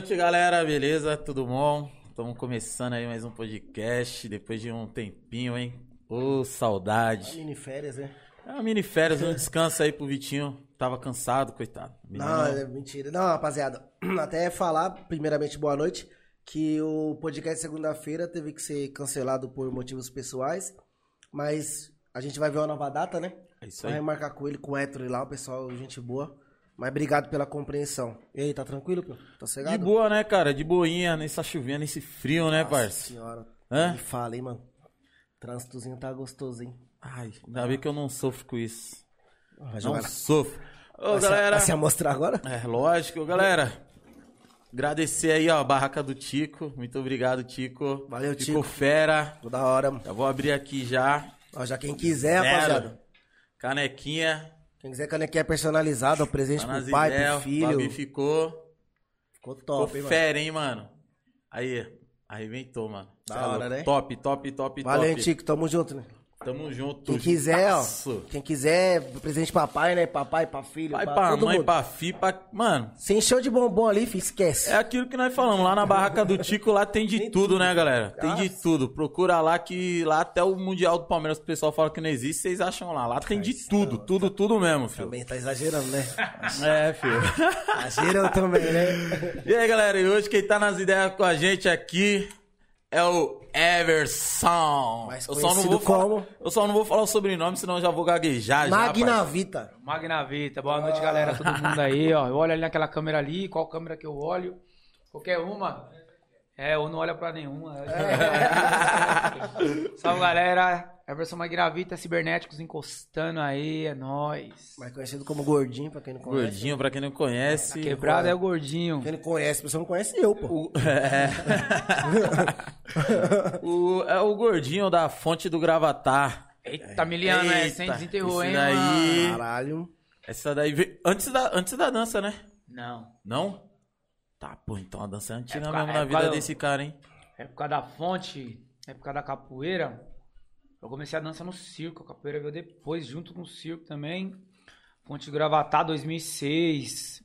noite, galera. Beleza? Tudo bom? Estamos começando aí mais um podcast depois de um tempinho, hein? Ô, saudade. Mini férias, né? É uma mini férias, um descanso aí pro Vitinho. Tava cansado, coitado. Menino- Não, é mentira. Não, rapaziada. Até falar, primeiramente, boa noite, que o podcast segunda-feira teve que ser cancelado por motivos pessoais, mas a gente vai ver uma nova data, né? É isso Vai aí. marcar com ele, com o Hétero lá, o pessoal, gente boa. Mas obrigado pela compreensão. E aí, tá tranquilo, pô? Tá cegado? De boa, né, cara? De boinha, nessa chuvinha, nesse frio, né, Nossa parça? senhora. Hã? Me fala, hein, mano. Trânsitozinho tá gostoso, hein? Ai, ainda bem que eu não sofro com isso. Não sofro. Ô, Vai se- galera. Vai se amostrar agora? É, lógico, galera. Agradecer aí, ó, a barraca do Tico. Muito obrigado, Tico. Valeu, Ficou Tico. fera. Toda hora, mano. Já vou abrir aqui já. Ó, já quem quiser, rapaziada. Canequinha. Quem quiser canequinha personalizada, ó, presente Tá pro pai, ideias. pro O filho. bagulho ficou. Ficou Ficou top, hein, mano. fera, hein, mano. Aí, arrebentou, mano. Da Cê é hora, né? Top, top, top, Valeu, top. Tico, tamo junto, né? Tamo junto. Quem quiser, ó. Quem quiser, presente pra pai, né? Pra pai, pra filho, Pai pra, pra mãe, mundo. pra fi, pra... Mano, Se encheu de bombom ali, filho, esquece. é aquilo que nós falamos. Lá na barraca do Tico, lá tem de Tem tudo, tudo. né, galera? Tem de Nossa. tudo. Procura lá que lá até o Mundial do Palmeiras, que o pessoal fala que não existe, vocês acham lá. Lá tem de tudo, tudo, tudo mesmo, filho. Também tá exagerando, né? É, filho. Exagerou também, né? E aí, galera, e hoje quem tá nas ideias com a gente aqui é o Everson. Mais eu só não vou falar, como? Eu só não vou falar o sobrenome, senão eu já vou gaguejar já, Magna parça. Vita. Magnavita, boa noite, galera, todo mundo aí, ó. Eu olho ali naquela câmera ali, qual câmera que eu olho? Qualquer uma. É, ou não olha pra nenhuma. Salve, galera. Everson Magnavita, Cibernéticos encostando aí, é nóis. Mais conhecido como Gordinho, pra quem não conhece. Gordinho, pra quem não conhece. Quebrado é o gordinho. Quem não conhece, você não conhece eu, pô. O, é. o, é o gordinho da fonte do Gravatar. Eita, Miliano, é, sem desenterrou, hein, daí- mano? Caralho. Essa daí veio antes da, antes da dança, né? Não. Não? Tá, pô, então a dança é antiga Época- mesmo na vida do- desse cara, hein? Época da fonte, época da capoeira, eu comecei a dança no circo. A capoeira veio depois, junto com o circo também. Fonte de Gravatá 2006,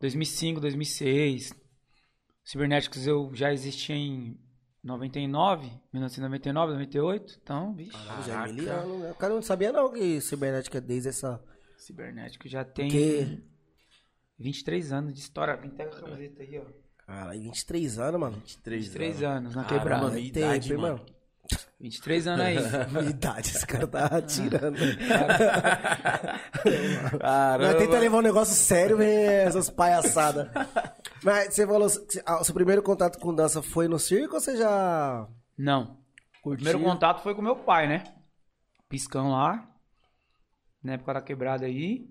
2005, 2006. Cibernéticos eu já existia em 99, 1999, 98. Então, vixe. Já é miliano, né? O cara não sabia não que cibernética é desde essa... Cibernético já tem Que... 23 anos de história. Vem pega a camiseta aí, ó. Caralho, 23 anos, mano. 23 anos na Caramba, quebrada. minha Tempo, idade, hein, mano. 23 anos aí. Minha idade, esse cara tá tirando. Caramba. Mas tenta levar um negócio sério, essas palhaçadas. Mas você falou, ah, o seu primeiro contato com dança foi no circo ou você já Não. O primeiro contato foi com meu pai, né? Piscão lá. Na época da quebrada aí.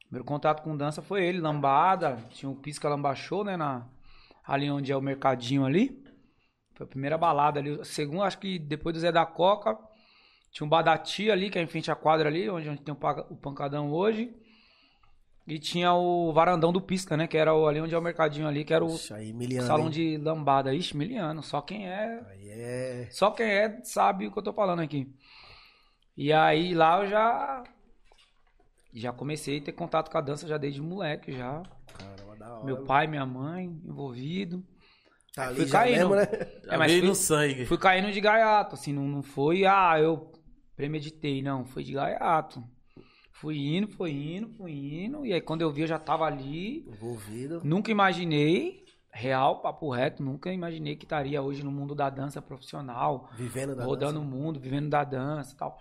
Primeiro contato com dança foi ele, lambada. Tinha o Pisca Lamba Show, né? Na, ali onde é o mercadinho ali. Foi a primeira balada ali. O Segundo, acho que depois do Zé da Coca. Tinha um Badati ali, que é em frente à quadra ali, onde, onde tem o, pancadão hoje. E tinha o varandão do Pisca, né? Que era o- ali onde é o mercadinho ali, que era o Poxa, aí, miliano. salão hein? de lambada. Ixi, miliano. Só quem é é... só quem é sabe o que eu tô falando aqui. E aí lá eu já já comecei a ter contato com a dança já desde moleque já. Caramba, da hora. Meu pai, minha mãe envolvido. Tá ali fui caindo. mesmo, né? É, mas veio fui- no sangue. Fui caindo de gaiato, assim, não, não foi, ah, eu premeditei, não, foi de gaiato. Fui indo, fui indo, fui indo, e aí quando eu vi eu já tava ali, Envolvido. Nunca imaginei, real, papo reto, nunca imaginei que estaria hoje no mundo da dança profissional, Vivendo da rodando dança. o mundo, vivendo da dança e tal.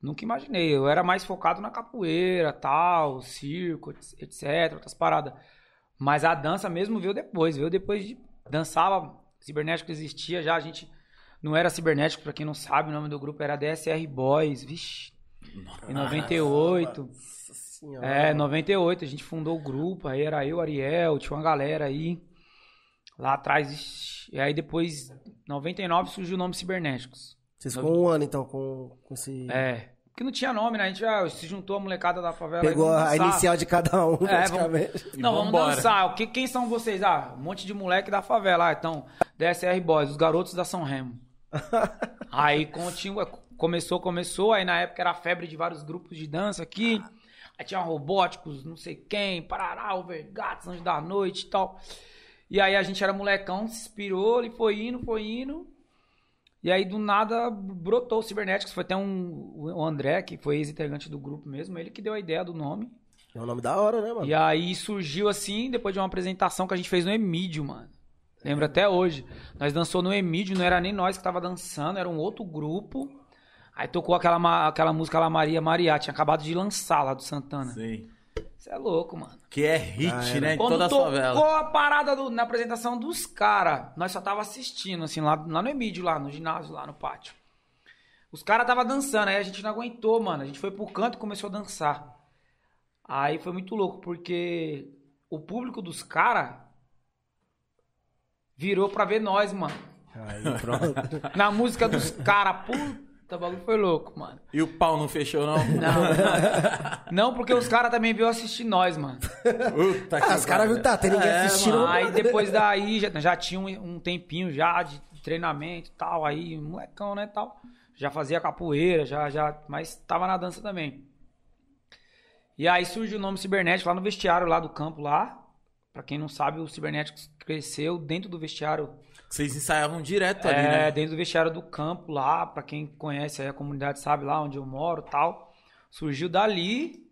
Nunca imaginei. Eu era mais focado na capoeira, tal, circo, etc, outras paradas. Mas a dança mesmo veio depois, veio depois de dançava, cibernético existia já, a gente não era cibernético, pra quem não sabe, o nome do grupo era DSR Boys, vixe. Em 98. Nossa senhora. É, 98, a gente fundou o grupo, aí era eu, Ariel, tinha uma galera aí. Lá atrás, ixi, e aí depois, 99, surgiu o nome Cibernéticos. Vocês ficou um ano, então, com, com esse... É, porque não tinha nome, né? A gente já se juntou a molecada da favela. Pegou vamos a dançar. inicial de cada um, É, praticamente. Não, vamos vambora. dançar. O que, quem são vocês? Ah, um monte de moleque da favela. Ah, então, DSR Boys, os garotos da São Remo. aí continua, começou, começou. Aí na época era a febre de vários grupos de dança aqui. Aí tinha robóticos, não sei quem, Parará, Overgatos, Anjos da Noite e tal. E aí a gente era molecão, se inspirou, ele foi indo, foi indo. E aí do nada brotou o Cibernetics. Foi até um, o André, que foi ex-integrante do grupo mesmo, ele que deu a ideia do nome. É um nome da hora, né, mano? E aí surgiu assim, depois de uma apresentação que a gente fez no Emídio, mano. Lembro até hoje. Nós dançou no Emídio, não era nem nós que tava dançando, era um outro grupo. Aí tocou aquela, aquela música lá, Maria Maria, tinha acabado de lançar lá do Santana. Sim. Você é louco, mano. Que é hit, Ah, né? Em Quando toda a tocou favela. a parada do- na apresentação dos caras, nós só tava assistindo, assim, lá, lá no Emídio, lá no ginásio, lá no pátio. Os caras tava dançando, aí a gente não aguentou, mano. A gente foi pro canto e começou a dançar. Aí foi muito louco, porque o público dos caras virou pra ver nós, mano. Aí, pronto. Na música dos caras, puta, o bagulho foi louco, mano. E o pau não fechou, não? Não, não porque os caras também veio assistir nós, mano. Puta Ah, os caras viram, tá, tem ninguém É, assistindo. mano. Aí depois daí já, já tinha um, um tempinho já de treinamento e tal, aí molecão, né, tal. Já fazia capoeira, já, já, mas tava na dança também. E aí surgiu o nome Cibernético lá no vestiário lá do campo lá. Pra quem não sabe, o Cibernético cresceu dentro do vestiário. Vocês ensaiavam direto ali, É, né? dentro do vestiário do campo lá, pra quem conhece aí a comunidade sabe lá onde eu moro, tal. Surgiu dali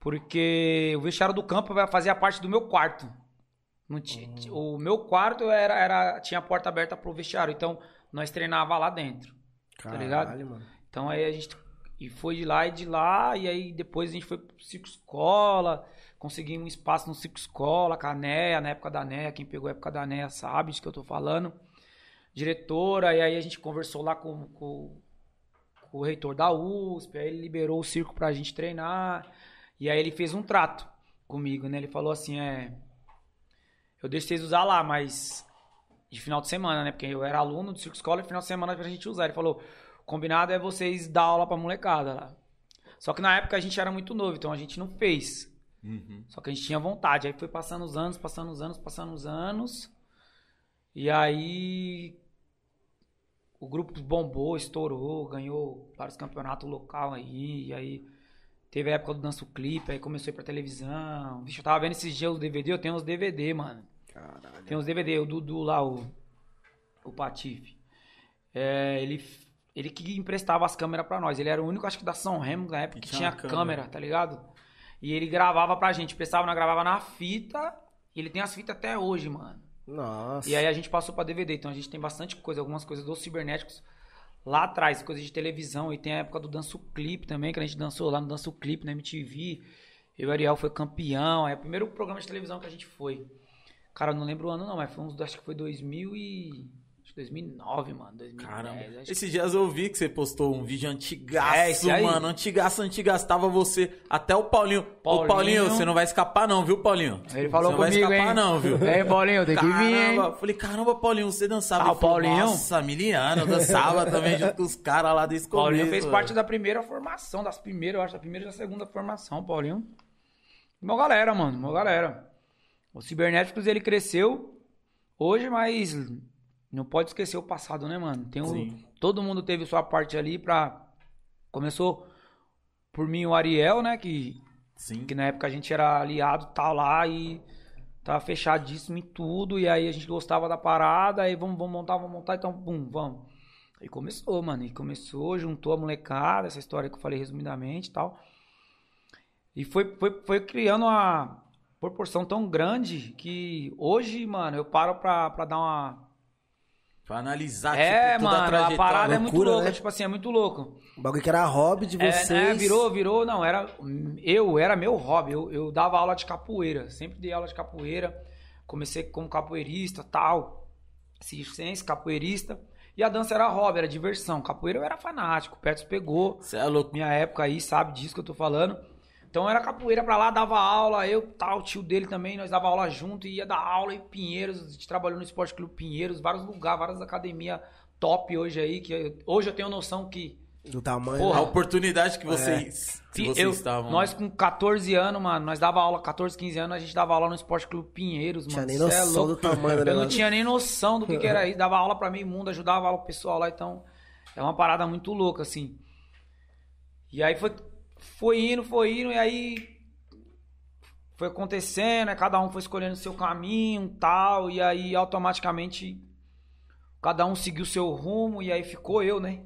porque o vestiário do campo vai fazer a parte do meu quarto. Não ti- ti- O meu quarto era, era tinha a porta aberta pro vestiário, então nós treinava lá dentro. Tá ligado? Caralho, mano. Então aí a gente e foi de lá e de lá, e aí depois a gente foi pro Circo Escola, conseguimos um espaço no Circo Escola, com a NEA, na época da NEA, quem pegou a época da NEA sabe de que eu tô falando. Diretora, e aí a gente conversou lá com, com- com o reitor da USP, aí ele liberou o circo pra gente treinar, e aí ele fez um trato comigo, né? Ele falou assim, é... Eu deixo vocês usar lá, mas de final de semana, né? Porque eu era aluno do Circo Escola e final de semana pra gente usar. Ele falou, combinado é vocês dar aula pra molecada lá. Só que na época a gente era muito novo, então a gente não fez. Uhum. Só que a gente tinha vontade. Aí foi passando os anos, passando os anos, passando os anos. E aí o grupo bombou, estourou, ganhou vários campeonatos local aí. E aí teve a época do Danço Clipe, aí começou a ir pra televisão. Bicho, eu tava vendo esses dias os DVD, eu tenho os DVD, mano. Caralho. Tem uns DVD, o Dudu lá, o, o Patife. É, ele, ele que emprestava as câmeras pra nós. Ele era o único, acho que da São Remo, na época, Que que tinha câmera. câmera, tá ligado? E ele gravava pra gente. Prestava, nós gravava na fita. E ele tem as fitas até hoje, mano. Nossa. E aí a gente passou pra DVD. Então a gente tem bastante coisa, algumas coisas dos cibernéticos lá atrás, coisas de televisão. E tem a época do Danço Clipe também, que a gente dançou lá no Danço Clipe, na MTV. Eu e o Ariel foi campeão. É o primeiro programa de televisão que a gente foi. Cara, eu não lembro o ano não, mas foi uns, acho que foi 2000 e... Acho que 2009, mano. 2010, Caramba. acho que- Esses dias eu vi que você postou um vídeo antigaço, É, mano. Antigaço, antigaço. Tava você, até o Paulinho. Ô, Paulinho. Paulinho, você não vai escapar não, viu, Paulinho? Ele falou você não comigo, vai escapar hein? não, viu? Ei, Paulinho, tem que vir, hein? Falei, caramba, Paulinho, você dançava. Ah, o Paulinho? Nossa, miliano, eu dançava também junto com os caras lá desse começo. Paulinho fez parte da primeira formação, das primeiras, eu acho, da primeira e da segunda formação, Paulinho. Uma galera, mano, uma galera. O Cibernéticos, ele cresceu hoje, mas não pode esquecer o passado, né, mano? Tem um, todo mundo teve sua parte ali pra... Começou por mim o Ariel, né, que, Sim. que na época a gente era aliado, tal, lá, e tava fechadíssimo em tudo, e aí a gente gostava da parada, aí vamos, vamos montar, vamos montar, então, bum, vamos. E começou, mano. E começou, juntou a molecada, essa história que eu falei resumidamente e tal. E foi, foi, foi criando uma proporção tão grande que hoje, mano, eu paro pra, pra dar uma. Pra analisar, é, tipo, toda a mano, a trajetória. parada é muito Loucura, louca. né? Tipo assim, é muito louco. O bagulho que era hobby de É, vocês. é, virou, virou, não, era. Eu, era meu hobby. Eu, eu dava aula de capoeira. Sempre dei aula de capoeira. Comecei como capoeirista tal. Circense, capoeirista. E a dança era hobby, era diversão. Capoeira eu era fanático. O Petros pegou. Você é louco. Minha época aí, sabe disso que eu tô falando. Então era capoeira pra lá, dava aula, eu tal, o tio dele também, nós dava aula junto, ia dar aula em Pinheiros, a gente trabalhou no Esporte Clube Pinheiros, vários lugares, várias academias top hoje aí, que eu- hoje eu tenho noção que Do tamanho. Porra, A né? oportunidade que vocês, que Pi- vocês eu- estavam. Nós com 14 anos, mano, nós dava aula, 14, 15 anos, a gente dava aula no Esporte Clube Pinheiros, Tinha mano. nem cê é noção louco. do tamanho do Eu não tinha nem noção do que, que era isso. Dava aula pra meio mundo, ajudava o pessoal lá, então é uma parada muito louca, assim. E aí foi, foi indo, foi indo, e aí foi acontecendo, né? cada um foi escolhendo o seu caminho tal, e aí automaticamente cada um seguiu o seu rumo, e aí ficou eu, né?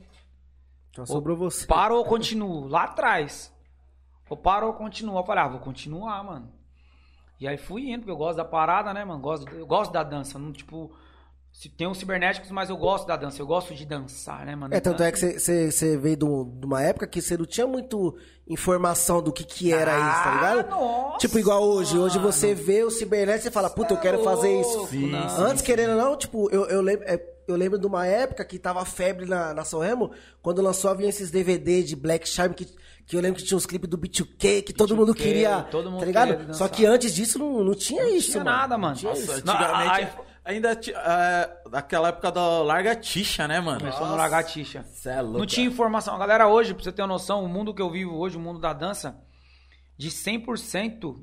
Então sobrou você. Paro ou continuo? Lá atrás. Ou paro ou continuo? Eu falei, ah, vou continuar, mano. E aí fui indo, porque eu gosto da parada, né, mano? Gosto, eu gosto da dança. Não, tipo, tem uns cibernéticos, mas eu gosto da dança. Eu gosto de dançar, né, mano? É, tanto é que Dança- você veio de um- de uma época que você não tinha muito informação do que que era isso, tá ligado? Ah, nossa, tipo, igual hoje. Hoje mano. você vê o cibernético e fala, puta, eu quero fazer isso. Louco, não. Antes, querendo ou não, tipo, eu, eu, lembro, é, eu lembro de uma época que tava febre na, na São Remo, quando lançou vinha esses DVD de Black Charm, que, que eu lembro que tinha uns clipes do B2K, que todo mundo B2K, queria, todo mundo tá ligado? queria Só que antes disso não, não tinha isso, tinha mano. nada, Não mano. tinha Nossa, isso. Não, Antigamente, aí- ainda tinha. É, naquela época do Larga Tixa, né, mano? Começou no lagartixa. Cê é louco. Não tinha informação. A galera hoje, pra você ter uma noção, o mundo que eu vivo hoje, o mundo da dança, de 100%,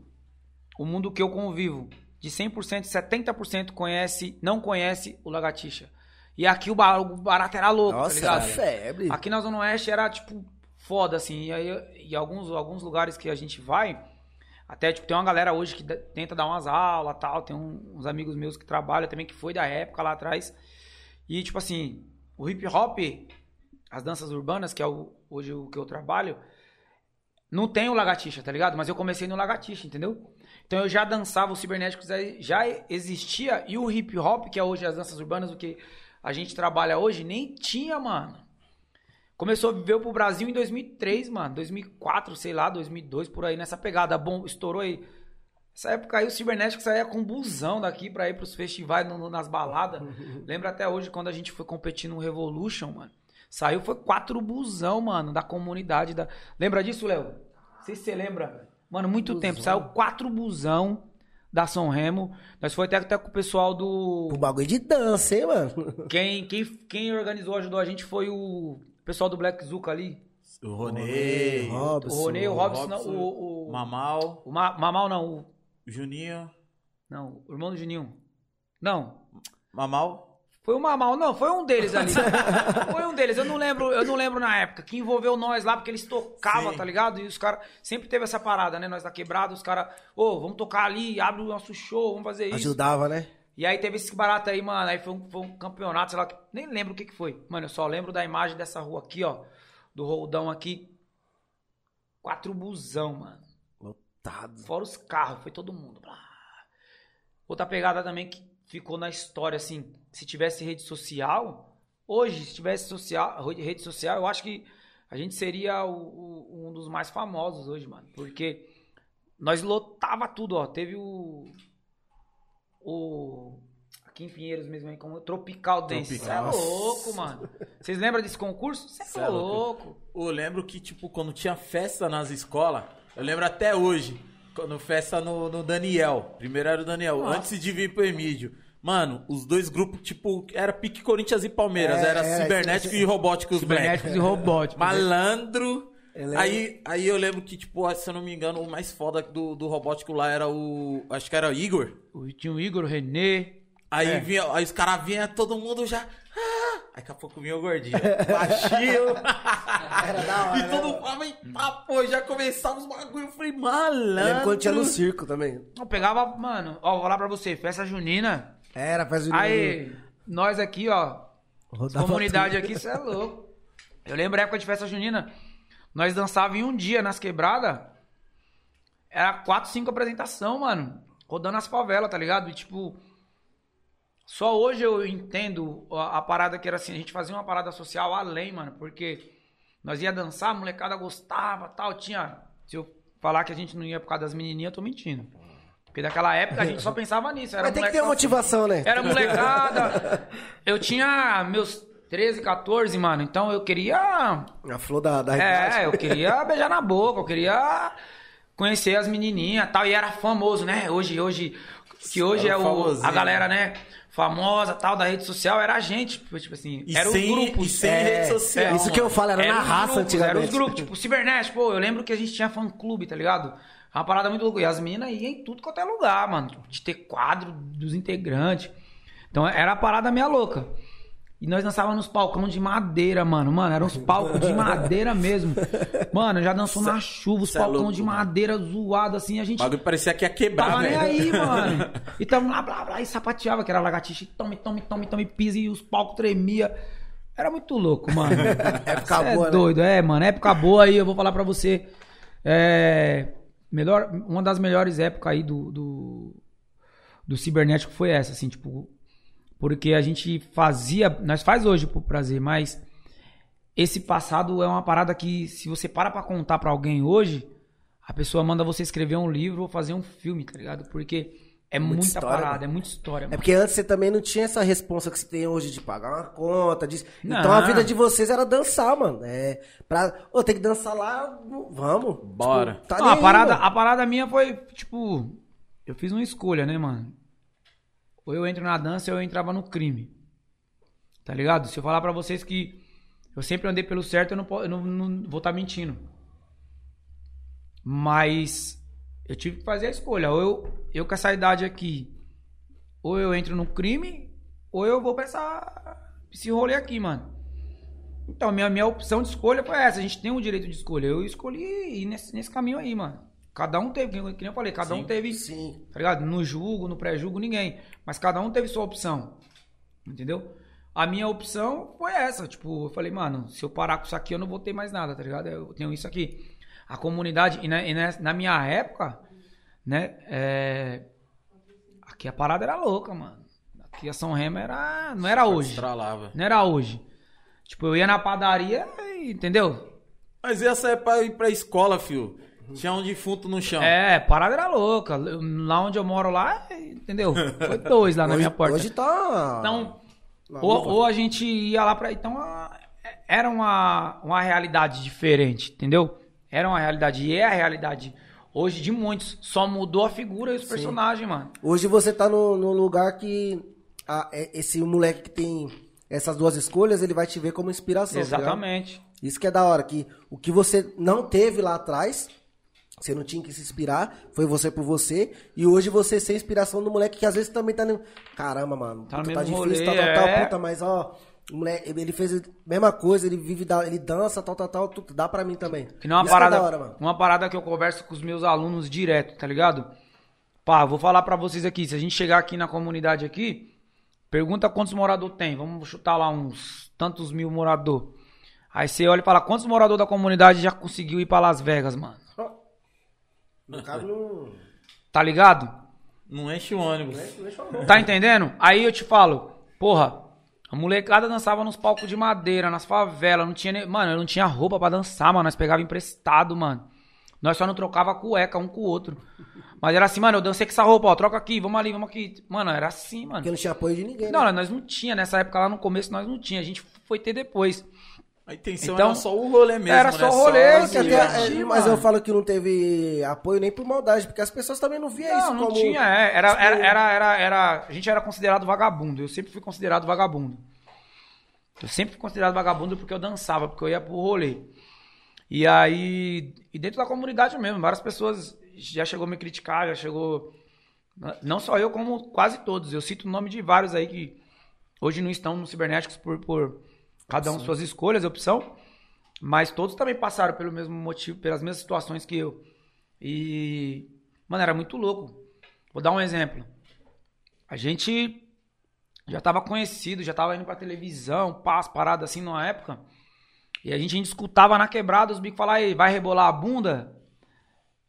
o mundo que eu convivo, de 100%, 70% conhece, não conhece o lagartixa. E aqui o bar- o barato era louco, Nossa, tá ligado? febre. Aqui na Zona Oeste era, tipo, foda, assim. E aí, e alguns, alguns lugares que a gente vai, até, tipo, tem uma galera hoje que tenta dar umas aulas tal. Tem um- uns amigos meus que trabalham também, que foi da época lá atrás. E, tipo assim, o hip hop, as danças urbanas, que é o, hoje o que eu trabalho, não tem o lagartixa, tá ligado? Mas eu comecei no lagartixa, entendeu? Então eu já dançava, o cibernéticos aí já existia, e o hip hop, que é hoje as danças urbanas, o que a gente trabalha hoje, nem tinha, mano. Começou a viver pro Brasil em 2003, mano. 2004, sei lá, 2002, por aí, nessa pegada. Bom, estourou aí. Essa época aí o Cibernético saía com busão daqui pra ir pros festivais, no- no- nas baladas. Lembra até hoje quando a gente foi competir no Revolution, mano. Saiu, foi quatro busão, mano, da comunidade. Da... Lembra disso, Léo? Não sei se você lembra. Mano, muito tempo. Saiu quatro busão da São Remo. Nós foi até, até com o pessoal do... O bagulho de dança, hein, mano? Quem, quem, quem organizou, ajudou a gente foi o pessoal do Black Zuka ali. O Ronê, Robson. O Ronê, o Robson, Robson, não, o, o, Mamal, o Ma- Mamal não, o, Juninho. não, o irmão do Juninho. Não, Mamal? foi o Mamal, não, foi um deles ali. foi um deles, eu não lembro, eu não lembro na época, que envolveu nós lá, porque eles tocavam, Sim. tá ligado? E os caras, sempre teve essa parada, né? Nós da quebrada, os caras, ô, vamos tocar ali, abre o nosso show, vamos fazer isso. Ajudava, né? E aí teve esse barato aí, mano. Aí foi um, foi um campeonato, sei lá, nem lembro o que, que foi. Mano, eu só lembro da imagem dessa rua aqui, ó. Do roldão aqui. Quatro busão, mano. Lotado. Fora os carros, foi todo mundo. Outra pegada também que ficou na história, assim. Se tivesse rede social, hoje, se tivesse social, rede social, eu acho que a gente seria o- o- um dos mais famosos hoje, mano. Porque nós lotava tudo, ó. Teve o. O. Aqui em Pinheiros mesmo, aí, como Tropical Dance. Você é louco, mano. Vocês lembram desse concurso? Você Cê é é louco. Eu lembro que, tipo, quando tinha festa nas escolas, eu lembro até hoje, quando festa no, no Daniel. Primeiro era o Daniel, Nossa. antes de vir pro Emílio. Mano, os dois grupos, tipo, era pique Corinthians e Palmeiras. É, era é, cibernético e robóticos Cibernéticos e robóticos. Malandro. Lembro- Aí, aí eu lembro que, tipo, se eu não me engano, o mais foda do, do robótico lá era o. Acho que era o Igor. O- Tinha o Igor, o Renê. Aí, É. vinha, aí os caras vinham, todo mundo já. "Ah!" Aí daqui a pouco vinha o gordinho. Baixinho. Era da hora, E né? todo mundo falava, "Eita, pô, já começava os bagulho. Eu falei, malandro. lembro quando tinha no circo também. Eu pegava, mano, ó, vou falar pra você, festa junina. Era, faz o Aí, nós aqui, ó, Rodava comunidade aqui, você é louco. Eu lembro a época de festa junina, nós dançávamos em um dia nas quebradas. Era quatro, cinco apresentação, mano. Rodando as favelas, tá ligado? E tipo. Só hoje eu entendo a, a parada que era assim, a gente fazia uma parada social além, mano, porque nós ia dançar, a molecada gostava, tal, tinha, se eu falar que a gente não ia por causa das menininhas, eu tô mentindo. Porque naquela época a gente só pensava nisso, era Mas tem que ter uma moleque- motivação, né? era molecada. Eu tinha meus 13, 14, mano. Então eu queria. A flor da, da. É, eu queria beijar na boca, eu queria conhecer as menininhas e tal. E era famoso, né? Hoje, hoje. Que hoje Era é o, famosinho. a galera, né? Famosa tal, da rede social, era a gente. Tipo assim, E era sem- os grupos. sem é, rede social, Isso que eu falo, era na os raça grupos, antigamente. Era os grupos, tipo, cibernético, pô, eu lembro que a gente tinha fã clube, tá ligado? Uma parada muito louca. E as meninas iam em tudo quanto é lugar, mano. Tipo, de ter quadro dos integrantes. Então era a parada meia louca. E nós dançávamos nos palcão de madeira, mano. Mano, eram uns palcos de madeira mesmo. Mano, já dançou na chuva, os cê é louco, de mano. madeira zoado, assim. A gente O bagulho parecia que ia quebrar, tava nem aí, mano. E tamo lá, blá, blá, e sapateava, que era lagartixa. E tome, tome, tome, tome, pisa. E os palcos tremia. Era muito louco, mano. Época Cê boa, é né? doido, é, mano. Época boa aí, eu vou falar pra você. É. Melhor, uma das melhores épocas aí do, do, do cibernético foi essa, assim, tipo. Porque a gente fazia. Nós faz hoje por prazer, mas esse passado é uma parada que, se você para pra contar pra alguém hoje, a pessoa manda você escrever um livro ou fazer um filme, tá ligado? Porque é Muita muita, história, parada, né? é muita história. É mano. porque antes você também não tinha essa responsa que você tem hoje de pagar uma conta. De... Não. Então a vida de vocês era dançar, mano. É. Pra. Ô, tem que dançar lá, vamos. Bora. Tipo, tá Não, a aí, parada, mano. a parada minha foi, tipo, eu fiz uma escolha, né, mano? Ou eu entro na dança ou eu entrava no crime. Tá ligado? Se eu falar pra vocês que eu sempre andei pelo certo, eu não, po- eu não, não vou estar mentindo. Mas eu tive que fazer a escolha. Ou eu, eu com essa idade aqui, ou eu entro no crime, ou eu vou pra essa, esse rolê aqui, mano. Então, minha, minha opção de escolha foi essa. A gente tem o direito de escolha. Eu escolhi ir nesse, nesse caminho aí, mano. Cada um teve, que nem- eu falei, cada um teve, Sim. tá ligado? No julgo, no pré-julgo, ninguém. Mas cada um teve sua opção. Entendeu? A minha opção foi essa. Tipo, eu falei, mano, se eu parar com isso aqui, eu não vou ter mais nada, tá ligado? Eu tenho isso aqui. A comunidade, e na, e na, minha época, né? É, aqui a parada era louca, mano. Aqui a São Remo era. Não era hoje. Não era hoje. Tipo, eu ia na padaria, entendeu? Mas essa é pra ir pra escola, fio. Tinha um defunto no chão. É, parada era louca. Lá onde eu moro lá, entendeu? Foi dois lá na hoje, minha porta. Hoje tá. Então, Na ou, ou a gente ia lá pra. Então, era uma, uma realidade diferente, entendeu? Era uma realidade. E é a realidade hoje de muitos. Só mudou a figura e os personagens, mano. Hoje você tá no, no lugar que a- é- esse moleque que tem essas duas escolhas, ele vai te ver como inspiração. tá? Exatamente. Isso que é da hora, que o que você não teve lá atrás, você não tinha que se inspirar, foi você por você, e hoje você ser inspiração do moleque que às vezes também tá no... Caramba, mano, Tá puta, tá difícil, rolê, tal, tal, tal, é. puta, mas ó, o moleque, ele fez a mesma coisa, ele vive, ele dança, tal, tal, tal, tudo, dá pra mim também. Que não é uma Isso parada, é hora, mano. uma parada que eu converso com os meus alunos direto, tá ligado? Pá, vou falar pra vocês aqui, se a gente chegar aqui na comunidade aqui, pergunta quantos moradores tem, vamos chutar lá uns tantos mil morador. Aí você olha e fala, quantos moradores da comunidade já conseguiu ir pra Las Vegas, mano? No não... Tá ligado? Não enche o ônibus. Tá entendendo? Aí eu te falo, porra, a molecada dançava nos palcos de madeira, nas favelas, não tinha nem... Mano, eu não tinha roupa pra dançar, mano, nós pegava emprestado, mano. Nós só não trocava cueca um com o outro. Mas era assim, mano, eu dancei com essa roupa, ó, troca aqui, vamos ali, vamos aqui. Mano, era assim, mano. Porque não tinha apoio de ninguém, Não, né? nós não tinha, nessa época lá no começo nós não tinha, a gente foi ter depois. A intenção Então, era só o rolê mesmo, era né? só o rolê, Porque se até- é, mas eu falo que não teve apoio nem por maldade, porque as pessoas também não viam isso Não, não como... tinha, é, era, tipo, era, era, era, era, a gente era considerado vagabundo, eu sempre fui considerado vagabundo. Eu sempre fui considerado vagabundo porque eu dançava, porque eu ia pro rolê. E aí, e dentro da comunidade mesmo, várias pessoas já chegou a me criticar, já chegou, não só eu, como quase todos. Eu cito o nome de vários aí que hoje não estão no Cibernéticos por, por cada um suas escolhas, opção. Mas todos também passaram pelo mesmo motivo, pelas mesmas situações que eu. E, mano, era muito louco. Vou dar um exemplo. A gente já tava conhecido, já tava indo pra televisão, paz, parada assim numa época. E a gente ainda escutava na quebrada os bicos falar, aí, vai rebolar a bunda?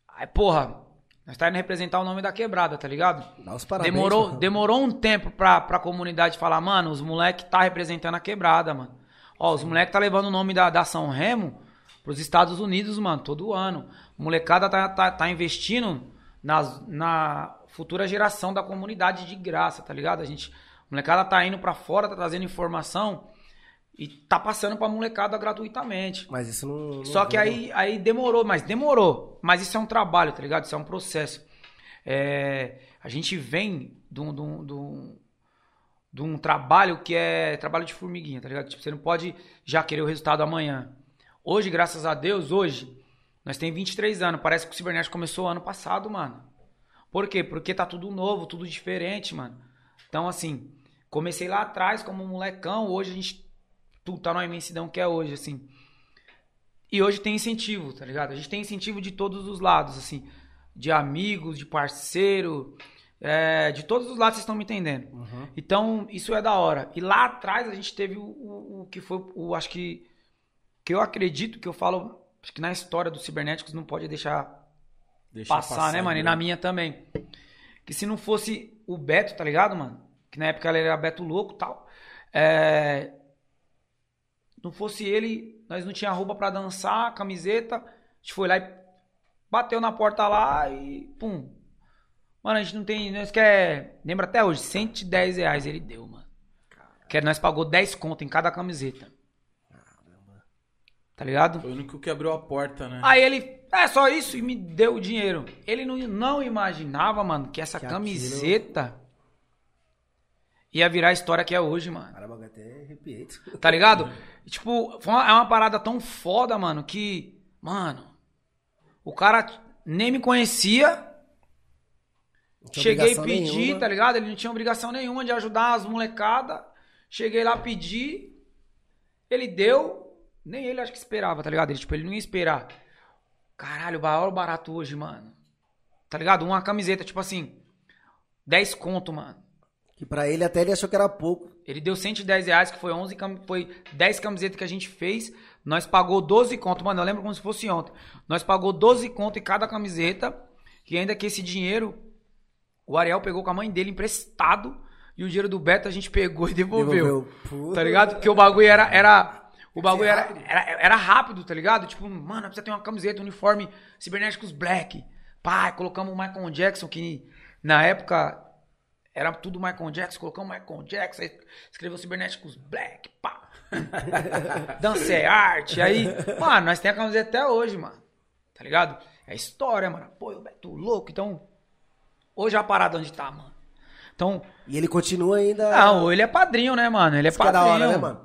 Aí, porra, nós tá indo representar o nome da quebrada, tá ligado? Dá os parabéns, demorou, mano. demorou um tempo pra, pra comunidade falar, mano, os moleque tá representando a quebrada, mano. Ó, os moleque tá levando o nome da, da São Remo pros Estados Unidos, mano, todo ano. O molecada tá, tá, tá investindo nas, na futura geração da comunidade de graça, tá ligado? A gente, a molecada tá indo pra fora, tá trazendo informação e tá passando pra molecada gratuitamente. Mas isso não... não Só que aí, aí demorou, mas demorou. Mas isso é um trabalho, tá ligado? Isso é um processo. É, a gente vem de um, de, um, de, um, de um trabalho que é trabalho de formiguinha, tá ligado? Tipo, você não pode já querer o resultado amanhã. Hoje, graças a Deus, hoje, nós temos 23 anos. Parece que o Cibernético começou ano passado, mano. Por quê? Porque tá tudo novo, tudo diferente, mano. Então, assim, Comecei lá atrás como um molecão, hoje a gente tá numa imensidão que é hoje, assim. E hoje tem incentivo, tá ligado? A gente tem incentivo de todos os lados, assim. De amigos, de parceiro, é, de todos os lados, vocês estão me entendendo. Uhum. Então, isso é da hora. E lá atrás a gente teve o, o, o que foi, o, acho que, que eu acredito, que eu falo, acho que na história dos cibernéticos não pode deixar Deixa passar, né, mano? E na minha também. Que se não fosse o Beto, tá ligado, mano? Que na época ele era Beto louco e tal. É... Não fosse ele, nós não tinha roupa pra dançar, camiseta. A gente foi lá e bateu na porta lá e pum. Mano, a gente não tem. Nós quer. Lembra até hoje, 110 reais ele deu, mano. Que nós pagou 10 conto em cada camiseta. Tá ligado? Foi o único que abriu a porta, né? Aí ele, é só isso, e me deu o dinheiro. Ele não, não imaginava, mano, que essa Que camiseta ia virar a história que é hoje, mano. Caramba, até arrepiei. Tá ligado? Tipo, foi uma- é uma parada tão foda, mano, que, mano, o cara nem me conhecia. Cheguei e pedi, nenhuma. tá ligado? Ele não tinha obrigação nenhuma de ajudar as molecadas. Cheguei lá, pedi. Ele deu. Nem ele acho que esperava, tá ligado? Ele, tipo, ele não ia esperar. Caralho, maior barato hoje, mano. Tá ligado? Uma camiseta, tipo assim, 10 conto, mano. Que pra ele até ele achou que era pouco. Ele deu 110 reais, que foi 11 cam- foi 10 camisetas que a gente fez. Nós pagou 12 conto, mano. Eu lembro como se fosse ontem. Nós pagou 12 conto em cada camiseta. E ainda que esse dinheiro, o Ariel pegou com a mãe dele emprestado. E o dinheiro do Beto a gente pegou e devolveu. Puta. Tá ligado? Porque o bagulho era. era o bagulho era, era, era rápido, tá ligado? Tipo, mano, precisa ter uma camiseta, um uniforme cibernéticos black. Pá, colocamos o Michael Jackson, que na época era tudo Michael Jackson, colocamos Michael Jackson, aí escreveu cibernéticos black, pá. Dança é arte. Aí, mano, nós temos a camiseta até hoje, mano. Tá ligado? É história, mano. Pô, o Beto louco. Então, hoje é a parada onde tá, mano. Então, E ele continua ainda. não, ele é padrinho, né, mano? Ele é Isso que é da padrinho. hora, né, mano?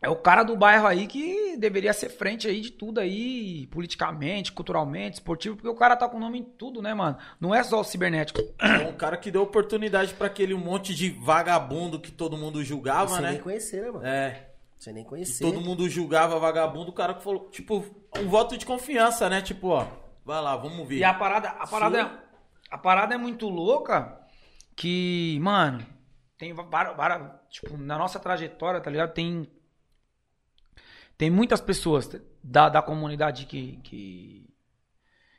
É o cara do bairro aí que deveria ser frente aí de tudo aí, politicamente, culturalmente, esportivo, porque o cara tá com nome em tudo, né, mano? Não é só o cibernético. É um cara que deu oportunidade pra aquele monte de vagabundo que todo mundo julgava, Sem né? nem conhecer, né, mano? É. Sem nem conhecer. Todo mundo julgava vagabundo, o cara que falou, tipo, um voto de confiança, né? Tipo, ó, vai lá, vamos ver. E a parada, a parada, Sim. é, a parada é muito louca que, mano, tem várias, várias, tipo, na nossa trajetória, tá ligado? Tem tem muitas pessoas da, da comunidade que, que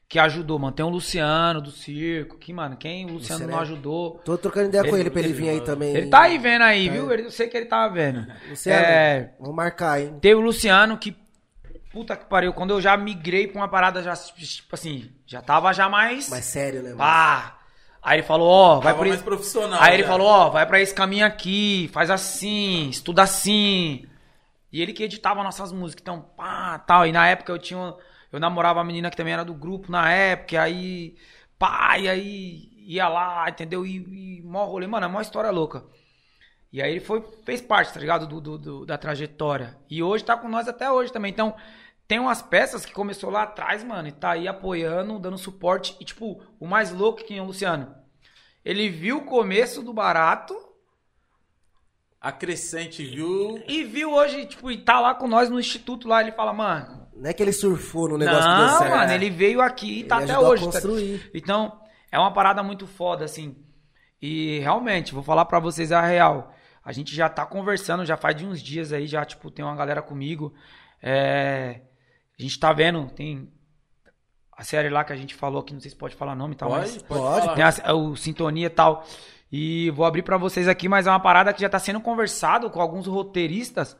que ajudou, mano. Tem o Luciano do circo, que, mano, quem o Luciano Luciano não é- ajudou? Tô trocando ideia com Ele- pra ele vir aí também. Ele tá aí vendo aí, viu? Ele- Eu sei que ele tava vendo. Luciano, É, vamos marcar, hein? Teve o Luciano que. Puta que pariu, quando eu já migrei pra uma parada, já, tipo assim, já tava já mais. Mas sério, né? Pá! Aí ele falou, ó, vai por mais esse... profissional. Aí ele já. falou, ó, vai pra esse caminho aqui, faz assim, estuda assim. E ele que editava nossas músicas, então, pá, tal. E na época eu tinha. Eu namorava uma menina que também era do grupo na época, e aí. Pá, e aí ia lá, entendeu? E, e mó rolê, mano, é uma história louca. E aí ele foi, fez parte, tá ligado? Do, do- do- da trajetória. E hoje tá com nós até hoje também. Então, tem umas peças que começou lá atrás, mano, e tá aí apoiando, dando suporte. E, tipo, o mais louco que é o Luciano. Ele viu o começo do barato A Crescente viu. e viu hoje, tipo, e tá lá com nós no instituto lá. Ele fala, mano. Não é que ele surfou no negócio que deu Não, certo. mano, ele veio aqui e tá Ele até hoje. tá-. Então, é uma parada muito foda, assim. E realmente, vou falar pra vocês a real. A gente já tá conversando, já faz de uns dias aí, já, tipo, tem uma galera comigo. É, A gente tá vendo, tem a série lá que a gente falou aqui, não sei se pode falar nome e tal, mas... Pode, pode, Pode. Tem a- o Sintonia e tal. E vou abrir pra vocês aqui, mas é uma parada que já tá sendo conversado com alguns roteiristas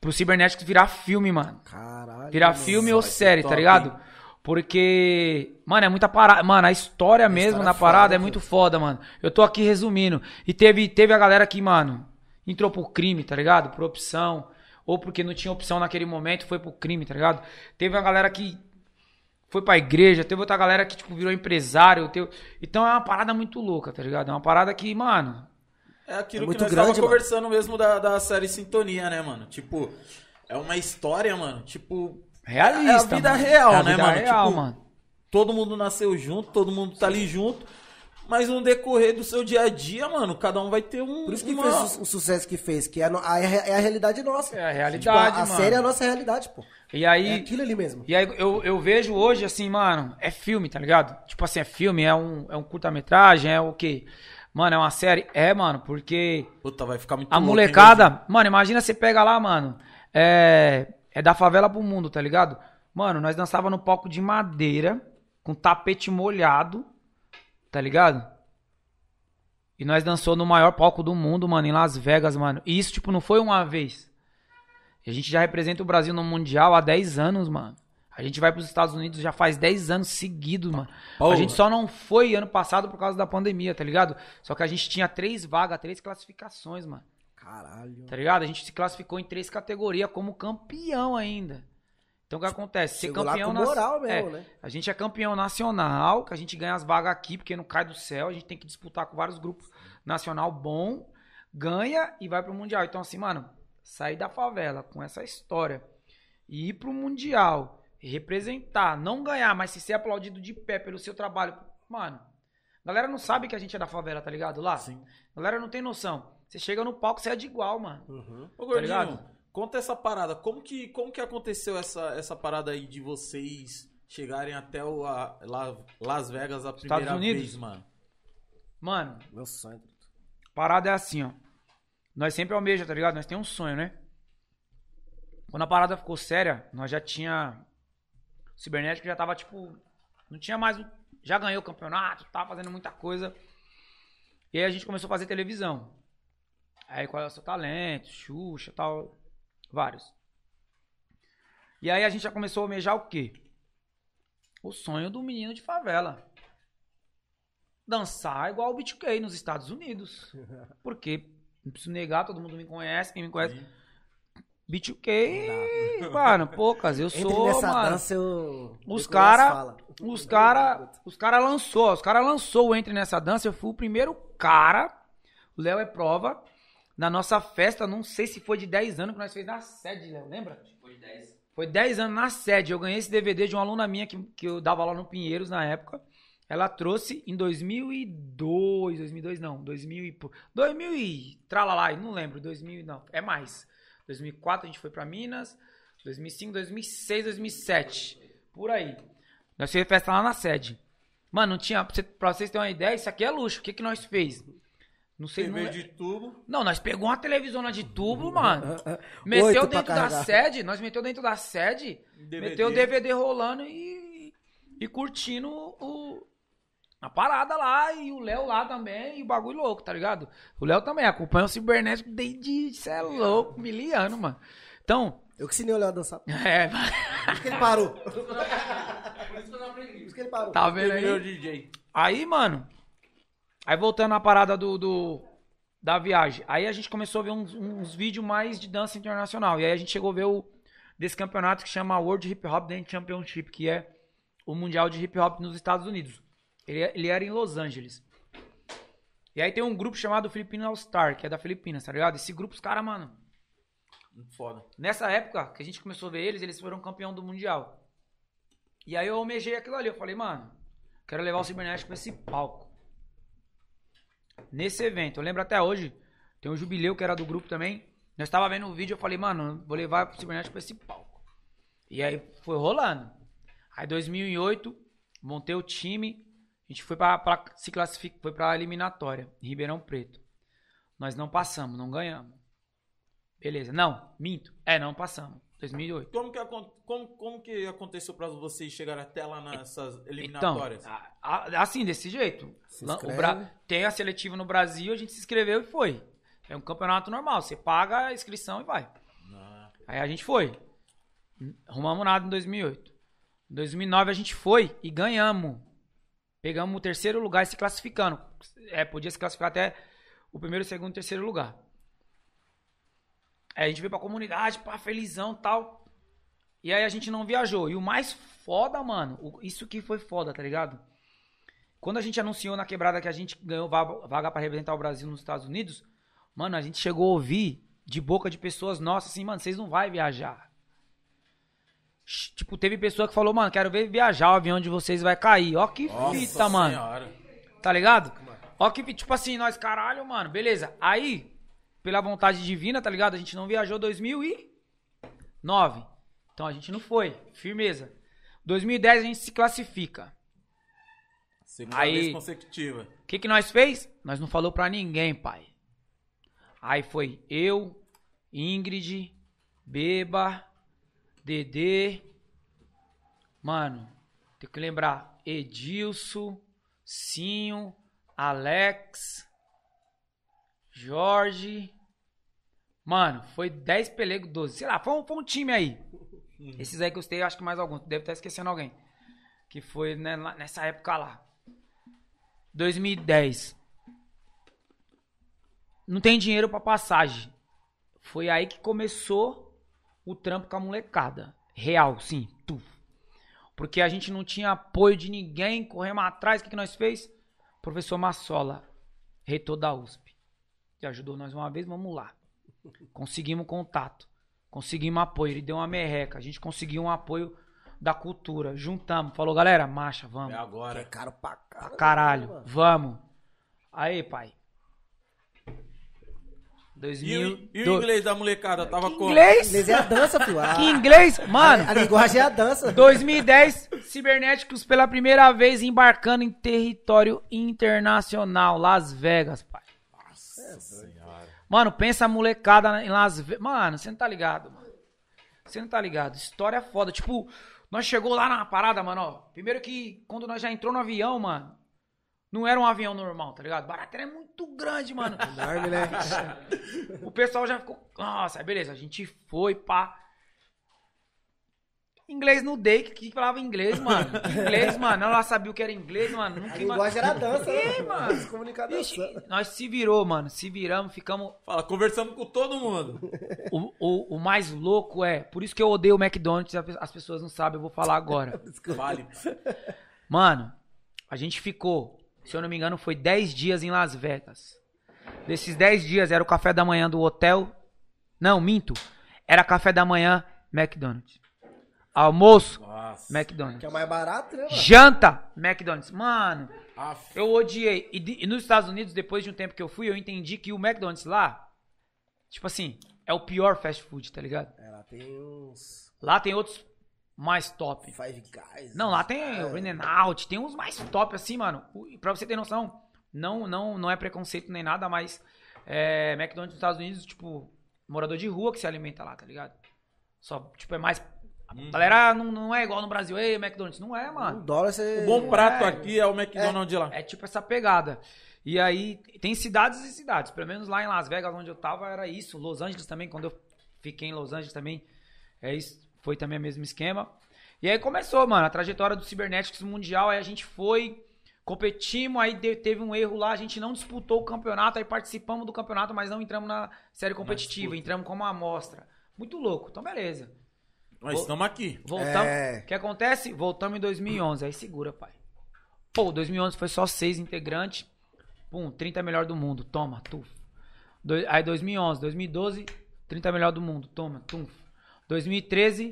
pro Cibernéticos virar filme, mano. Caralho. Virar mano. filme ou série, top, tá ligado? Porque, mano, é muita parada. Mano, a história mesmo história na é parada foda, é muito foda, mano. Eu tô aqui resumindo. E teve, teve a galera que, mano, entrou pro crime, tá ligado? Por opção. Ou porque não tinha opção naquele momento, foi pro crime, tá ligado? Teve uma galera que foi pra igreja, teve outra galera que, tipo, virou empresário. teve- Então é uma parada muito louca, tá ligado? É uma parada que, mano. É aquilo É muito que nós grande, tava mano. conversando mesmo da, da série Sintonia, né, mano? Tipo, é uma história, mano. Tipo. Realista. É a vida mano. real, É a né, vida mano? real, Tipo, mano. Todo mundo nasceu junto, todo mundo tá ali junto. Mas no decorrer do seu dia a dia, mano, cada um vai ter um. Por isso que uma... fez o, o sucesso que fez, que é a, no- a- é a realidade nossa. É a Tipo, realidade, a, a mano. série é a nossa realidade, pô. E aí, É aquilo ali mesmo. E aí eu, eu vejo hoje, assim, mano, é filme, tá ligado? Tipo assim, é filme, é um, é um curta-metragem, é o quê? Mano, é uma série? É, mano, porque Puta, vai ficar muito a louco, hein, molecada. Mano, imagina você pega lá, mano. É, é da favela pro mundo, tá ligado? Mano, nós dançava no palco de madeira, com tapete molhado, tá ligado? E nós dançou no maior palco do mundo, mano, em Las Vegas, mano. E isso, tipo, não foi uma vez. A gente já representa o Brasil no Mundial há 10 anos, mano. A gente vai pros Estados Unidos já faz 10 anos seguidos, mano. Porra. A gente só não foi ano passado por causa da pandemia, tá ligado? Só que a gente tinha três vagas, três classificações, mano. Caralho. Tá ligado? A gente se classificou em três categorias como campeão ainda. Então o que acontece? Ser Chegou campeão nas- moral mesmo, é, né? A gente é campeão nacional, que a gente ganha as vagas aqui, porque não cai do céu. A gente tem que disputar com vários grupos nacional bom, ganha e vai pro Mundial. Então, assim, mano, sair da favela com essa história e ir pro Mundial, representar, não ganhar, mas se ser aplaudido de pé pelo seu trabalho, mano. Galera não sabe que a gente é da favela, tá ligado? Lá. Sim. Galera não tem noção. Você chega no palco, você é de igual, mano. Uhum. Ô, Gordinho, Tá ligado? Conta essa parada. Como que, como que aconteceu essa, essa parada aí de vocês chegarem até o, a- La- Las Vegas a primeira Unidos? vez, mano? Mano, Meu sonho. parada é assim, ó. Nós sempre almeja, tá ligado? Nós temos um sonho, né? Quando a parada ficou séria, nós já tinha. O cibernético já tava, tipo. Não tinha mais. o- Já ganhou o campeonato, tava fazendo muita coisa. E aí a gente começou a fazer televisão. Aí qual é o seu talento? Xuxa tal. Vários. E aí a gente já começou a almejar o quê? O sonho do menino de favela. Dançar igual o BTK nos Estados Unidos. Porque, não preciso negar, todo mundo me conhece, quem me conhece. BTK, mano, poucas, eu Entre sou, nessa mano. dança, eu... Os cara, os cara, os cara lançou, os cara lançou o Entre nessa dança, eu fui o primeiro cara, o Léo é prova, na nossa festa, não sei se foi de 10 anos que nós fez na sede, Léo, lembra? Foi 10. Foi 10 anos na sede. Eu ganhei esse DVD de uma aluna minha que, que eu dava lá no Pinheiros na época. Ela trouxe em 2002, 2002 não, 2000 e pô- 2000 e tralalá, não lembro, 2000 não, é mais. 2004 a gente foi pra Minas, 2005, 2006, 2007, por aí. Nós fizemos festa lá na sede. Mano, não tinha, pra vocês terem uma ideia, isso aqui é luxo. O que que nós fez? Não sei, não, TV le- de tubo. não, nós pegou uma televisona de tubo, mano. Meteu dentro da sede, nós meteu dentro da sede, DVD. meteu o DVD rolando e, e curtindo o, a parada lá, e o Léo lá também, e o bagulho louco, tá ligado? O Léo também acompanha o Cibernético desde, cê é louco, miliano, mano. Então, Eu que ensinei o Léo a dançar. Por é, isso que ele parou. Por isso que eu não Por aprendi. isso que ele parou. tá vendo aí? DJ. Aí, mano, aí voltando à parada do, do- da viagem, aí a gente começou a ver uns, uns vídeos mais de dança internacional, e aí a gente chegou a ver o, desse campeonato que chama World Hip Hop Dance Championship, que é o mundial de hip hop nos Estados Unidos. Ele, ele era em Los Angeles. E aí tem um grupo chamado Filipino All Star, que é da Filipinas, tá ligado? Esse grupo, os caras, mano, Foda. Nessa época que a gente começou a ver eles, eles foram campeão do Mundial. E aí eu almejei aquilo ali. Eu falei, mano, quero levar o Cibernético pra esse palco. Nesse evento, eu lembro até hoje, tem um jubileu que era do grupo também. Nós tava vendo o vídeo, eu falei, mano, vou levar o Cibernético pra esse palco. E aí foi rolando. Aí 2008, montei o time, a gente foi pra, pra se classificar, foi pra eliminatória, em Ribeirão Preto. Nós não passamos, não ganhamos. Beleza. Não, minto. É, não passamos. 2008. Como que, como, como que aconteceu pra vocês chegarem até lá nessas Então, eliminatórias? a- a- assim, desse jeito. Bra- Tem a seletiva no Brasil, a gente se inscreveu e foi. É um campeonato normal. Você paga a inscrição e vai. Ah, Aí a gente foi. Arrumamos nada em 2008. Em 2009 a gente foi e ganhamos. Pegamos o terceiro lugar e se classificando. É, podia se classificar até o primeiro, segundo e terceiro lugar. Aí a gente veio pra comunidade, pá, felizão e tal. E aí a gente não viajou. E o mais foda, mano, isso que foi foda, tá ligado? Quando a gente anunciou na quebrada que a gente ganhou vaga, para representar o Brasil nos Estados Unidos, mano, a gente chegou a ouvir de boca de pessoas nossas assim, mano, vocês não vai viajar. Tipo, teve pessoa que falou, mano, quero ver viajar, o avião de vocês vai cair. Ó que Nossa fita, mano. Senhora. Tá Tá ligado? Ó que, tipo assim, nós, caralho, mano, beleza. Aí, pela vontade divina, tá ligado? A gente não viajou 2009. Então a gente não foi. Firmeza. 2010 a gente se classifica. Segunda Aí- vez consecutiva. O que, que nós fez? Nós não falou pra ninguém, pai. Aí foi eu, Ingrid, Beba, Dedê. Mano, tem que lembrar. Edilson, Cinho, Alex, Jorge. Mano, foi 10 pelegos, 12. Sei lá, foi um, foi um time aí. Esses aí que eu citei, acho que mais alguns. Deve estar esquecendo alguém. Que foi né, nessa época lá. 2010. Não tem dinheiro pra passagem. Foi aí que começou o trampo com a molecada. Real, sim. Tu. Porque a gente não tinha apoio de ninguém, corremos atrás. O que, que nós fez? Professor Massola, reitor da USP. Que ajudou nós uma vez, vamos lá. Conseguimos contato. Conseguimos apoio. Ele deu uma merreca. A gente conseguiu um apoio da cultura. Juntamos. Falou, galera, marcha, vamos. É Que é agora. caro pra caralho. Caralho, mano. vamos. Aí, pai. E, 2000. o, e o do- inglês da molecada? Tava como? Inglês? Inglês é a dança, filho. A, Que inglês? a Mano, linguagem é a dança. 2010, Cibernéticos pela primeira vez embarcando em território internacional, Las Vegas, pai. Nossa senhora. Mano, pensa a molecada em Las Vegas. Mano, você não tá ligado, mano. Você não tá ligado. História foda. Tipo, nós chegou lá na parada, mano, ó. Primeiro que quando nós já entrou no avião, mano, não era um avião normal, tá ligado? Barateira é muito grande, mano. Enorme, né? O pessoal já ficou. Nossa, beleza, a gente foi, pá. Inglês no day, que, que falava inglês, mano. Inglês, mano. Ela sabia o que era inglês, mano. A Nunca linguagem era a dança, É, né? mano. Se comunicar dançando. nós se virou, mano. Se viramos, ficamos. Fala, conversamos com todo mundo. O, o, o mais louco é. Por isso que eu odeio o McDonald's. As pessoas não sabem, eu vou falar agora. Vale. Mano, a gente ficou, se eu não me engano, foi 10 dias em Las Vegas. Desses 10 dias era o café da manhã do hotel. Não, minto. Era café da manhã McDonald's. Almoço, Nossa. McDonald's. Que é o mais barato, né, mano? Janta, McDonald's. Mano, Aff. eu odiei. E, de- e nos Estados Unidos, depois de um tempo que eu fui, eu entendi que o McDonald's lá, tipo assim, é o pior fast food, tá ligado? Ela tem uns Lá tem outros mais top. Five Guys. Não, lá tem É. o In and Out, tem uns mais top assim, mano. Pra você ter noção, não, não, não é preconceito nem nada, mas é, McDonald's nos Estados Unidos, tipo, morador de rua que se alimenta lá, tá ligado? Só, tipo, é mais. A Hum. galera não, não é igual no Brasil, ei, McDonald's. Não é, mano. dólar você... O bom prato É. aqui é o McDonald's de lá. É tipo essa pegada. E aí, tem cidades e cidades. Pelo menos lá em Las Vegas, onde eu tava, era isso. Los Angeles também, quando eu fiquei em Los Angeles também, é isso. Foi também o mesmo esquema. E aí começou, mano, a trajetória do Cybernetics Mundial. Aí a gente foi, competimos, aí teve um erro lá, a gente não disputou o campeonato, aí participamos do campeonato, mas não entramos na série competitiva, entramos como amostra. Muito louco. Então, beleza. Nós estamos aqui. Voltamos. É. O que acontece? Voltamos em 2011. Aí segura, pai. Pô, 2011 foi só seis integrantes. Pum, 30 melhor do mundo. Toma, tuf. Do- Aí 2011, 2012, 30 melhor do mundo. Toma, tuf. 2013,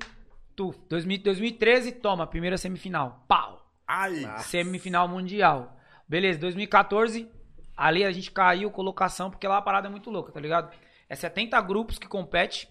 tuf. 2000 2013, toma, primeira semifinal. Pau. Ai. Semifinal mundial. Beleza, 2014, ali a gente caiu colocação, porque lá a parada é muito louca, tá ligado? É 70 grupos que compete,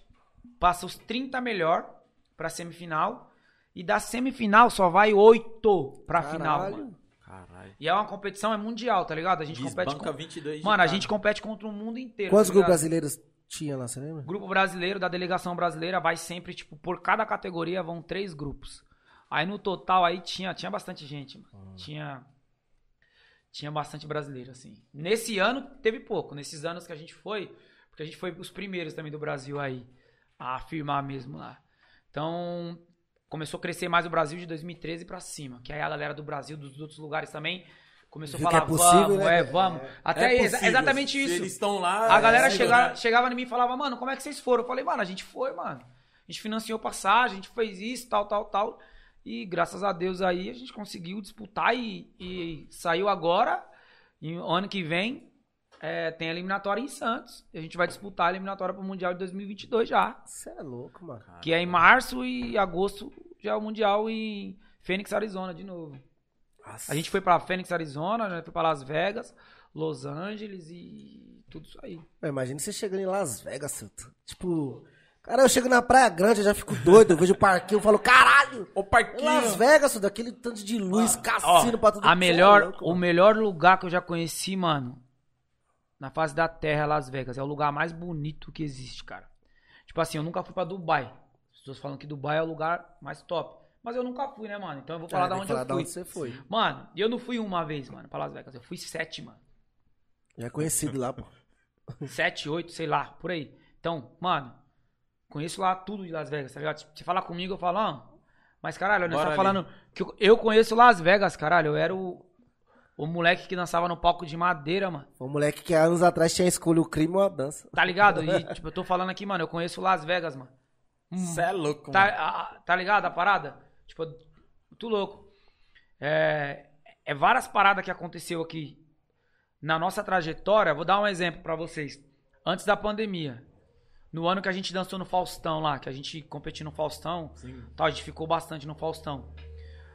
passa os 30 melhor pra semifinal, e da semifinal só vai 8 pra final, Caralho. mano. Caralho. E é uma competição, é mundial, tá ligado? A gente compete Desbanca com... 22 de Mano, a gente compete contra o mundo inteiro. Quantos tá grupos brasileiros tinha lá, você lembra? Grupo brasileiro, da delegação brasileira, vai sempre, tipo, por cada categoria vão três grupos. Aí no total aí tinha, tinha bastante gente, mano. Tinha. Tinha bastante brasileiro, assim. Nesse ano teve pouco. Nesses anos que a gente foi, porque a gente foi os primeiros também do Brasil aí a afirmar mesmo lá. Então, começou a crescer mais o Brasil de 2013 pra cima. Que aí a galera do Brasil, dos outros lugares também, começou Viu a que é falar, possível, vamos, né? é, vamos. Até É aí, exa- possível. exatamente Se isso. Eles estão lá. A galera é, chega- né? chegava em mim e falava, mano, como é que vocês foram? Eu falei, mano, a gente foi, mano. A gente financiou passagem, a gente fez isso, tal, tal, tal. E graças a Deus aí a gente conseguiu disputar e, e saiu agora. E ano que vem é, tem a eliminatória em Santos. E a gente vai disputar a eliminatória pro Mundial de 2022 já. Você é louco, mano. Que é em março e agosto já é o Mundial em Phoenix, Arizona, de novo. A gente foi pra Phoenix, Arizona, né? foi pra Las Vegas, Los Angeles e tudo isso aí. É, Imagina você chegando em Las Vegas, Santo. Tipo, cara, eu chego na Praia Grande, eu já fico doido. Eu vejo o parquinho, eu falo, caralho! Ô, parquinho. Las Vegas, Santo, aquele tanto de luz, cassino pra tudo A que melhor, é louco, o mano. melhor lugar que eu já conheci, mano, na face da terra Las Vegas. É o lugar mais bonito que existe, cara. Tipo assim, eu nunca fui pra Dubai. As pessoas falam que Dubai é o lugar mais top. Mas eu nunca fui, né, mano? Então eu vou falar É, da onde falar eu da fui. onde você foi. Mano, eu não fui uma vez, mano, pra Las Vegas. Eu fui sete, mano. Já é conhecido lá, pô. Sete, oito, sei lá, por aí. Então, mano, conheço lá tudo de Las Vegas, tá ligado? Se falar comigo, eu falo, ah, mas caralho, Bora tá ali. falando que eu, eu conheço Las Vegas, caralho. Eu era o, o moleque que dançava no palco de madeira, mano. O moleque que há anos atrás tinha escolhido o crime ou a dança. Tá ligado? E, tipo, eu tô falando aqui, mano, eu conheço Las Vegas, mano. Você é louco, Tá, mano. a- tá ligado a parada? Tipo, muito louco. É, é várias paradas que aconteceu aqui na nossa trajetória. Vou dar um exemplo pra vocês. Antes da pandemia, no ano que a gente dançou no Faustão lá, que a gente competiu no Faustão, tal, a gente ficou bastante no Faustão.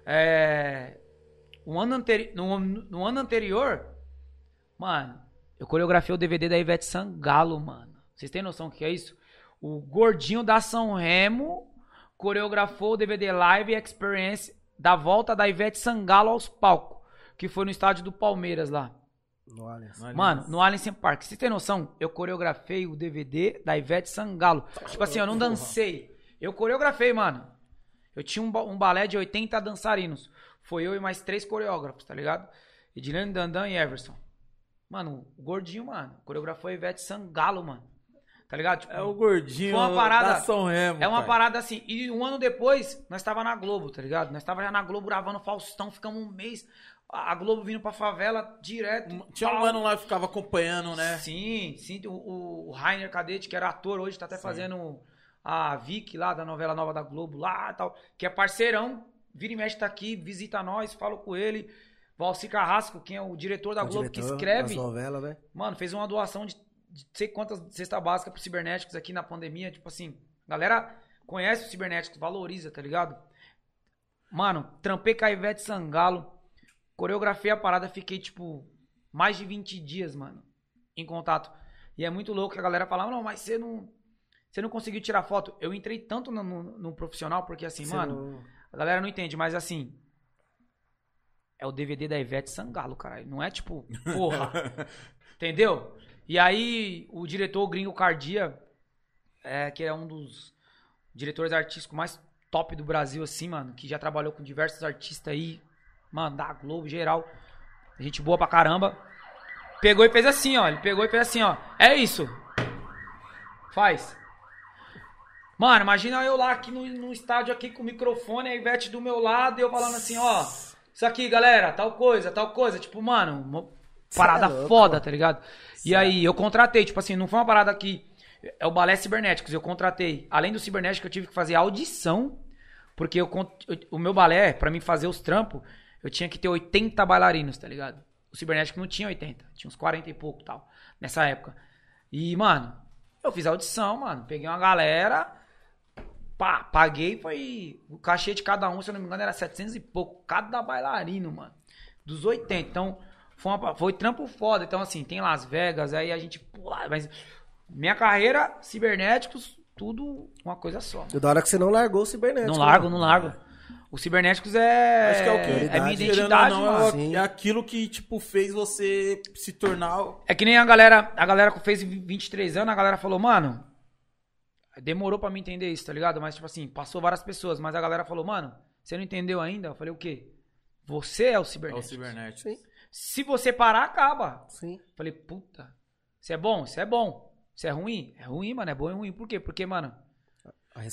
É, um ano anteri no, no ano anterior, mano, eu coreografei o DVD da Ivete Sangalo, mano. Vocês têm noção do que é isso? O gordinho da São Remo coreografou o DVD Live Experience da volta da Ivete Sangalo aos palcos, que foi no estádio do Palmeiras lá. No Allianz. Mano, no Allianz Park. Você tem noção? Eu coreografei o DVD da Ivete Sangalo. Tipo assim, eu não dancei. Eu coreografei, mano. Eu tinha um, um balé de 80 dançarinos. Foi eu e mais três coreógrafos, tá ligado? Edilene Dandan e Everson. Mano, o gordinho, mano, coreografou a Ivete Sangalo, mano. Tá ligado? Tipo, É o gordinho Foi uma parada- da São Remo, é uma pai. parada assim. E um ano depois, nós tava na Globo, tá ligado? Nós tava já na Globo gravando Faustão, ficamos um mês. A Globo vindo pra favela direto. Tinha um mano lá que ficava acompanhando, né? Sim, sim. O, o Rainer Cadete, que era ator hoje, tá até fazendo a Vicky lá da novela nova da Globo lá e tal. Que é parceirão. Vira e mexe tá aqui, visita nós, falo com ele. Valci Carrasco, quem é o diretor da O Globo, que diretor escreve. das novelas, né? Mano, fez uma doação de, de sei quantas cesta básica pro cibernéticos aqui na pandemia. Tipo assim, galera conhece o cibernéticos, valoriza, tá ligado? Mano, trampei com a Ivete Sangalo, coreografei a parada, fiquei, tipo, mais de 20 dias, mano, em contato. E é muito louco que a galera fala, não, mas você não. Você não conseguiu tirar foto. Eu entrei tanto no, no- no profissional, porque assim, Você mano, não- a galera não entende, mas assim. É o DVD da Ivete Sangalo, caralho. Não é tipo, porra. entendeu? E aí, o diretor Gringo Cardia, é, que é um dos diretores artísticos mais top do Brasil, assim, mano, que já trabalhou com diversos artistas aí, mano, da Globo, geral. Gente boa pra caramba. Pegou e fez assim, ó. Ele pegou e fez assim, ó. É isso. Faz. Mano, imagina eu lá aqui no, no estádio aqui com o microfone, a Ivete do meu lado e eu falando assim, ó. Isso aqui, galera, tal coisa, tal coisa. Tipo, mano, uma parada é louco, foda, mano. tá ligado? E aí, eu contratei, tipo assim, não foi uma parada que. É o balé cibernéticos, eu contratei. Além do cibernético, eu tive que fazer audição. Porque eu, o meu balé, pra mim fazer os trampos, eu tinha que ter 80 bailarinos, tá ligado? O cibernético não tinha 80, tinha uns 40 e pouco tal, nessa época. E, mano, eu fiz audição, mano. Peguei uma galera, pá, paguei, foi. O cachê de cada um, se eu não me engano, era 700 e pouco, cada bailarino, mano. Dos 80. Então, foi, uma- foi trampo foda. Então, assim, tem Las Vegas, aí a gente. Pula, mas minha carreira, cibernéticos, tudo uma coisa só. E da hora que você não largou o cibernético. Não largo, né? não largo. O cibernéticos é. Acho que é o que? É minha identidade, não, mano. é, Sim. é aquilo que, tipo, fez você se tornar... É que nem a galera, a galera que fez 23 anos, a galera falou, mano, demorou pra me entender isso, tá ligado? Mas, tipo assim, passou várias pessoas, mas a galera falou, mano, você não entendeu ainda? Eu falei, o quê? Você é o É o cibernético. cibernético. Sim, Se você parar, acaba. sim. Eu falei, puta, isso é bom? Isso é bom. Isso é ruim? É ruim, mano, é bom e ruim. Por quê? Porque, mano,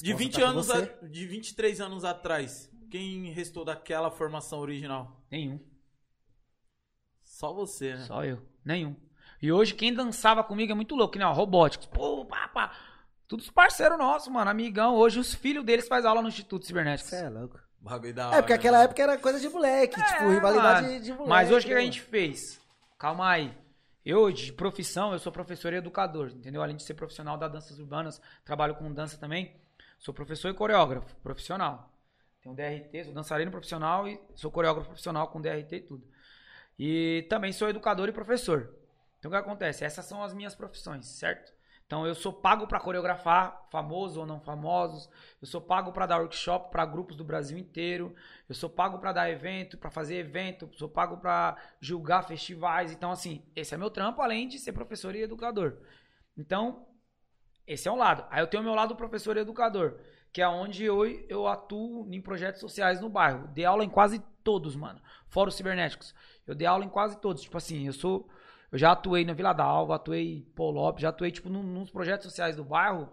De 20 tá anos, a- de 23 anos atrás, quem restou daquela formação original? nenhum. Só você, né? Só eu. Nenhum. E hoje quem dançava comigo é muito louco, né? Ó, Robóticos. Pô, pá, pá. Todos parceiros nossos, mano. Amigão. Hoje os filhos deles fazem aula no Instituto Cibernético. Você é louco. Bagulho da hora. É, porque aquela né? época era coisa de moleque, tipo, É, rivalidade mano. de moleque. Mas hoje o que a gente fez? Calma aí. Eu, de profissão, eu sou professor e educador, entendeu? Além de ser profissional das danças urbanas, trabalho com dança também. Sou professor e coreógrafo, profissional. Tenho DRT, sou dançarino profissional e sou coreógrafo profissional com DRT e tudo. E também sou educador e professor. Então o que acontece? Essas são as minhas profissões, certo? Então eu sou pago para coreografar, famosos ou não famosos. Eu sou pago para dar workshop para grupos do Brasil inteiro. Eu sou pago para dar evento, para fazer evento. Sou pago para julgar festivais. Então assim, esse é meu trampo, além de ser professor e educador. Então esse é um lado. Aí eu tenho o meu lado professor e educador, que é onde eu, eu atuo em projetos sociais no bairro. Dei aula em quase todos, mano. Fora os cibernéticos. Eu dei aula em quase todos. Tipo assim, eu sou eu já atuei na Vila Dalva, atuei em Pô Lopes, já atuei, tipo, num, nos projetos sociais do bairro.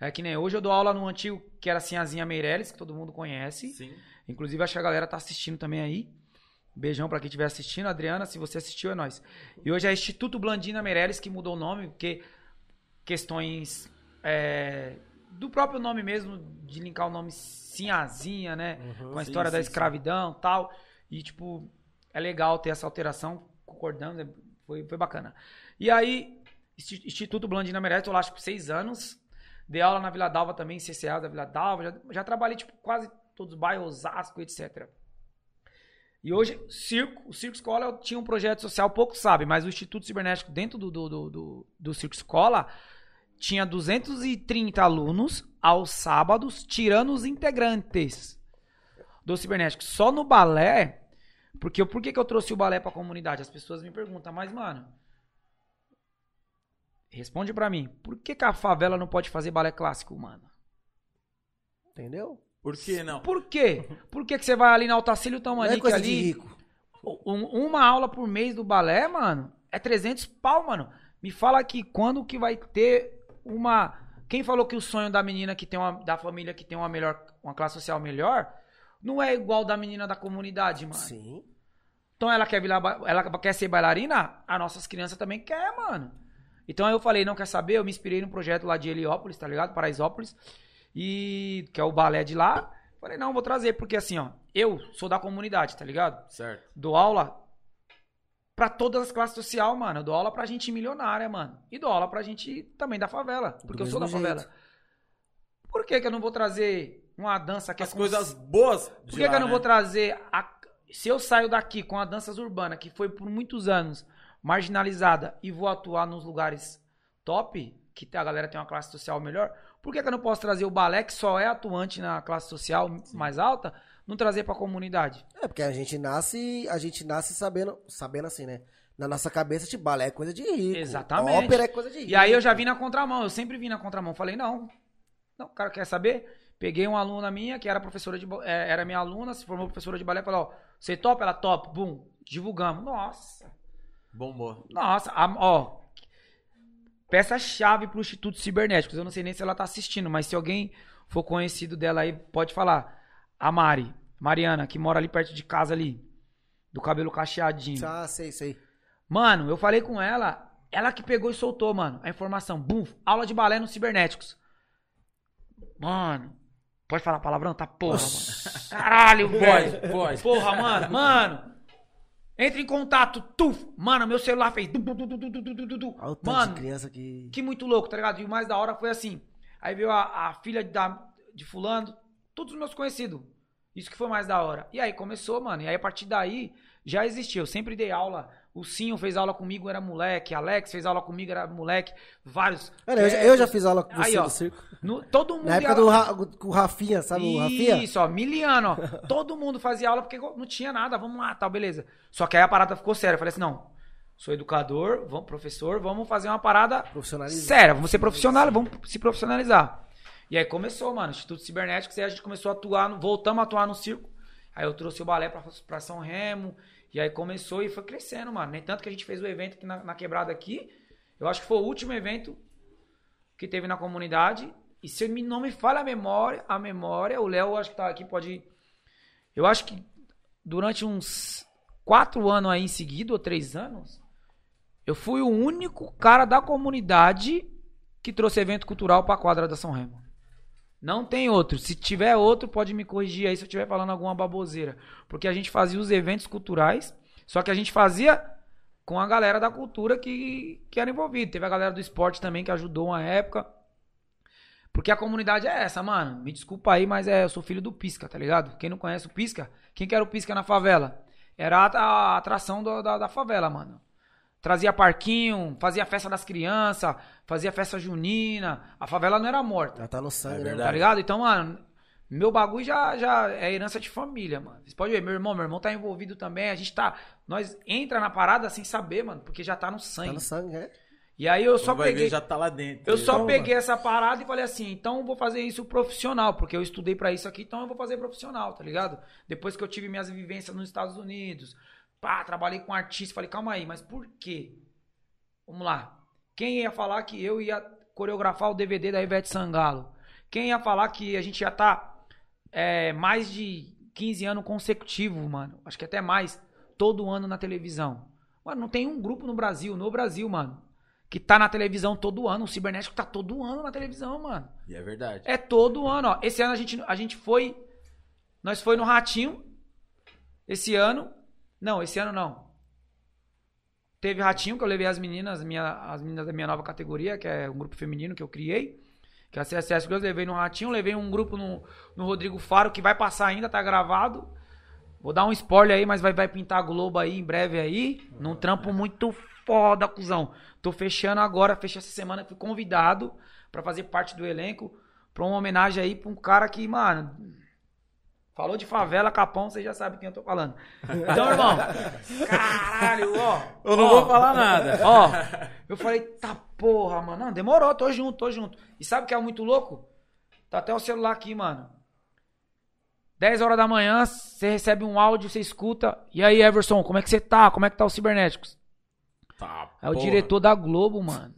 É que nem hoje eu dou aula no antigo, que era Sinhazinha Meirelles, que todo mundo conhece. Sim. Inclusive, acho que a galera tá assistindo também aí. Beijão pra quem estiver assistindo. Adriana, se você assistiu, é nóis. E hoje é Instituto Blandina Meirelles, que mudou o nome, porque questões é, do próprio nome mesmo, de linkar o nome Sinhazinha, né? com a sim, história da sim, sim. escravidão e tal. E, tipo, é legal ter essa alteração, concordamos, é- foi, foi bacana. E aí, Insti- Instituto Blandina Meirelles, tô lá, acho que seis anos. Dei aula na Vila Dalva também, CCA da Vila Dalva. Já, já trabalhei, tipo, quase todos os bairros, Osasco, etc. E hoje, circo, o Circo Escola eu tinha um projeto social, pouco sabe, mas o Instituto Cibernético dentro do, do, do, do, do Circo Escola tinha 230 alunos aos sábados, tirando os integrantes do Cibernético. Só no balé, porque eu- por que, que eu trouxe o balé pra comunidade? As pessoas me perguntam, mas mano, responde pra mim, por que, que a favela não pode fazer balé clássico, mano? Entendeu? Por que não? Por quê? Por que, que você vai ali na Altacílio é Tamanique coisa ali... de rico. Um- uma aula por mês do balé, mano, é 300 pau, mano. Me fala aqui, quando que vai ter uma... Quem falou que o sonho da menina que tem uma... Da família que tem uma melhor... Uma classe social melhor... Não é igual da menina da comunidade, mano. Sim. Então ela quer, virar, ela quer ser bailarina? As nossas crianças também quer, mano. Então aí eu falei, não quer saber? Eu me inspirei num projeto lá de Heliópolis, tá ligado? Paraisópolis. E que é o balé de lá. Falei, não, vou trazer, porque assim, ó, eu sou da comunidade, tá ligado? Certo. Dou aula pra todas as classes sociais, mano. Eu dou aula pra gente milionária, mano. E dou aula pra gente também da favela. Porque eu sou da mesmo favela. jeito. Por que, que eu não vou trazer uma dança que As é com- coisas boas de Por que, lá, que eu não né? vou trazer. a- Se eu saio daqui com a danças urbana, que foi por muitos anos marginalizada, e vou atuar nos lugares top, que a galera tem uma classe social melhor, por que, que eu não posso trazer o balé, que só é atuante na classe social mais alta, não trazer pra comunidade? É, porque a gente nasce, a gente nasce sabendo, sabendo assim, né? Na nossa cabeça, tipo, balé é coisa de rico. Exatamente. Ópera é coisa de rico. E aí eu já vim na contramão, eu sempre vim na contramão. Falei, não, não, o cara quer saber? Peguei uma aluna minha, que era professora de é, era minha aluna, se formou professora de balé, falou, ó, você topa? Ela top, bum, divulgamos. Nossa, Bombou. nossa, a- ó, peça-chave pro Instituto Cibernéticos. Eu não sei nem se ela tá assistindo, mas se alguém for conhecido dela aí, pode falar. A Mari, Mariana, que mora ali perto de casa ali, do cabelo cacheadinho. Ah, sei, sei. Mano, eu falei com ela, ela que pegou e soltou, mano, a informação. Bum, aula de balé nos cibernéticos. Mano, Pode falar palavrão? Tá porra, mano. Caralho, boy Pode. Porra, mano, mano. Entra em contato, tu Mano, meu celular fez. Du, du, du, du, du, du, du. Olha o mano, de criança que. Que muito louco, tá ligado? E o mais da hora foi assim. Aí veio a, a filha da, de Fulano, todos os meus conhecidos. Isso que foi mais da hora. E aí começou, mano. E aí a partir daí já existia. Eu sempre dei aula o Sinho fez aula comigo, era moleque. Alex fez aula comigo, era moleque. Vários. Olha, eu, já- eu já fiz aula com Aí, você ó. no circo. No- todo mundo Na época do Ra- com o Rafinha, sabe o Rafinha? Isso, ó, miliano, ó. Todo mundo fazia aula porque não tinha nada, vamos lá, tal, beleza. Só que aí a parada ficou séria. Eu falei assim, não, sou educador, vamos, professor, vamos fazer uma parada séria, vamos ser profissional, vamos se profissionalizar. E aí começou, mano, Instituto Cibernéticos, e aí a gente começou a atuar, voltamos a atuar no circo. Aí eu trouxe o balé pra, pra São Remo, e aí começou e foi crescendo, mano. Nem tanto que a gente fez o evento aqui na, na quebrada aqui. Eu acho que foi o último evento que teve na comunidade. E se não me falha a memória, a memória, o Léo acho que tá aqui, pode. Eu acho que durante uns quatro anos aí em seguida, ou três anos, eu fui o único cara da comunidade que trouxe evento cultural pra quadra da São Remo. Não tem outro. Se tiver outro, pode me corrigir aí se eu estiver falando alguma baboseira. Porque a gente fazia os eventos culturais, só que a gente fazia com a galera da cultura que, que era envolvida. Teve a galera do esporte também que ajudou uma época. Porque a comunidade é essa, mano. Me desculpa aí, mas é, eu sou filho do Pisca, tá ligado? Quem não conhece o Pisca, quem que era o Pisca na favela? Era a, a atração do- da, da favela, mano. Trazia parquinho, fazia festa das crianças, fazia festa junina. A favela não era morta. Já tá no sangue, É né? verdade. Tá ligado? Então, mano, meu bagulho já, já é herança de família, mano. Vocês podem ver, meu irmão, meu irmão tá envolvido também. A gente tá. Nós entra na parada sem saber, mano, porque já tá no Tá sangue. no sangue, é? E aí eu só peguei. ver, já tá lá dentro. Eu só Então, peguei essa parada e falei assim, então eu vou fazer isso profissional, porque eu estudei pra isso aqui, então eu vou fazer profissional, tá ligado? Depois que eu tive minhas vivências nos Estados Unidos, pá, trabalhei com artista, falei, calma aí, mas por quê? Vamos lá. Quem ia falar que eu ia coreografar o DVD da Ivete Sangalo? Quem ia falar que a gente ia estar mais de 15 anos consecutivos, mano? Acho que até mais, todo ano na televisão. Mano, não tem um grupo no Brasil, no Brasil, mano, que tá na televisão todo ano. O Cibernético tá todo ano na televisão, mano. E é verdade. É todo ano, ó. Esse ano a gente, a gente foi. Nós foi no Ratinho. Esse ano. Não, esse ano não. Teve Ratinho, que eu levei as meninas, minha, as meninas da minha nova categoria, que é um grupo feminino que eu criei. Que é a CSS Girls, levei no Ratinho, levei um grupo no, no Rodrigo Faro, que vai passar ainda, tá gravado. Vou dar um spoiler aí, mas vai, vai pintar a Globo aí em breve aí. Num trampo muito foda, cuzão. Tô fechando agora, fechei essa semana, fui convidado pra fazer parte do elenco. Pra uma homenagem aí pra um cara que, mano. Falou de favela, capão, você já sabe quem eu tô falando. Então, irmão. Caralho, ó. Eu não ó, vou falar nada. Ó, eu falei, tá porra, mano. Não, demorou, tô junto, tô junto. E sabe o que é muito louco? Tá até o celular aqui, mano. 10 horas da manhã, você recebe um áudio, você escuta. E aí, Everson, como é que você tá? Como é que tá o Cibernéticos? Tá, É o porra. diretor da Globo, mano.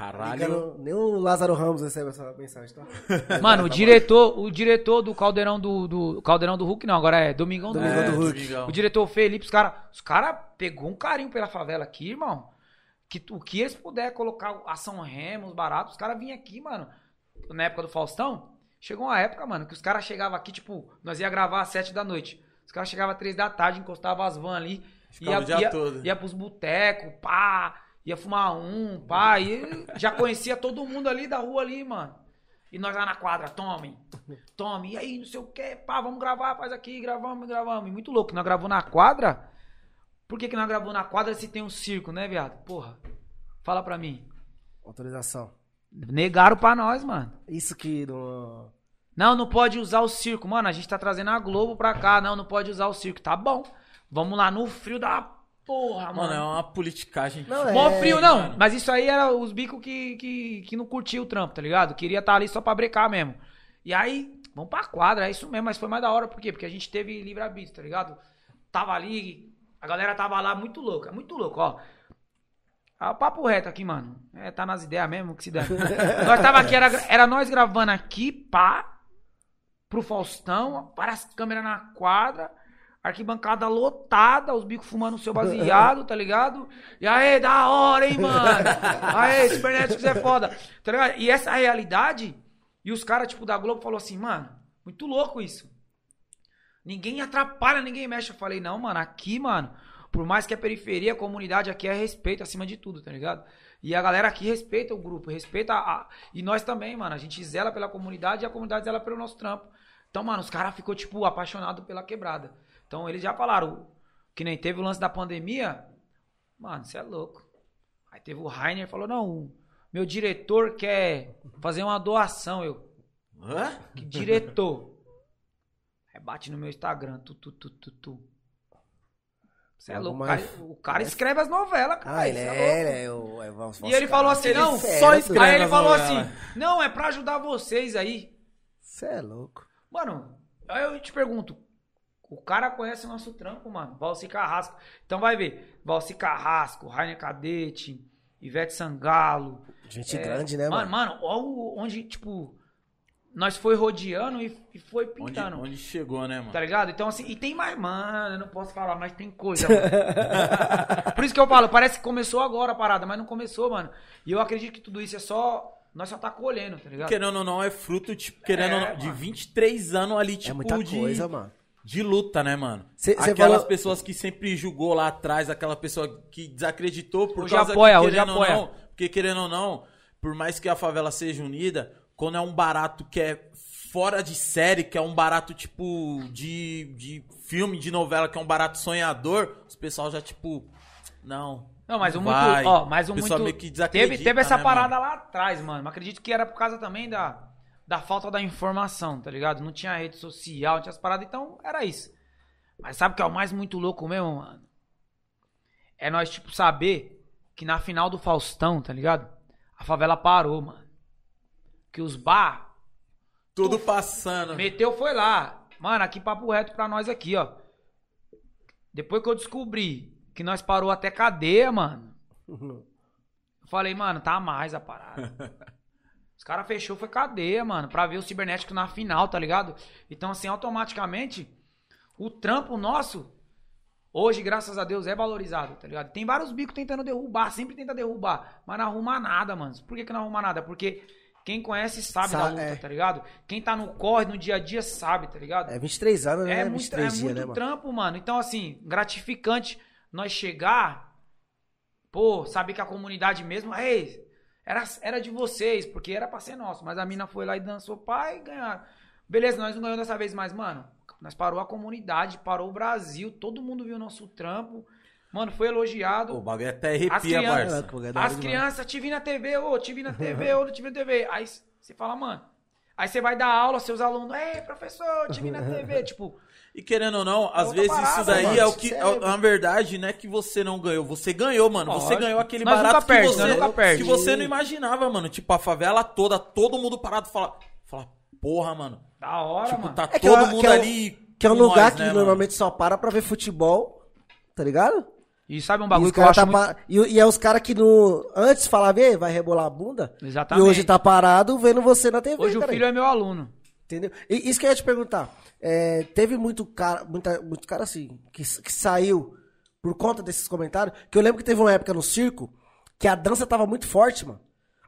Caralho. Nem o Lázaro Ramos recebe essa mensagem, tá? Mano, o diretor, o diretor do Caldeirão do, do Caldeirão do Hulk, não, agora é Domingão do Domingão Hulk. do Hulk. Domingão. O diretor Felipe, os caras os cara pegou um carinho pela favela aqui, irmão. Que o que eles puderem colocar ação remos, baratos, os caras vinham aqui, mano. Na época do Faustão, chegou uma época, mano, que os caras chegavam aqui, tipo, nós ia gravar às sete da noite. Os caras chegavam às três da tarde, encostavam as vans ali. Ficava Ia, o dia ia, todo. ia pros botecos, pá, ia fumar um, e já conhecia todo mundo ali da rua ali, mano. E nós lá na quadra, tome, tome, e aí, não sei o que, pá, vamos gravar, faz aqui, gravamos, gravamos. E muito louco, nós gravamos na quadra. Por que, que nós gravamos na quadra se tem um circo, né, viado? Porra, fala pra mim. Autorização. Negaram pra nós, mano. Isso que no... Não, não pode usar o circo. Mano, a gente tá trazendo a Globo pra cá. Não, não pode usar o circo. Tá bom. Vamos lá no frio da porra, Mano, é mano. uma politicagem. Não, é- Mó frio, não. mano. Mas isso aí era os bicos que, que, que não curtia o trampo, tá ligado? Queria estar ali só pra brecar mesmo. E aí, vamos pra quadra, é isso mesmo. Mas foi mais da hora, por quê? Porque a gente teve livre-arbítrio, tá ligado? Tava ali, a galera tava lá muito louca, muito louco, ó. Ah, papo reto aqui, mano. É, tá nas ideias mesmo que se dá. nós tava aqui, era, era nós gravando aqui, pá, pro Faustão, várias câmeras na quadra, arquibancada lotada, os bicos fumando o seu baseado, tá ligado? E aí, da hora, hein, mano? Aí, Cibernéticos é foda, tá ligado? E essa realidade, e os caras, tipo, da Globo falou assim, mano, muito louco isso. Ninguém atrapalha, ninguém mexe. Eu falei, não, mano, aqui, mano, por mais que a periferia, a comunidade aqui é respeito acima de tudo, tá ligado? E a galera aqui respeita o grupo, respeita a. E nós também, mano. A gente zela pela comunidade e a comunidade zela pelo nosso trampo. Então, mano, os caras ficou, tipo, apaixonados pela quebrada. Então, eles já falaram, que nem teve o lance da pandemia. Mano, você é louco. Aí teve o Rainer falou: não, o meu diretor quer fazer uma doação. Eu, Hã? que diretor? Aí bate no meu Instagram, tu, tu, tu, tu, tu. Você é louco. O mais- cara, o cara escreve as novelas, cara. Ah, ele é, louco. é o... É, vamos, E ele falou assim, não, só escreve Aí ele falou novelas. assim, não, é pra ajudar vocês aí. Você é louco. Mano, aí eu te pergunto, o cara conhece o nosso trampo, mano. Valci Carrasco. Então vai ver, Valci Carrasco, Rainer Cadete, Ivete Sangalo. Gente é, grande, né, mano? mano? Mano, olha o- onde, tipo, nós foi rodeando e, e foi Onde, pintando. onde chegou, né, mano? Tá ligado? Então, assim, e tem mais, mano, eu não posso falar, mas tem coisa, mano. Por isso que eu falo, parece que começou agora a parada, mas não começou, mano. E eu acredito que tudo isso é só. Nós só tá colhendo, tá ligado? Querendo ou não, é fruto, tipo, querendo ou não, É, de mano. 23 anos ali, tipo, é muita de, coisa, mano. De luta, né, mano? Cê- cê Aquelas falou- pessoas que sempre julgou lá atrás, aquela pessoa que desacreditou por Hoje causa apoia, que, hoje querendo ou apoia. não, porque querendo ou não, por mais que a favela seja unida, quando é um barato que é fora de série, que é um barato tipo de, de filme, de novela, que é um barato sonhador, os pessoal já tipo, não. Não, mas um vai. muito. Ó, mas um muito. meio que teve, teve essa né, parada lá atrás, mano. Mas acredito que era por causa também da, da falta da informação, tá ligado? Não tinha rede social, não tinha as paradas, então era isso. Mas sabe o que é o mais muito louco mesmo, mano? É nós, tipo, saber que na final do Faustão, tá ligado? A favela parou, mano. Que os bar Tudo passando. Meteu foi lá. Mano, aqui papo reto pra nós aqui, ó. Depois que eu descobri que nós parou até cadeia, mano. Eu falei, mano, tá mais a parada. Os caras fechou foi cadeia, mano, pra ver o cibernético na final, tá ligado? Então, assim, automaticamente, o trampo nosso, hoje, graças a Deus, é valorizado, tá ligado? Tem vários bicos tentando derrubar, sempre tenta derrubar, mas não arruma nada, mano. Por que, que não arruma nada? Porque quem conhece sabe Sa- da luta, é. tá ligado? Quem tá no corre, no dia a dia, sabe, tá ligado? É 23 anos, né? É muito, 23 é dias, muito né, mano? trampo, mano. Então, assim, gratificante nós chegar, pô, saber que a comunidade mesmo, ei, era, era de vocês, porque era pra ser nosso. Mas a mina foi lá e dançou, pai, e ganharam. Beleza, nós não ganhamos dessa vez, mas, mano, nós parou a comunidade, parou o Brasil, todo mundo viu o nosso trampo. Mano, foi elogiado. O bagulho até As arrepia, crianças- Barça. Pô, é hora As crianças, te vi na TV, ô, te vi na TV, ô, te vi na TV. Aí você fala, mano. Aí você vai dar aula, seus alunos, ei, professor, te vi na TV. Tipo, E querendo ou não, às outra vezes parada, isso daí mano. é o que. Sério. é- Na verdade, não é que você não ganhou. Você ganhou, mano. Você Lógico. ganhou aquele Nós barato perde, que, você, nunca perde. que você não imaginava, mano. Tipo, a favela toda, todo mundo parado fala. Fala, porra, mano. da hora, Tipo, mano. tá É que todo é- mundo que é ali. Que é um lugar nós, que né, mano? normalmente só para pra ver futebol, tá ligado? E sabe um bagulho que eu acho tá muito... pa- e, e é os caras que no... antes falava, "Ei, vai rebolar a bunda. Exatamente. E hoje tá parado vendo você na TV, Hoje o filho é meu aluno. Entendeu? E isso que eu ia te perguntar. É, teve muito cara, muita, muito cara assim, que, que saiu por conta desses comentários. Que eu lembro que teve uma época no circo que a dança tava muito forte, mano.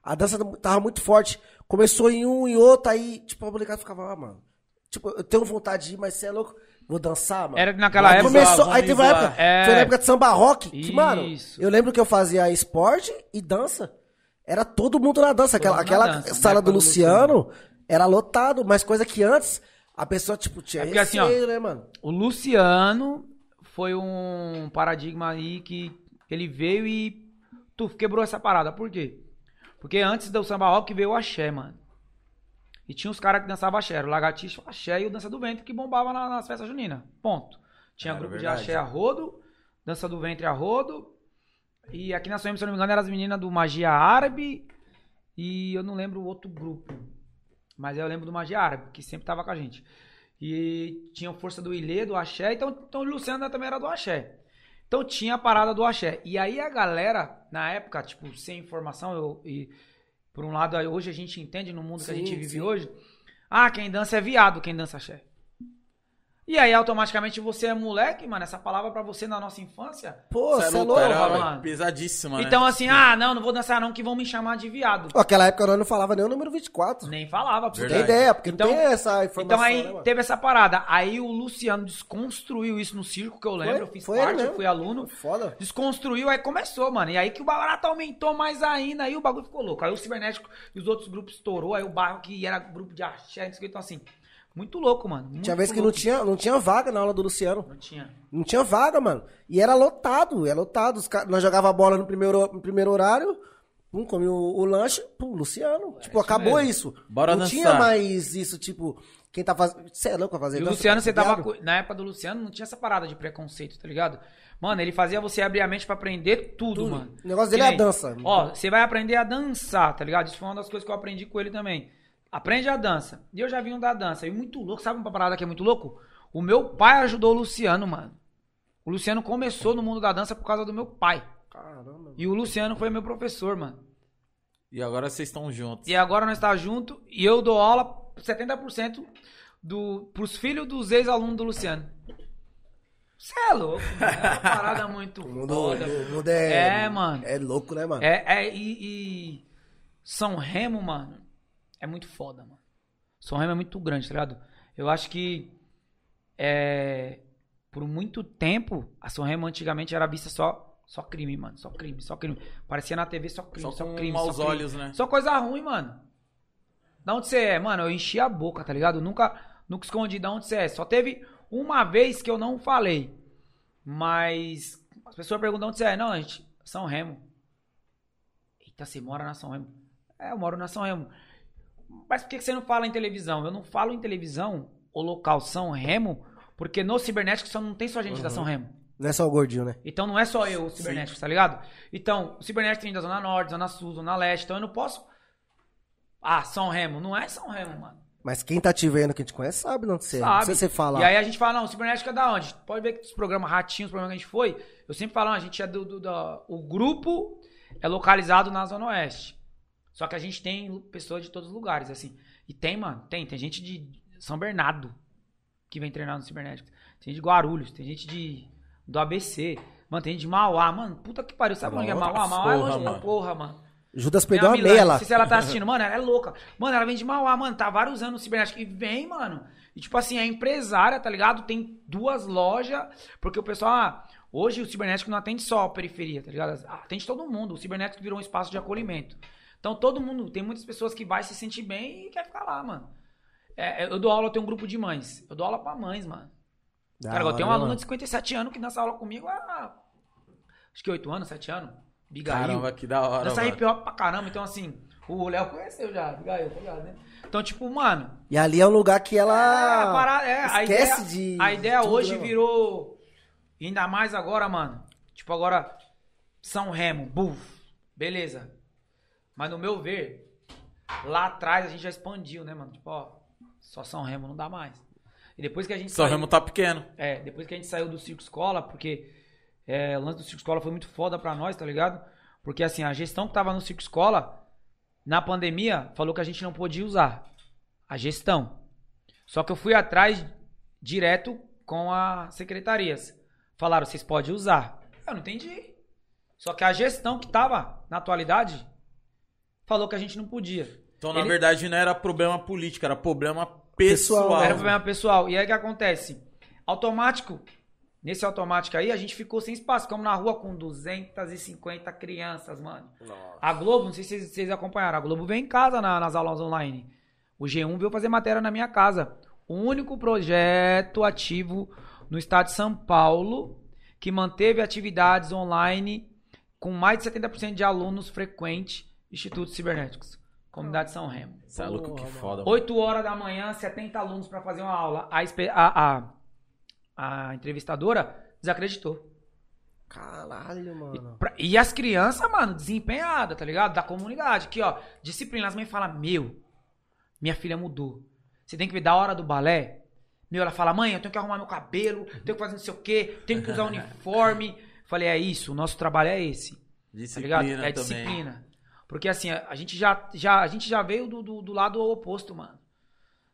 A dança tava muito forte. Começou em um e outro, aí, tipo, a molecada ficava, ah, mano. Tipo, eu tenho vontade de ir, mas você é louco. Vou dançar, mano. Era que naquela Aí época... Começou, aí teve uma época. É. Foi na época de samba rock. Que, Isso. mano, eu lembro que eu fazia esporte e dança. Era todo mundo na dança. Aquela, na aquela dança, sala do do Luciano era lotado, mas coisa que antes a pessoa, tipo, tinha É porque assim, ó, receio, né, mano? O Luciano foi um paradigma aí que ele veio e tu quebrou essa parada. Por quê? Porque antes do samba rock veio o axé, mano. E tinha os caras que dançavam axé, o Lagartixa, o axé e o Dança do Ventre que bombava na- nas festas juninas. Ponto. Tinha Era grupo verdade. de axé a rodo, Dança do Ventre a rodo. E aqui na Suemi, se eu não me engano, eram as meninas do Magia Árabe. E eu não lembro o outro grupo. Mas eu lembro do Magia Árabe, que sempre tava com a gente. E tinha força do Ilê, do Axé. Então, então o Luciano também era do Axé. Então tinha a parada do Axé. E aí a galera, na época, tipo, sem informação, eu, e por um lado, hoje a gente entende no mundo que a Sim, gente vive sim. hoje. Ah, quem dança é viado, quem dança axé. E aí, automaticamente, você é moleque, mano. Essa palavra pra você na nossa infância. Pô, Cê você é louco, louco. era mano. pesadíssima, né? Então, assim, ah, não, não vou dançar não, que vão me chamar de viado. Pô, Aquela época nós não falava nem o número 24. Nem falava, pra você ideia, porque Então- não tem essa informação, Então aí né, teve essa parada. Aí o Luciano desconstruiu isso no circo, que eu lembro. Foi? eu fiz parte, eu fui aluno. Foda. Desconstruiu, aí começou, mano. E aí que o barato aumentou mais ainda, aí o bagulho ficou louco. Aí o Cibernético e os outros grupos estourou, aí o bairro que era grupo de axé, então assim, muito louco, mano. Muito Tinha vez que não tinha, não tinha vaga na aula do Luciano. Não tinha. Não tinha vaga, mano. E era lotado, era lotado. Os ca- Nós jogava bola no primeiro, no primeiro horário, pum, comia o, o lanche, pum, Luciano. tipo, acabou mesmo. isso. Bora não dançar. tinha mais isso, tipo, quem tá fazendo. Você é louco pra fazer E o dança, Luciano, tá você tava. ligado? co- Na época do Luciano, não tinha essa parada de preconceito, tá ligado? Mano, ele fazia você abrir a mente pra aprender tudo, Tudo. mano. O negócio Que dele é a dança. Ó, você vai aprender a dançar, tá ligado? Isso foi uma das coisas que eu aprendi com ele também. Aprende a dança. E eu já vim um da dança. E muito louco, sabe uma parada que é muito louco? O meu pai ajudou o Luciano, mano. O Luciano começou no mundo da dança por causa do meu pai. Caramba. E o Luciano foi meu professor, mano. E agora vocês estão juntos. E agora nós tá junto e eu dou aula 70% do, pros filhos dos ex-alunos do Luciano. Você é louco, mano. É uma parada muito mundo, foda. o mundo é. É, mano. É louco, né, mano? É, é e, e São Remo, mano, é muito foda, mano. São Remo é muito grande, tá ligado? Eu acho que é, por muito tempo, a São Remo antigamente era vista só Só crime, mano. Só crime, só crime. Parecia na TV só crime, Só só, com crime. maus só crime. olhos, né? Só coisa ruim, mano. Da onde você é? Mano, eu enchi a boca, tá ligado? Nunca, nunca escondi da onde você é. Só teve uma vez que eu não falei. Mas as pessoas perguntam de onde você é. Não, a gente, São Remo. Eita, você mora na São Remo? É, eu moro na São Remo. Mas por que você não fala em televisão? Eu não falo em televisão, o local São Remo, porque no cibernético só não tem só gente da São Remo. Não é só o gordinho, né? Então não é só eu, o cibernético, tá ligado? Então, o cibernético tem da Zona Norte, Zona Sul, Zona Leste, então eu não posso. Ah, São Remo. Não é São Remo, mano. Mas quem tá te vendo, que te conhece, sabe de onde você é. Não Sabe? precisa você falar. E aí a gente fala, não, o cibernético é da onde? Pode ver que os programas Ratinhos, os programas que a gente foi, eu sempre falo, não, a gente é do, do- da- O grupo é localizado na Zona Oeste. Só que a gente tem pessoas de todos os lugares, assim. E tem, mano, tem. Tem gente de São Bernardo que vem treinar no cibernético. Tem gente de Guarulhos, tem gente de do ABC. Mano, tem gente de Mauá. Mano, puta que pariu. Sabe onde é Mauá? Mauá é longe mano. porra, mano. Judas perdeu a meia Não lá. sei se ela tá assistindo. Mano, ela é louca. Mano, ela vem de Mauá, mano. Tá vários anos no Cibernético. E vem, mano. E tipo assim, é empresária, tá ligado? Tem duas lojas. Porque o pessoal, ah, hoje o Cibernético não atende só a periferia, tá ligado? Atende todo mundo. O Cibernético virou um espaço de acolhimento. Então todo mundo, tem muitas pessoas que vai se sentir bem e quer ficar lá, mano. É, eu dou aula, eu tenho um grupo de mães. Eu dou aula pra mães, mano. Da Cara, eu tenho uma né, aluna de 57 anos que dança aula comigo há. Acho que 8 anos, 7 anos. Bigail. Caramba, que da hora, Dança hip hop pra caramba. Então, assim, o Léo conheceu já, Bigail, tá ligado, né? Então, tipo, mano. E ali é um lugar que ela. é, a parada- é, a esquece ideia, de. A ideia tudo, hoje né, virou. Ainda mais agora, mano. Tipo, agora. São Remo, buf. Beleza. Mas no meu ver, lá atrás a gente já expandiu, né, mano? Tipo, ó, só São Remo não dá mais. E depois que a gente São saiu- Remo tá pequeno. é, depois que a gente saiu do Circo Escola, porque é, o lance do Circo Escola foi muito foda pra nós, tá ligado? Porque assim, a gestão que tava no Circo Escola, na pandemia, falou que a gente não podia usar. A gestão. Só que eu fui atrás direto com as secretarias. Falaram, vocês podem usar. Eu não entendi. Só que a gestão que tava na atualidade falou que a gente não podia. Então, na Ele- verdade, não era problema político, era problema pessoal. Pessoal. Era problema pessoal. E aí o que acontece? Automático. Nesse automático aí, a gente ficou sem espaço. Ficamos na rua com 250 crianças, mano. A Globo, não sei se vocês, vocês acompanharam, a Globo veio em casa na- nas aulas online. O G1 veio fazer matéria na minha casa. O único projeto ativo no estado de São Paulo que manteve atividades online com mais de 70% de alunos frequentes, Institutos Cibernéticos. Comunidade São Remo. É louco, que foda. 8 horas da manhã, 70 alunos pra fazer uma aula. A, a, a, a entrevistadora desacreditou. Caralho, mano. Pra- E as crianças, mano, desempenhadas, tá ligado? Da comunidade. Aqui, ó, disciplina. As mães falam, meu, minha filha mudou. Você tem que ver da hora do balé. Meu, ela fala, mãe, eu tenho que arrumar meu cabelo, tenho que fazer não sei o quê, tenho que usar uniforme. Falei, é isso, o nosso trabalho é esse. Tá Disciplina ligado? É também. disciplina. Porque assim, a, a gente já, já, a gente já veio do, do, do lado oposto, mano.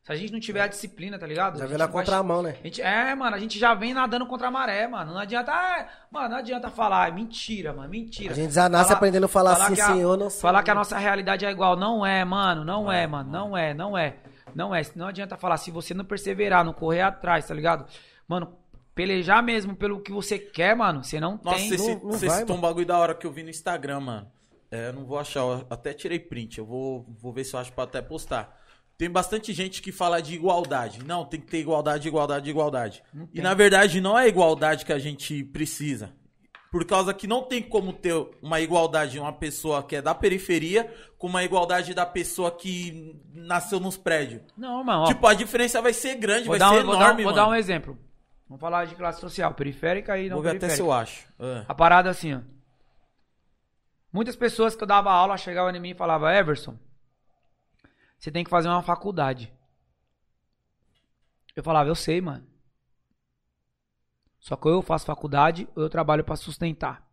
Se a gente não tiver a disciplina, tá ligado? Já gente na vai- contramão, né? a gente, é, mano, a gente já vem nadando contra a maré, mano. Não adianta, ah, mano, não adianta falar, é mentira, mano, mentira. A gente já nasce aprendendo a falar assim, que a- senhor, não sei. Falar que a nossa realidade é igual, não é, mano, não é, mano, não é, não é. Não é, não adianta falar, se você não perseverar, não correr atrás, tá ligado? Mano, pelejar mesmo pelo que você quer, mano, você não Nossa, tem. não você vai, citou um bagulho da hora que eu vi no Instagram, mano. É, eu não vou achar, eu até tirei print. Eu vou, vou ver se eu acho pra até postar. Tem bastante gente que fala de igualdade. Não, tem que ter igualdade, igualdade, igualdade. E na verdade não é a igualdade que a gente precisa. Por causa que não tem como ter uma igualdade de uma pessoa que é da periferia com uma igualdade da pessoa que nasceu nos prédios. Não, mano, ó, Tipo, a diferença vai ser grande, vou, vai ser um, vou, enorme, dar, vou mano. dar um exemplo. Vamos falar de classe social, periférica e não Vou ver até periférica. se eu acho. É. A parada assim, ó. Muitas pessoas que eu dava aula chegavam em mim e falavam, Everson, você tem que fazer uma faculdade. Eu falava, eu sei, mano. Só que ou eu faço faculdade ou eu trabalho pra sustentar.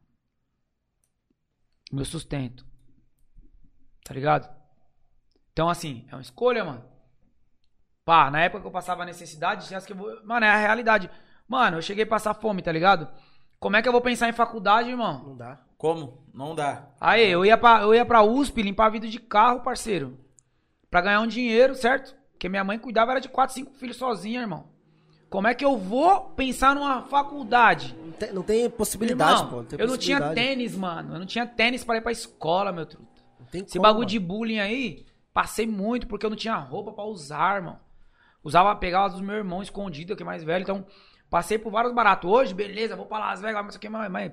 Meu sustento. Tá ligado? Então, assim, é uma escolha, mano. Pá, na época que eu passava necessidade, as que eu vou... Mano, é a realidade. Mano, eu cheguei a passar fome, tá ligado? Como é que eu vou pensar em faculdade, irmão? Não dá. Como? Não dá. Aí, eu ia pra, eu ia pra USP limpar vidro de carro, parceiro. Pra ganhar um dinheiro, certo? Porque minha mãe cuidava era de 4, 5 filhos sozinha, irmão. Como é que eu vou pensar numa faculdade? Não tem, não tem possibilidade, Irmão, pô. Não tem eu não tinha tênis, mano. Eu não tinha tênis pra ir pra escola, meu truta. Esse como, bagulho mano. de bullying aí, passei muito porque eu não tinha roupa pra usar, irmão. Usava, pegava dos meus irmãos escondido, que é mais velho. Então, passei por vários baratos. Hoje, beleza, vou pra Las Vegas, mas isso aqui, mas, mas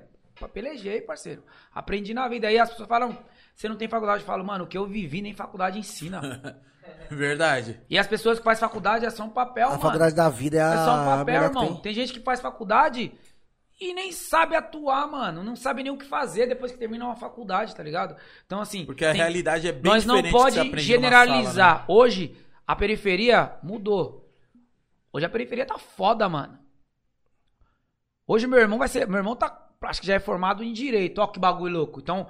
pelejei, parceiro. Aprendi na vida. Aí as pessoas falam, você não tem faculdade? Eu falo, mano, o que eu vivi nem faculdade ensina. Verdade. e as pessoas que fazem faculdade é só um papel, A mano. faculdade da vida é a. É só um a papel, irmão. tem. Tem gente que faz faculdade e nem sabe atuar, mano. Não sabe nem o que fazer depois que termina uma faculdade, tá ligado? Então, assim. Porque a tem- realidade é bem Nós não pode generalizar. sala, né? Hoje, a periferia mudou. Hoje a periferia tá foda, mano. Hoje meu irmão vai ser. Meu irmão tá. Acho que já é formado em direito. Ó, que bagulho louco. Então,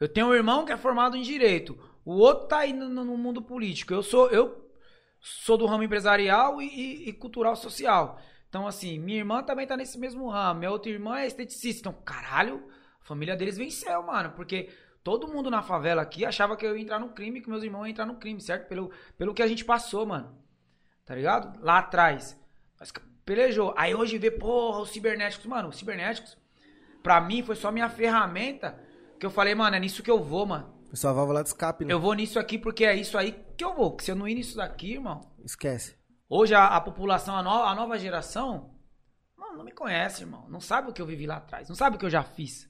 eu tenho um irmão que é formado em direito. O outro tá aí no, no mundo político. Eu sou. Eu sou do ramo empresarial e, e- e cultural social. Então, assim, minha irmã também tá nesse mesmo ramo. Minha outra irmã é esteticista. Então, caralho, a família deles venceu, mano. Porque todo mundo na favela aqui achava que eu ia entrar no crime, que meus irmãos iam entrar no crime, certo? Pelo, pelo que a gente passou, mano. Tá ligado? Lá atrás. Mas pelejou. Aí hoje vê, porra, os cibernéticos. Mano, os cibernéticos, pra mim, foi só minha ferramenta. Que eu falei, mano, é nisso que eu vou, mano. Foi sua válvula de escape, né? Eu vou nisso aqui porque é isso aí que eu vou. Que se eu não ir nisso daqui, irmão. Esquece. Hoje a, a população, a, no- a nova geração, não, não me conhece, irmão. Não sabe o que eu vivi lá atrás. Não sabe o que eu já fiz.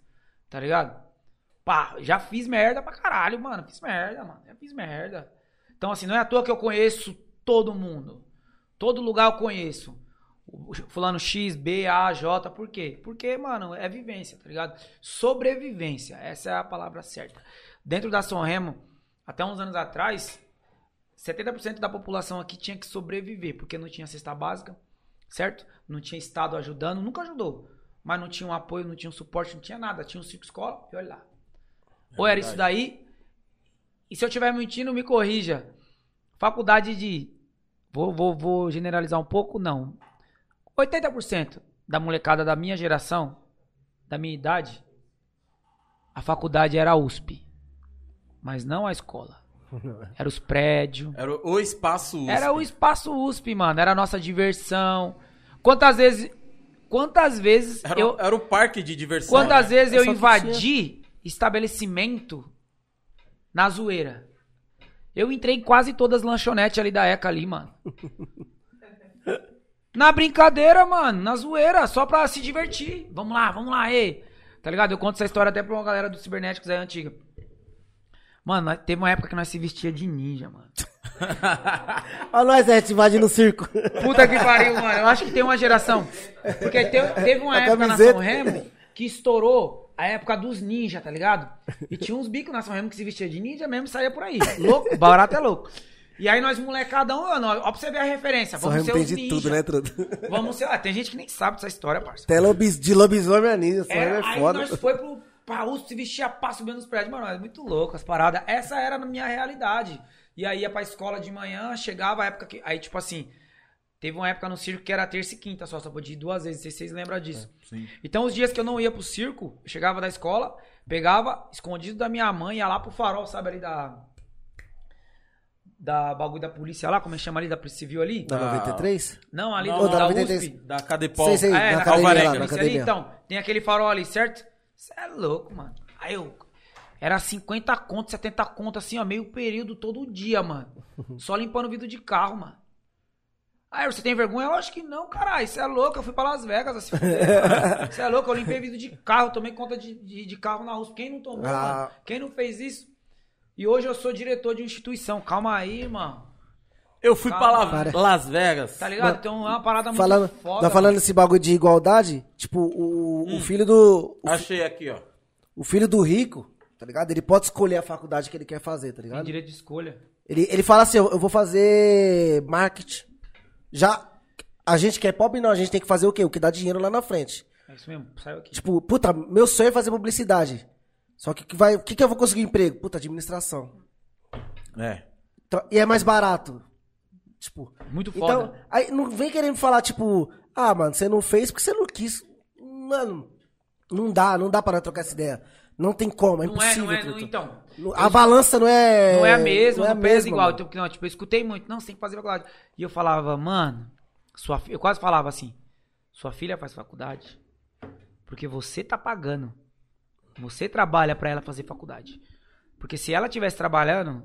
Tá ligado? Pá, já fiz merda pra caralho, mano. Fiz merda, mano. Já fiz merda. Então, assim, não é à toa que eu conheço todo mundo. Todo lugar eu conheço. Fulano X, B, A, J. Por quê? Porque, mano, é vivência, tá ligado? Sobrevivência. Essa é a palavra certa. Dentro da São Remo, até uns anos atrás, 70% da população aqui tinha que sobreviver, porque não tinha cesta básica, certo? Não tinha Estado ajudando, nunca ajudou. Mas não tinha um apoio, não tinha um suporte, não tinha nada. Tinha um circo escola e olha lá. Ou era isso daí. E se eu estiver mentindo, me corrija. Faculdade de. Vou, vou, vou generalizar um pouco, não. 80% da molecada da minha geração, da minha idade, a faculdade era a USP. Mas não a escola. Era os prédios. Era o- espaço USP. Era o espaço USP, mano. Era a nossa diversão. Quantas vezes. Quantas vezes Era, eu. era o parque de diversão. Quantas né? vezes eu Só que invadi estabelecimento na zoeira? Eu entrei em quase todas as lanchonetes ali da ECA ali, mano. Na brincadeira, mano, na zoeira, só pra se divertir. Vamos lá, vamos lá, ei. Tá ligado? Eu conto essa história até pra uma galera dos cibernéticos aí antiga. Mano, teve uma época que nós se vestia de ninja, mano. Olha nós, é, invadindo o circo. Puta que pariu, mano. Eu acho que tem uma geração. Porque te- teve uma A época na camiseta. São Remo que estourou a época dos ninjas, tá ligado? E tinha uns bicos na São Remo que se vestia de ninja mesmo e saía por aí. Louco, barato é louco. E aí nós molecadão, ó, nós- ó pra você ver a referência. Só Vamos ser tem os ninja. tudo, né, Trudo? Vamos ser. Ah, tem gente que nem sabe dessa história, parça. Até lobis, de lobisomem a ninja, só É, é, aí foda. nós foi pro pra USP, se vestia pá, subindo nos prédios. Mano, é muito louco as paradas. Essa era a minha realidade. E aí ia pra escola de manhã, chegava a época que. Aí, tipo assim, teve uma época no circo que era terça e quinta só, só podia ir duas vezes. Não sei se vocês lembram disso. Sim. Então, os dias que eu não ia pro circo, eu chegava da escola, pegava, escondido da minha mãe, ia lá pro farol, sabe, ali da. Da bagulho da polícia lá, como é que chama ali, da Polícia Civil ali? Da 93? Não, ali Não, do, da da 93. USP. Da Cadepol. Sei, sei. É, na na lá, que na ali, então, tem aquele farol ali, certo? Você é louco, mano. Aí eu. Era 50 conto, 70 conto, assim, ó, meio período todo dia, mano. Só limpando o vidro de carro, mano. Aí você tem vergonha? Eu acho que não, caralho. Você é louco, eu fui pra Las Vegas, assim. Você é louco, eu limpei vidro de carro, tomei conta de, de, de carro na USP. Quem não tomou, Ah. mano? Quem não fez isso? E hoje eu sou diretor de uma instituição. Calma aí, mano. Eu fui pra Calma. La- Para. Las Vegas. Tá ligado? Então é uma parada muito Falando, foda. tá falando esse bagulho de igualdade, tipo, o, Hum. o filho do. O, Achei aqui, ó. o filho do rico, tá ligado? Ele pode escolher a faculdade que ele quer fazer, tá Tem ligado? direito de escolha. Ele, ele fala assim, eu eu vou fazer marketing. Já, a gente que é pobre não, a gente tem que fazer o quê? O que dá dinheiro lá na frente. É isso mesmo, saiu aqui. Tipo, puta, meu sonho é fazer publicidade. Só que o que, vai, o que, que eu vou conseguir emprego? Puta, administração. É. Então, e é mais barato. Tipo, Muito foda. então, aí não vem querendo falar, tipo, ah, mano, você não fez porque você não quis. Mano, não dá, não dá para trocar essa ideia. Não tem como, é não é, impossível. não é, não, então. A balança não é. Não é a mesma, não é a pesa mesma, igual. Então, não, tipo, eu escutei muito, não, você tem que fazer faculdade. E eu falava, mano, Sua, eu quase falava assim: sua filha faz faculdade porque você tá pagando. Você trabalha pra ela fazer faculdade. Porque se ela tivesse trabalhando,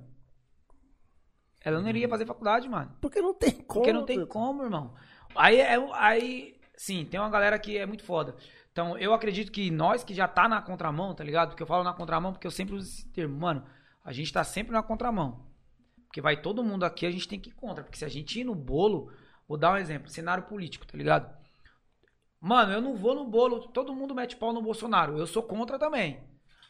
ela não iria fazer faculdade, mano. Porque não tem como. Porque não tem como, irmão. Aí, é, aí, sim, tem uma galera que é muito foda. Então, eu acredito que nós que já tá na contramão, tá ligado? Porque eu falo na contramão porque eu sempre uso esse termo. Mano, a gente tá sempre na contramão. Porque vai todo mundo aqui, a gente tem que ir contra. Porque se a gente ir no bolo, vou dar um exemplo, cenário político, tá ligado? Mano, eu não vou no bolo, todo mundo mete pau no Bolsonaro. Eu sou contra também.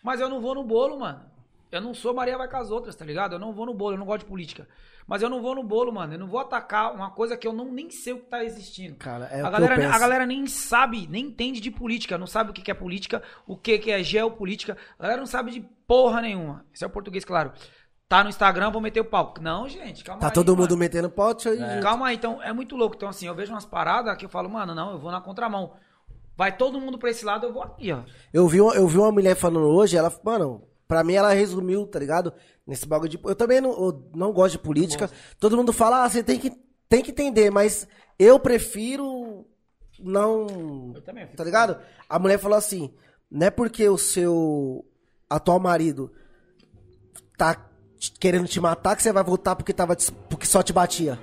Mas eu não vou no bolo, mano. Eu não sou Maria vai com as outras, tá ligado? Eu não vou no bolo, eu não gosto de política. Mas eu não vou no bolo, mano. Eu não vou atacar uma coisa que eu não nem sei o que tá existindo. Cara, é a, galera, a galera nem sabe, nem entende de política, não sabe o que que é política, o que que é geopolítica. A galera não sabe de porra nenhuma. Esse é o português, claro. Tá no Instagram, vou meter o pau. Não, gente, calma Tá aí, todo mundo mano. metendo pote aí. gente. Calma aí, então é muito louco. Então, assim, eu vejo umas paradas que eu falo, mano, não, eu vou na contramão. Vai todo mundo pra esse lado, eu vou aqui, ó. Eu vi, uma- eu vi uma mulher falando hoje, ela, mano, pra mim ela resumiu, tá ligado? Nesse bagulho de. Eu também não, eu não gosto de política. Todo mundo fala, ah, você tem que, tem que entender, mas eu prefiro não. Eu também. Tá ligado? A mulher falou assim: não é porque o seu atual marido tá querendo te matar que você vai voltar porque, tava, porque só te batia.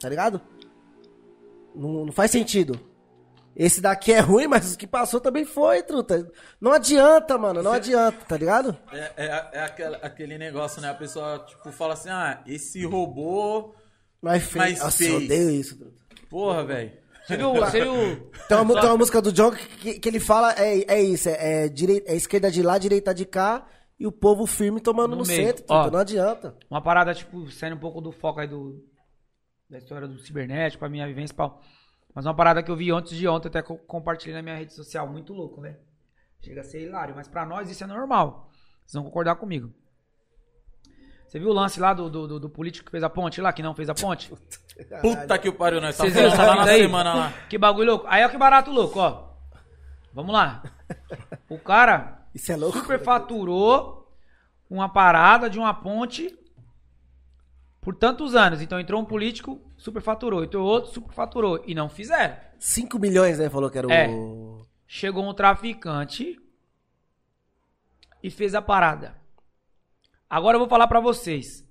Tá ligado? Não, não faz sentido. Esse daqui é ruim, mas o que passou também foi, truta. Não adianta, mano, não adianta, tá ligado? É, é, é aquela- aquele negócio, né? A pessoa, tipo, fala assim, ah, esse robô... Mas fez. Mas Nossa, eu fez. odeio isso, truta. Porra, velho. Você viu, você viu... Tem uma, tem uma música do John que, que ele fala, é, é isso, é, é, direita, é esquerda de lá, direita de cá, e o povo firme tomando No no, meio. centro, Ó. truta, não adianta. Uma parada, tipo, saindo um pouco do foco aí do, da história do cibernético, a minha vivência e pau. Mas uma parada que eu vi antes de ontem, até co- compartilhei na minha rede social, muito louco, né? Chega a ser hilário, mas pra nós isso é normal. Vocês vão concordar comigo. Você viu o lance lá do, do, do- do político que fez a ponte lá, que não fez a ponte? Puta que o pariu, nós tá Vocês viram lá na semana lá. Que bagulho louco. Aí ó que barato louco, ó. Vamos lá. O cara Isso é louco. superfaturou uma parada de uma ponte por tantos anos. Então entrou um político, superfaturou. Entrou outro, superfaturou. E não fizeram. 5 milhões, né? Falou que era É. o. Chegou um traficante e fez a parada. Agora eu vou falar pra vocês.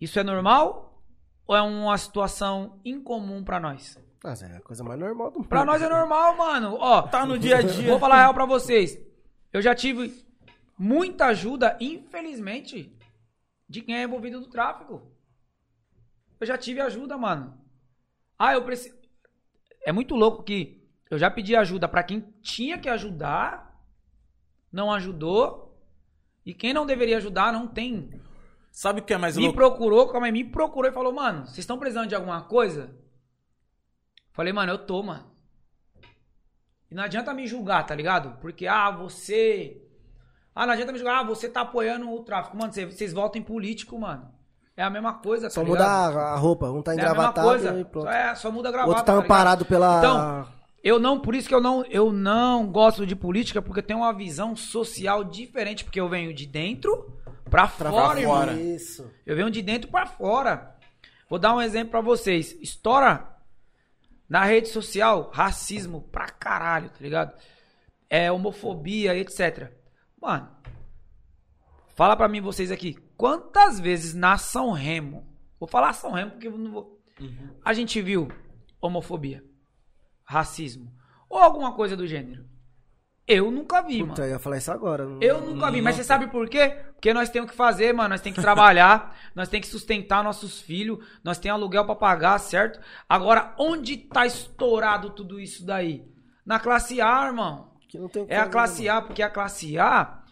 Isso é normal ou é uma situação incomum pra nós? Mas é a coisa mais normal do mundo. Pra nós é normal, mano. Ó, Tá no dia a dia. Vou falar a real pra vocês. Eu já tive muita ajuda, infelizmente, de quem é envolvido no tráfico. Eu já tive ajuda, mano. Ah, eu preciso. É muito louco que eu já pedi ajuda pra quem tinha que ajudar, não ajudou. E quem não deveria ajudar não tem. Sabe o que é mais Me louco? procurou, calma aí, me procurou e falou, mano, vocês estão precisando de alguma coisa? Falei, mano, eu tô, mano. E não adianta me julgar, tá ligado? Porque, ah, você. Ah, não adianta me julgar, ah, você tá apoiando o tráfico. Mano, vocês, votam em político, mano. É a mesma coisa, tá Só ligado? muda a roupa, um tá É engravatado coisa. e pronto. Só, é, só muda a O gravata. outro tá ligado? amparado pela. Então, eu não, por isso que eu não, eu não gosto de política, porque eu tenho uma visão social diferente, porque eu venho de dentro pra, pra fora, fora. Isso. Eu venho de dentro pra fora. Vou dar um exemplo pra vocês. Estoura na rede social racismo pra caralho, tá ligado? É homofobia, etc. Mano, fala pra mim vocês aqui, quantas vezes na São Remo, vou falar São Remo porque eu não vou. A gente viu homofobia, racismo ou alguma coisa do gênero. Eu nunca vi, mano. Puta, eu ia falar isso agora. Eu nunca vi, mas você sabe por quê? Porque nós temos que fazer, mano. Nós temos que trabalhar, nós temos que sustentar nossos filhos, nós temos aluguel pra pagar, certo? Agora, onde tá estourado tudo isso daí? Na classe A, irmão. Que não tem É a classe mano. A, porque a classe A,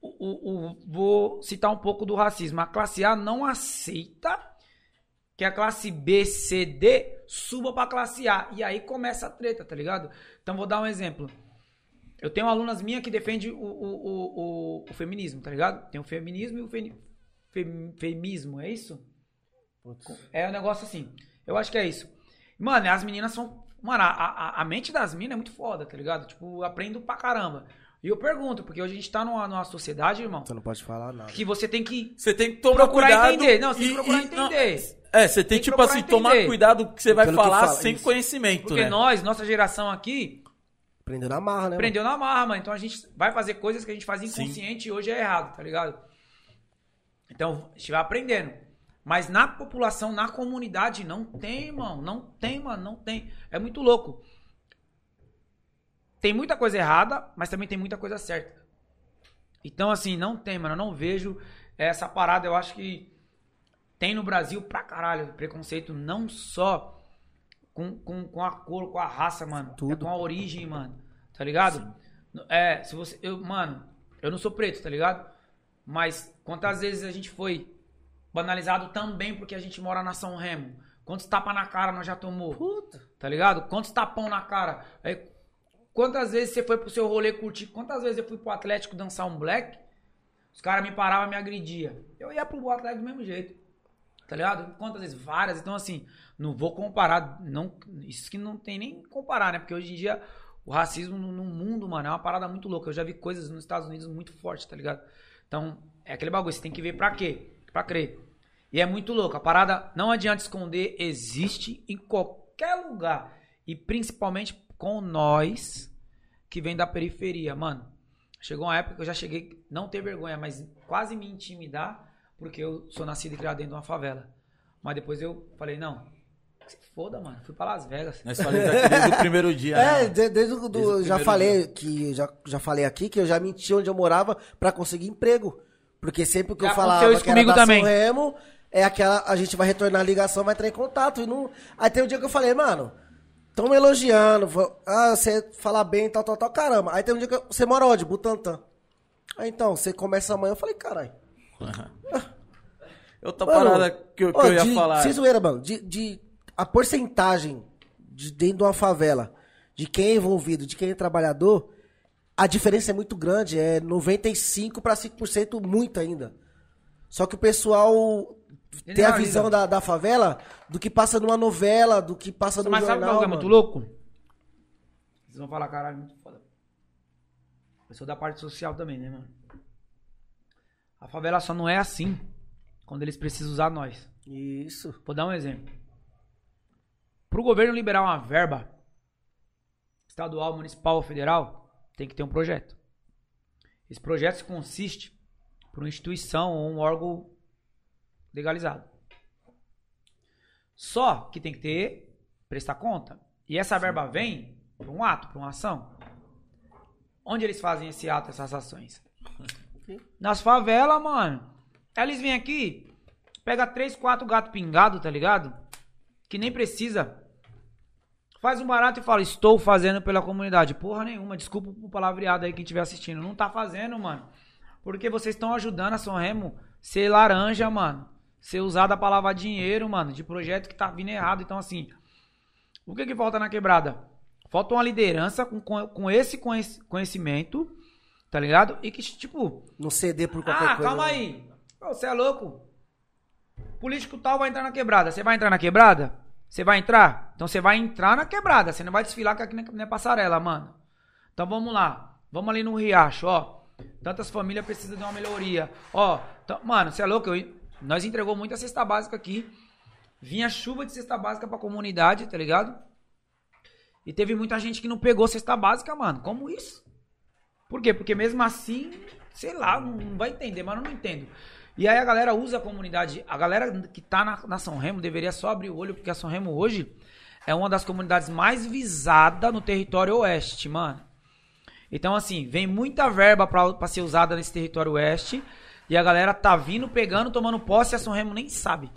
o, o- o- vou citar um pouco do racismo. A classe A não aceita que a classe B, C, D suba pra classe A. E aí começa a treta, tá ligado? Então vou dar um exemplo. Eu tenho alunas minhas que defendem o, o, o, o- o feminismo, tá ligado? Tem o feminismo e o femi, fem- femismo, é isso? É um negócio assim. Eu acho que é isso. Mano, as meninas são. Mano, a, a, a mente das minas é muito foda, tá ligado? Tipo, aprendo pra caramba. E eu pergunto, porque hoje a gente tá numa, numa sociedade, irmão, Você não pode falar nada. que você tem que Você tem que tomar procurar cuidado. entender. Não, você tem que procurar e- não, entender. é, você tem, Tem que tipo assim, tomar entender. cuidado que você vai falar fala, sem isso. conhecimento, Porque né? nós, nossa geração aqui, Prendeu na marra, né? prendeu na marra, mano. Então a gente vai fazer coisas que a gente faz Sim. inconsciente e hoje é errado, tá ligado? Então, a gente vai aprendendo. Mas na população, na comunidade, não tem, irmão. Não tem, mano. Não tem. É muito louco. Tem muita coisa errada, mas também tem muita coisa certa. Então, assim, não tem, mano. Eu não vejo essa parada. Eu acho que tem no Brasil pra caralho preconceito, não só com, com, com a cor, com a raça, mano. É Tudo. com a origem, mano. Tá ligado? É, se você. Eu, mano, eu não sou preto, tá ligado? Mas quantas vezes a gente foi banalizado também porque a gente mora na São Remo? Quantos tapas na cara nós já tomou? Puta. Tá ligado? Quantos tapão na cara? Aí, quantas vezes você foi pro seu rolê curtir? Quantas vezes eu fui pro Atlético dançar um black? Os caras me paravam e me agrediam. Eu ia pro Atlético do mesmo jeito. Tá ligado? Quantas vezes? Várias. Então, assim, não vou comparar. Não, isso que não tem nem comparar, né? Porque hoje em dia o racismo no, mundo, mano, é uma parada muito louca. Eu já vi coisas nos Estados Unidos muito fortes, tá ligado? Então, é aquele bagulho. Você tem que ver pra quê? Pra crer. E é muito louco. A parada não adianta esconder, existe em qualquer lugar. E principalmente com nós que vem da periferia, mano. Chegou uma época que eu já cheguei, não ter vergonha, mas quase me intimidar, porque eu sou nascido e criado dentro de uma favela. Mas depois eu falei, não, se foda, mano. Fui pra Las Vegas. Nós falamos desde o primeiro dia, É, né? de- desde o do, Desde já falei que já, já falei aqui que eu já menti onde eu morava pra conseguir emprego. Porque sempre que eu Já falava aconteceu isso que era comigo da também. São Remo, é aquela a gente vai retornar a ligação, vai entrar em contato e não Aí tem um dia que eu falei, mano, tão me elogiando, fa- ah, você fala bem, tal, tal, tal, caramba. Aí tem um dia que eu, você mora onde? Butantã. Aí então, você começa amanhã, eu falei, caralho. Outra Mano, parada que, eu- que ó, eu ia de, falar. Sem zoeira, mano. De, de- a porcentagem de dentro de uma favela, de quem é envolvido, de quem é trabalhador, a diferença é muito grande. É 95 para 5%, muito ainda. Só que o pessoal tem a visão da, da favela do que passa numa novela, do que passa no Mas sabe jornal. qual que é muito louco? Vocês vão falar, caralho, muito foda. Eu sou da parte social também, né, mano? A favela só não é assim quando eles precisam usar nós. Isso. Vou dar um exemplo. Para o governo liberar uma verba estadual, municipal ou federal, tem que ter um projeto. Esse projeto consiste por uma instituição ou um órgão legalizado. Só que tem que ter, prestar conta. E essa verba vem para um ato, para uma ação. Onde eles fazem esse ato, essas ações? Nas favelas, mano. Eles vêm aqui, pega três, quatro gato pingado, tá ligado? Que nem precisa. Faz um barato e fala, estou fazendo pela comunidade. Porra nenhuma, desculpa o palavreado aí quem estiver assistindo. Não tá fazendo, mano. Porque vocês estão ajudando a São Remo ser laranja, mano. Ser usada pra lavar dinheiro, mano. De projeto que tá vindo errado. Então, assim, o que que falta na quebrada? Falta uma liderança com, com, com esse conhec- conhecimento, tá ligado? E que, tipo, Não ceder por qualquer ah, coisa. calma né? aí. Você é louco? Político tal vai entrar na quebrada. Você vai entrar na quebrada? Você vai entrar? Então você vai entrar na quebrada. Você não vai desfilar aqui na na passarela, mano. Então vamos lá. Vamos ali no Riacho, ó. Tantas famílias precisam de uma melhoria. Ó, então, mano, você é louco? Eu- nós entregou muita cesta básica aqui. Vinha chuva de cesta básica pra comunidade, tá ligado? E teve muita gente que não pegou cesta básica, mano. Como isso? Por quê? Porque mesmo assim, sei lá, não não vai entender, mas eu não entendo. E aí a galera usa a comunidade. A galera que tá na, na São Remo deveria só abrir o olho, porque a São Remo hoje é uma das comunidades mais visadas no território oeste, mano. Então, assim, vem muita verba pra, pra ser usada nesse território oeste. E a galera tá vindo, pegando, tomando posse e a São Remo nem sabe.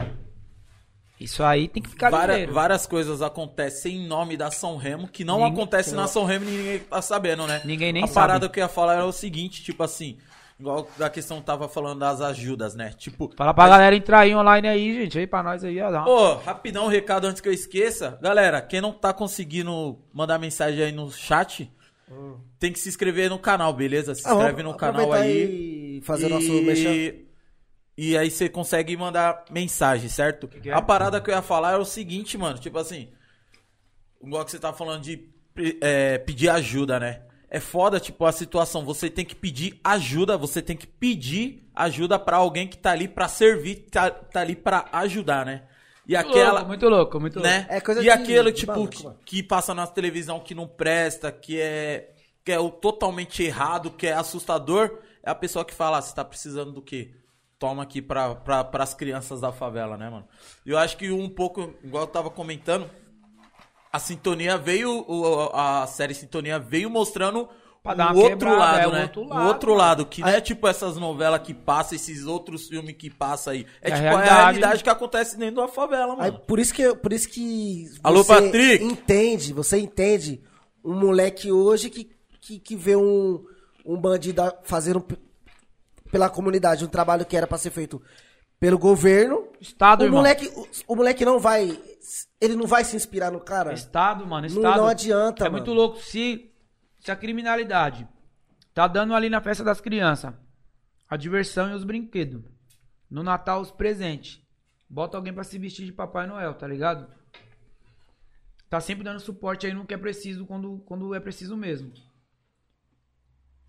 Isso aí tem que ficar Várias, ligeiro. várias coisas acontecem em nome da São Remo que não Ninguém- acontece na São Remo e ninguém tá sabendo, né? Ninguém nem A sabe. parada que eu ia falar era o seguinte, tipo assim, igual da questão tava falando das ajudas, né? Tipo, Fala pra galera entrar aí online aí, gente. Aí pra nós aí, ó. dá uma- Ô, rapidão, um recado antes que eu esqueça. Galera, quem não tá conseguindo mandar mensagem aí no chat, tem que se inscrever no canal, beleza? Se Ah, inscreve no canal aí. E fazer nosso mexer. E aí você consegue mandar mensagem, certo? que é? A parada que eu ia falar é o seguinte, mano. Tipo assim, igual que você tá falando de é, pedir ajuda, né? É foda, tipo, a situação. Você tem que pedir ajuda, você tem que pedir ajuda pra alguém que tá ali pra servir, tá, tá ali pra ajudar, né? E aquela. Louco, muito louco, muito louco. né? É coisa e de- aquele, de tipo, maluco, que, que passa na televisão que não presta, que é, que é o totalmente errado, que é assustador, é a pessoa que fala, ah, você tá precisando do quê? Toma aqui pra, pra, pras crianças da favela, né, mano? Eu acho que um pouco, igual eu tava comentando, a sintonia veio, o- a série Sintonia veio mostrando o outro quebrada, lado, é, o né? outro o lado, outro mano. lado, que não é tipo essas novelas que passam, esses outros filmes que passam aí. É, É a tipo a realidade. realidade que acontece dentro da favela, mano. Aí, por isso que, por isso que Alô, você Patrick! entende, você entende um moleque hoje que, que, que vê um, um bandido fazendo pela comunidade um trabalho que era pra ser feito pelo governo. Estado, o irmão. moleque, o, o moleque não vai, ele não vai se inspirar no cara. Estado, mano, Não- Estado. não adianta, É mano. muito louco. Se, se a criminalidade tá dando ali na festa das crianças a diversão e os brinquedos. No Natal, os presentes. Bota alguém pra se vestir de Papai Noel, tá ligado? Tá sempre dando suporte aí no que é preciso quando, quando é preciso mesmo.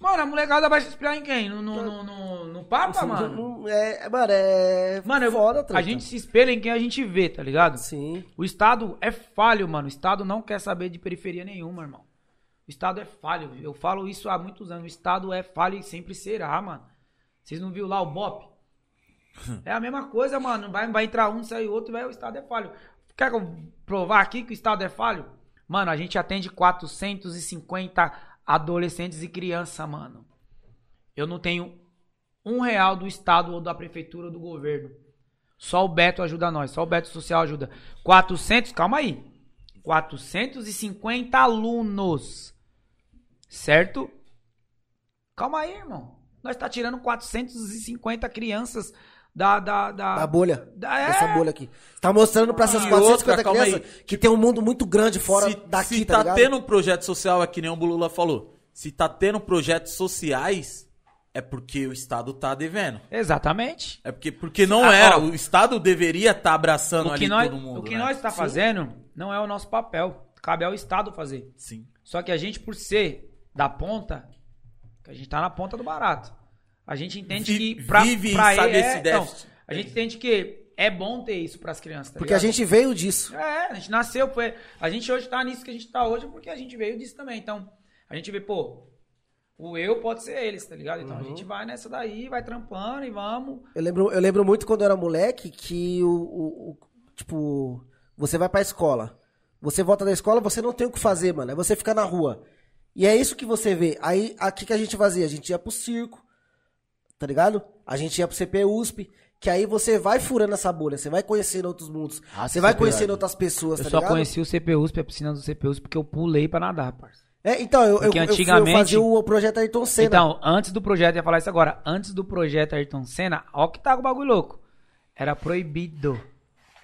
Mano, a molecada vai se inspirar em quem? No, no, no, no, no Papa, mano? Não- É, mano, é Mano, eu- foda, a gente se espelha em quem a gente vê, tá ligado? Sim. O Estado é falho, mano. O Estado não quer saber de periferia nenhuma, irmão. O Estado é falho. Eu falo isso há muitos anos. O Estado é falho e sempre será, mano. Vocês não viram lá o BOP? É a mesma coisa, mano. Vai, vai entrar um, sai outro, vai, o Estado é falho. Quer que eu provar aqui que o Estado é falho? Mano, a gente atende 450 adolescentes e crianças, mano. Eu não tenho um real do Estado ou da prefeitura ou do governo. Só o Beto ajuda nós, só o Beto Social ajuda. 400, calma aí. 450 alunos. Certo? Calma aí, irmão. Nós tá tirando 450 crianças da da da, Da bolha. da- é. Essa bolha aqui. Tá mostrando pra essas E 450 outra, crianças que tem um mundo muito grande fora se, daqui, se tá, tá, ligado? tendo um projeto social, é que nem o Bulula falou. Se tá tendo projetos sociais, é porque o Estado tá devendo. Exatamente. É porque, porque não Ah, era. ó. o Estado deveria estar abraçando O que ali nós todo mundo. o que né? nós tá fazendo não é o nosso papel. Cabe ao Estado fazer. Sim. Só que a gente, por ser da ponta, que a gente tá na ponta do barato. A gente entende Vi- que pra, vive pra sabe esse é, então, déficit. a gente entende que é bom ter isso pras crianças, tá Porque a ligado? gente veio disso. É, a gente nasceu, foi, a gente hoje tá nisso que a gente tá hoje porque a gente veio disso também. Então, a gente vê, pô, o eu pode ser eles, tá ligado? Então a gente vai nessa daí, vai trampando e vamos. Eu lembro, eu lembro muito quando eu era moleque que o, o- o- tipo, você vai pra escola. Você volta da escola, você não tem o que fazer, mano. É você ficar na rua. E é isso que você vê. Aí, aqui que a gente fazia? A gente ia pro circo, tá ligado? A gente ia pro CP USP, que aí você vai furando essa bolha, você vai conhecendo outros mundos. Ah, você vai é conhecendo verdade. outras pessoas, Eu tá só ligado? conheci o CPUSP, a piscina do CPUSP, porque eu pulei pra nadar, parça. É, então, eu, eu, Porque eu, fui- eu antigamente- fazia o projeto Ayrton Senna. Então, antes do projeto, eu ia falar isso agora. Antes do projeto Ayrton Senna, ó que tá com o bagulho louco. Era proibido.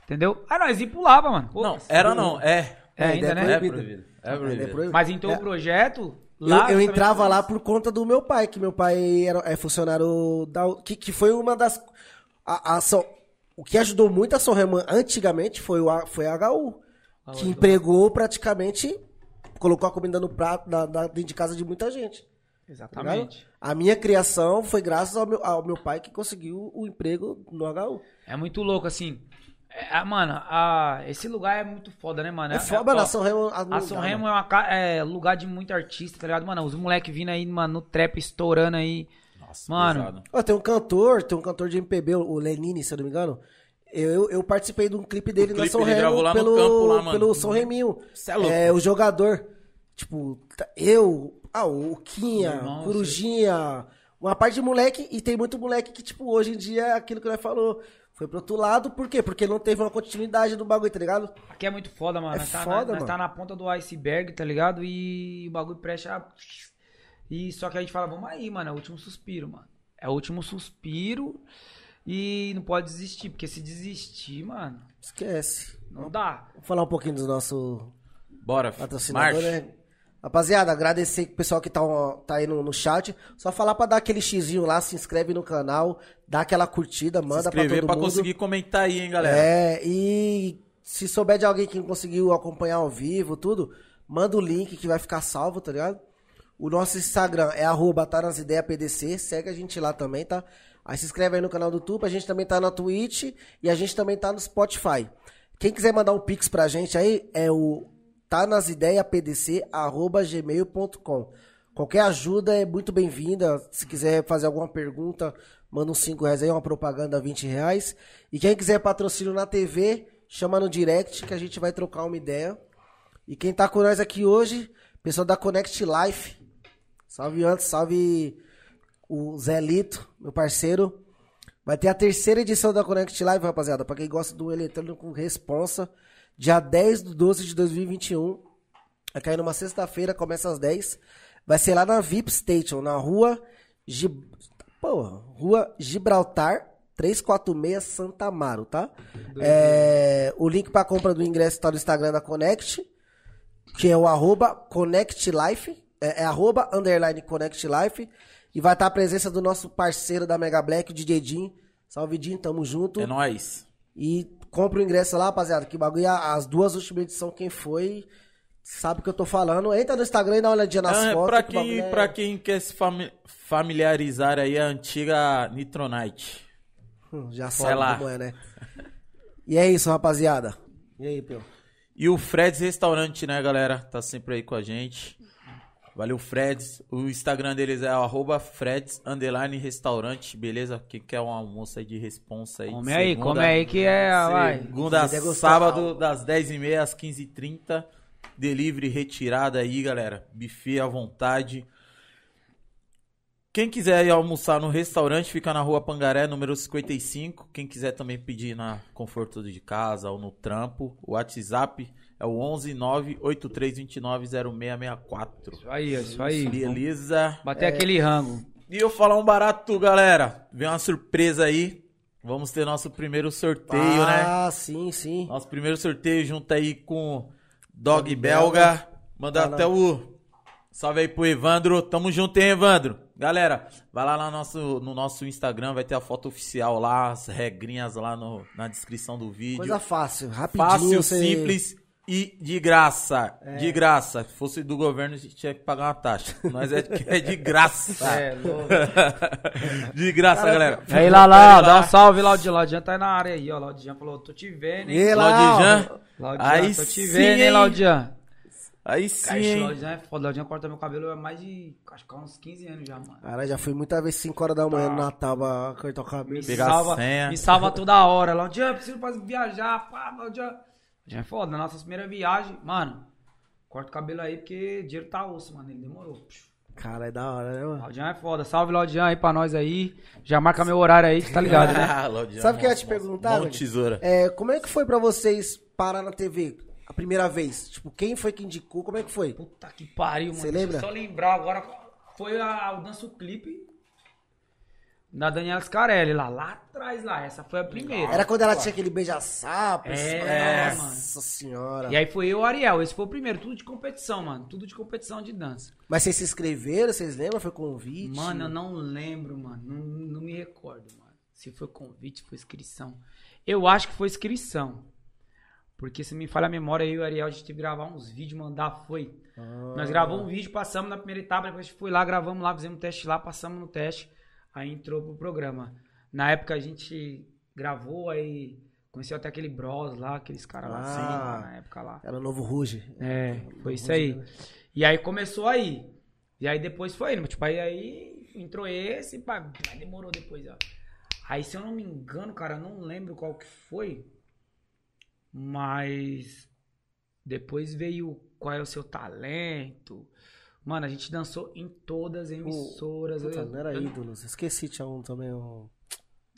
Entendeu? Aí nós ia e pulava, mano. Pô, Não, era não, é. É, ainda, ainda né? É proibido. proibido. É é proibido. Mas então É. o projeto. Eu, Lá eu justamente entrava lá por conta do meu pai, que meu pai era, é funcionário da. Que, que foi uma das. A, a São- o que ajudou muito a São antigamente foi, o, A- foi a HU. Que empregou praticamente. Colocou a comida no prato da, da- dentro de casa de muita gente. tá? Exatamente. A minha criação foi graças ao meu, ao meu pai que conseguiu o emprego no HU. É muito louco, assim. É, ah, mano, a- esse lugar é muito foda, né, mano? É foda, ó, mano, a São Remo. A São Remo é, é lugar de muito artista, tá ligado? Mano, os moleque vindo aí, mano, no trap estourando aí. Nossa, Mano. Ó, tem um cantor, tem um cantor de MPB, o Lenine, se eu não me engano. Eu, eu participei de um clipe dele O na clipe São Remo lá no pelo, campo lá, mano. pelo São Reminho. Cê é louco. É, o jogador. Tipo, tá- eu, ah, o Quinha, Corujinha, uma parte de moleque, e tem muito moleque que, tipo, hoje em dia é aquilo que nós falou. Foi pro outro lado, por quê? Porque não teve uma continuidade do bagulho, tá ligado? Aqui é muito foda, mano. É nós tá, foda, nós, nós mano. tá na ponta do iceberg, tá ligado? E o bagulho presta. E só que a gente fala, vamos aí, mano. É o último suspiro, mano. É o último suspiro. E não pode desistir, porque se desistir, mano, Esquece. não dá. Vou falar um pouquinho do nosso Bora, patrocinador, né? Rapaziada, agradecer o pessoal que tá, tá aí no, no chat. Só falar pra dar aquele xizinho lá, se inscreve no canal, dá aquela curtida, Se manda pra todo pra mundo. conseguir comentar aí, hein, galera. É, e se souber de alguém que não conseguiu acompanhar ao vivo, tudo, manda o link que vai ficar salvo, tá ligado? O nosso Instagram é arroba tá nas ideias PDC. Segue a gente lá também, tá? Aí se inscreve aí no canal do YouTube. A gente também tá na Twitch e a gente também tá no Spotify. Quem quiser mandar um pix pra gente aí é o tá nas ideias PDC arroba gmail.com. Qualquer ajuda é muito bem-vinda. Se quiser fazer alguma pergunta, manda uns 5 reais aí, uma propaganda 20 reais. E quem quiser patrocínio na TV, chama no direct que a gente vai trocar uma ideia. E quem tá com nós aqui hoje, pessoal da Connect Life. Salve antes, salve o Zé Lito, meu parceiro. Vai ter a terceira edição da Connect Live, rapaziada. Pra quem gosta do eletrônico responsa. Dia 10 de 12 de 2021. Vai cair numa sexta-feira, começa às 10. Vai ser lá na VIP Station, na rua. Gib... Porra, rua Gibraltar, 346 Santa Amaro, tá? É, o link pra compra do ingresso tá no Instagram da Connect, que é o arroba Connect Life. É, é arroba underline Connect Life. E vai estar a presença do nosso parceiro da Mega Black, o DJ Jim. Salve, Jim, tamo junto. É nóis. E compra o ingresso lá, rapaziada. Que bagulho, as duas últimas edições, quem foi, sabe o que eu tô falando. Entra no Instagram e dá uma olhadinha nas Ah, fotos. pra, quem, é- pra quem quer se fami- familiarizar aí, a antiga Nitronite. Hum, Já sabe lá. como é, né? E é isso, rapaziada. E aí, Pio? E o Freds Restaurante, né, galera? Tá sempre aí com a gente. Valeu, Freds. O Instagram deles é arroba Freds Underline Restaurante, beleza? Quem quer um almoço aí de responsa aí? Come aí, segunda- come aí que é, vai. Segunda sábado, das 10h30 às 15h30. Delivery retirada aí, galera. Buffet à vontade. Quem quiser ir almoçar no restaurante, fica na rua Pangaré, número 55. Quem quiser também pedir na conforto de casa ou no trampo, o WhatsApp é o 11 98329 0664. Isso aí, isso aí. Beleza? Bater aquele rango. E eu falar um barato, galera. Vem uma surpresa aí. Vamos ter nosso primeiro sorteio, né? Ah, sim, sim. Nosso primeiro sorteio junto aí com Dog, Dog Belga. Belga. Mandar até o. Salve aí pro Evandro. Tamo junto, hein, Evandro? Galera, vai lá no nosso, no nosso Instagram, vai ter a foto oficial lá, as regrinhas lá no, na descrição do vídeo. Coisa fácil, rapidinho. Fácil, você- simples e de graça. É. De graça. Se fosse do governo, a gente tinha que pagar uma taxa. Nós é, é de graça. É, louco. de graça, galera. Aí lá, lá, dá um salve, Laudian. Laudian tá aí na área aí, ó. Laudian falou, tô te vendo, hein. E Laudijan. Laudian, Aí tô te sim, vendo, hein, hein? Laudian. Aí sim, Cara, hein? Laudian é foda. Laudian corta meu cabelo há mais de, acho que há uns 15 anos já, mano. Cara, já fui muitas vezes 5 horas da manhã no Natal pra cortar o cabelo. Me Pegar salva, senha. me salva toda hora. Laudian, preciso pra viajar, pá, Laudian. Já é foda, na nossa primeira viagem, mano, corta o cabelo aí porque dinheiro tá osso, mano. Ele demorou. Cara, é da hora, né, mano? Laudian é foda. Salve, Laudian aí pra nós aí. Já marca meu horário aí, que tá ligado, né? Ah, Laudian, Sabe o que eu ia te perguntar, Mão tesoura. É, como é que foi pra vocês parar na TV a primeira vez? Tipo, quem foi que indicou? Como é que foi? Puta que pariu, mano. Você lembra? Só lembrar agora. Foi a, o danço clipe da Daniela Scarelli lá, lá atrás lá. Essa foi a primeira. Era quando ela tinha aquele beija-sapo? É, Nossa mano. senhora. E aí foi eu e o Ariel. Esse foi o primeiro. Tudo de competição, mano. Tudo de competição de dança. Mas vocês se inscreveram? Vocês lembram? Foi convite? Mano, eu não lembro, mano. Não, não me recordo, mano. Se foi convite, se foi inscrição. Eu acho que foi inscrição. Porque se me falha a memória, eu e o Ariel, a gente teve que gravar uns vídeos, mandar, foi. Ah. Nós gravamos um vídeo, passamos na primeira etapa, depois a gente foi lá, gravamos lá, fizemos um teste lá, passamos no teste, aí entrou pro programa. Na época a gente gravou, aí conheceu até aquele Bros lá, aqueles caras lá, Ah. assim, na época lá. Era o novo Ruge. É, foi isso aí. E aí começou aí. E aí depois foi indo. Tipo, aí, aí entrou esse, pá, demorou depois, ó. Aí, se eu não me engano, cara, não lembro qual que foi. Mas depois veio qual é o seu talento. Mano, a gente dançou em todas as emissoras. Puta, Eu- não era eu- ídolos. Esqueci, tinha um também. Um...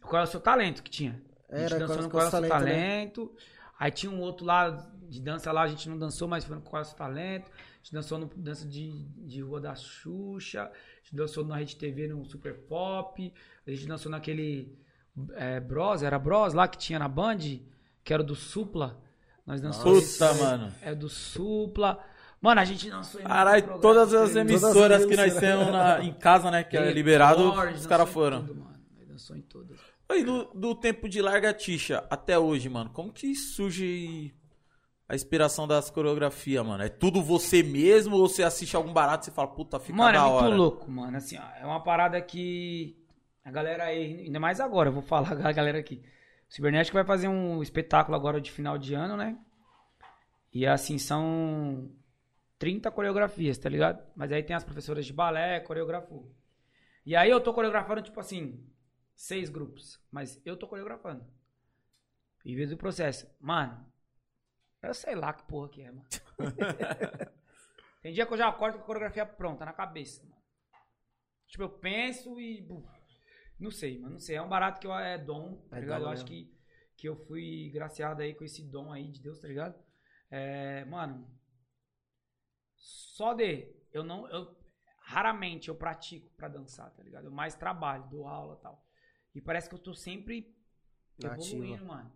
Qual é o seu talento que tinha? A gente Era, dançou no qual é o seu Talento, né? Aí tinha um outro lá de dança lá, a gente não dançou, mas foi no Qual é o seu talento. A gente dançou no dança de, de Rua da Xuxa. A gente dançou na Rede TV no Super Pop. A gente dançou naquele é, Bros, era Bros lá que tinha na Band, que era do Supla. Nós dançamos. Puta, mano. É do Supla. Mano, a gente dançou em muito Caralho, todas as teve- emissoras que nós emissoras. temos na- em casa, né? Que é liberado, os caras foram. tudo, mano. Dançou em todas. Aí, do, do tempo de largatixa até hoje, mano, como que surge a inspiração das coreografias, mano? É tudo você mesmo ou você assiste algum barato e você fala, puta, fica Mano, é da muito hora? louco, mano. Assim, ó, é uma parada que a galera aí, ainda mais agora, eu vou falar a galera aqui. O Cibernético vai fazer um espetáculo agora de final de ano, né? E assim, são 30 coreografias, tá ligado? Mas aí tem as professoras de balé, coreografou. E aí eu tô coreografando, tipo assim, seis grupos. Mas eu tô coreografando. E vejo o processo. Mano, eu sei lá que porra que é, mano. Tem dia que eu já acordo com a coreografia pronta, na cabeça, mano. Tipo, eu penso e. buf, Não sei, mano. Não sei. É um barato que eu, é dom, tá É ligado? dom Eu acho que, que eu fui graciado aí com esse dom aí de Deus, tá ligado? É, mano. Só de. Eu não. Eu, raramente eu pratico pra dançar, tá ligado? Eu mais trabalho, dou aula e tal. E parece que eu tô sempre Na evoluindo, mano.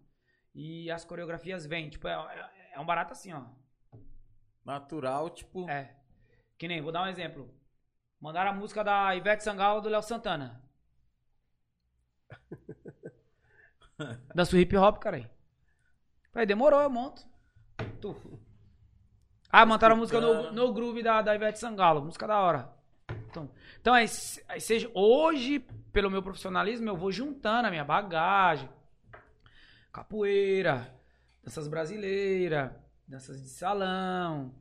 E as coreografias vêm. Tipo, é, é- é um barato assim, ó. Natural, tipo. É. Que nem, vou dar um exemplo. Mandaram a música da Ivete Sangalo do Léo Santana. Danço hip hop, cara aí. Aí demorou, eu monto. Tu. Ah, mandaram a música no, no groove da, da Ivete Sangalo. Música da hora. Então, então aí, aí seja, hoje, pelo meu profissionalismo, eu vou juntando a minha bagagem. Capoeira, danças brasileiras, danças de salão,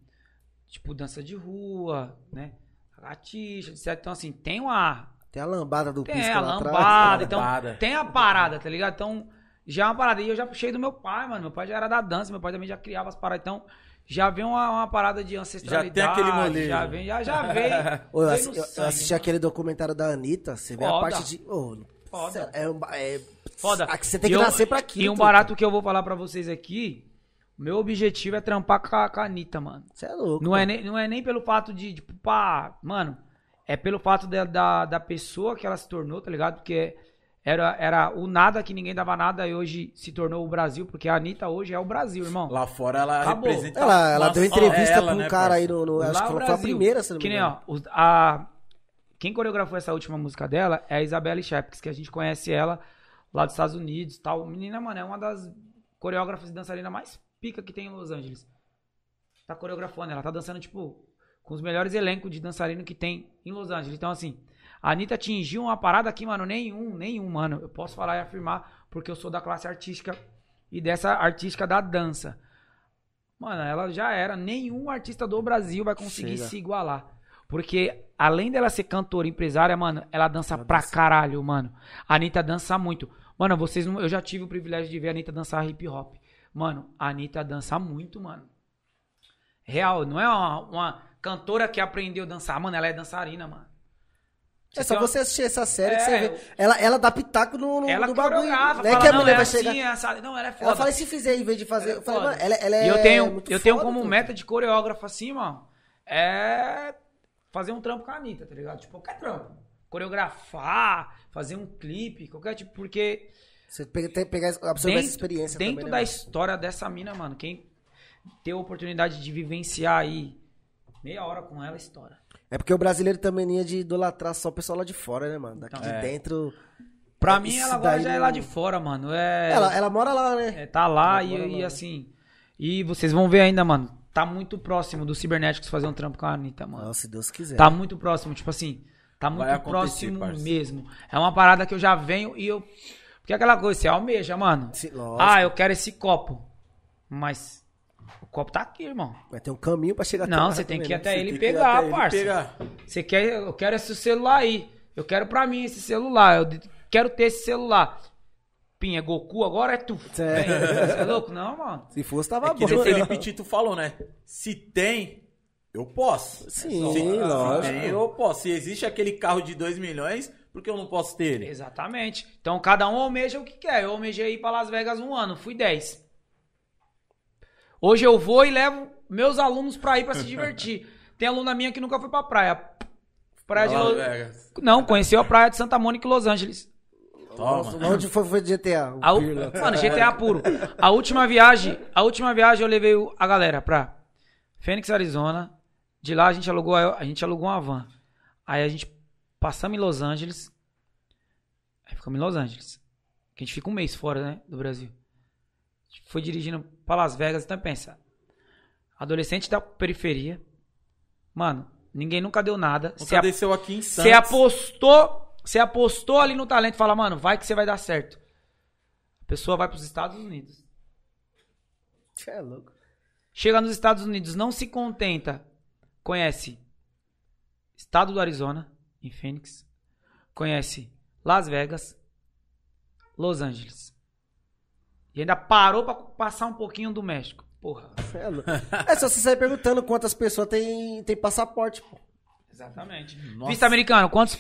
tipo dança de rua, né? Lagartixa, etc. Então, assim, tem uma. Tem a lambada do Tem pisca a lá atrás. lambada, então. Lambada. Tem a parada, tá ligado? Então, já é uma parada. E eu já puxei do meu pai, mano. Meu pai já era da dança, meu pai também já criava as paradas. Então, já vem uma, uma parada de ancestralidade. aquele molejo. Já vem, já, já vem. Ô, eu, vem assi- no eu- sangue, assisti mano. aquele documentário da Anitta, você vê a Foda. parte de. ô, Foda. É, um é, Foda. Aqui Você tem que eu- nascer pra aquilo. E um barato que eu vou falar pra vocês aqui. Meu objetivo é trampar com a, com a Anitta, mano. Você é louco. Não é, mano. nem, não é nem pelo fato de, tipo, pá, mano, é pelo fato da, da, da pessoa que ela se tornou, tá ligado? Porque era, era o nada que ninguém dava nada e hoje se tornou o Brasil, porque a Anitta hoje é o Brasil, irmão. Lá fora ela Acabou. representa. Ela, ela deu entrevista ela, pra um né, cara aí parça? no. no- acho que foi a primeira, se não me Que nem, ó, a, quem coreografou essa última música dela é a Isabelle Shepks, que a gente conhece ela lá dos Estados Unidos e tal. Menina, mano, é uma das coreógrafas e dançarinas mais pica que tem em Los Angeles. Tá coreografando, ela tá dançando, tipo, com os melhores elencos de dançarino que tem em Los Angeles. Então, assim, a Anitta atingiu uma parada que, mano, nenhum, nenhum, mano. Eu posso falar e afirmar, porque eu sou da classe artística e dessa artística da dança. Mano, ela já era. Nenhum artista do Brasil vai conseguir Chega. se igualar. Porque, além dela ser cantora, empresária, mano, ela dança pra caralho, mano. A Anitta dança muito. Mano, vocês não. Eu já tive o privilégio de ver a Anitta dançar hip hop. Mano, a Anitta dança muito, mano. Real, não é uma, uma cantora que aprendeu a dançar, mano. Ela é dançarina, mano. É só você assistir essa série que É, você vê. Ela, ela dá pitaco no, no, Ela no bagulho. Não é fala, que a mulher é vai assim, chegar. é essa- Não, ela é foda. Ela fala, e se fizer em vez de fazer. Eu falei, foda. mano, ela, ela é. E eu tenho, eu tenho foda, como pô. meta de coreógrafo assim, mano, é fazer um trampo com a Anitta, tá ligado? Tipo, qualquer trampo. Coreografar, fazer um clipe, qualquer tipo, porque Você pega, tem que pegar, absorver essa experiência dentro também, né, da mano? história dessa mina, mano, quem ter a oportunidade de vivenciar aí meia hora com ela, estoura. É porque o brasileiro também ia de idolatrar só o pessoal lá de fora, né, mano? Daqui Então. de É. dentro. Pra É, mim, ela agora já é não- lá de fora, mano. É, Ela, ela mora lá, né? é, tá lá Ela mora e, e lá. assim. E vocês vão ver ainda, mano. Tá muito próximo do Cibernéticos fazer um trampo com a Anitta, mano. Se Deus quiser. Tá muito próximo, tipo assim, tá muito próximo parça. mesmo. É uma parada que eu já venho e eu. Porque é aquela coisa, você almeja, mano. Lógico. Ah, eu quero esse copo. Mas copo tá aqui, irmão. Vai ter um caminho pra chegar até Não, você tem que ir né? até Você ele tem que ir pegar, até ele parça. pegar. Você quer, eu quero esse celular aí. Eu quero pra mim esse celular. Eu quero ter esse celular. Pim, é Goku, agora é tu. É. Você é louco? Não, mano. Se fosse, tava É que bom. o Felipe Tito falou, né? Se tem, eu posso. Sim, se, lógico. Se tem, eu posso. Se existe aquele carro de 2 milhões, por que eu não posso ter ele? Exatamente. Então cada um almeja o que quer. Eu almejei ir pra Las Vegas um ano, fui 10. Hoje eu vou e levo meus alunos pra ir pra se divertir. Tem aluna minha que nunca foi pra praia. Praia de Las Vegas. Não, conheceu a praia de Santa Mônica e Los Angeles. Nossa, Toma. onde foi, foi GTA? A. Mano, GTA puro. A última viagem, a última viagem eu levei a galera pra Phoenix, Arizona. De lá a gente alugou a, a gente alugou uma van. Aí a gente passamos em Los Angeles. Aí ficamos em Los Angeles. Que a gente fica um mês fora, né, do Brasil. A gente foi dirigindo pra Las Vegas, então pensa. adolescente da periferia. Mano, ninguém nunca deu nada. Você ap- desceu aqui em Santos. você apostou, você apostou ali no talento e fala, mano, vai que você vai dar certo. A pessoa vai pros Estados Unidos. Você é louco. Chega nos Estados Unidos, não se contenta. Conhece Estado do Arizona, em Phoenix. Conhece Las Vegas, Los Angeles. E ainda parou pra passar um pouquinho do México. Porra. É. É só você sair perguntando quantas pessoas tem, tem passaporte, pô. Exatamente. Nossa. Visto americano, quantos,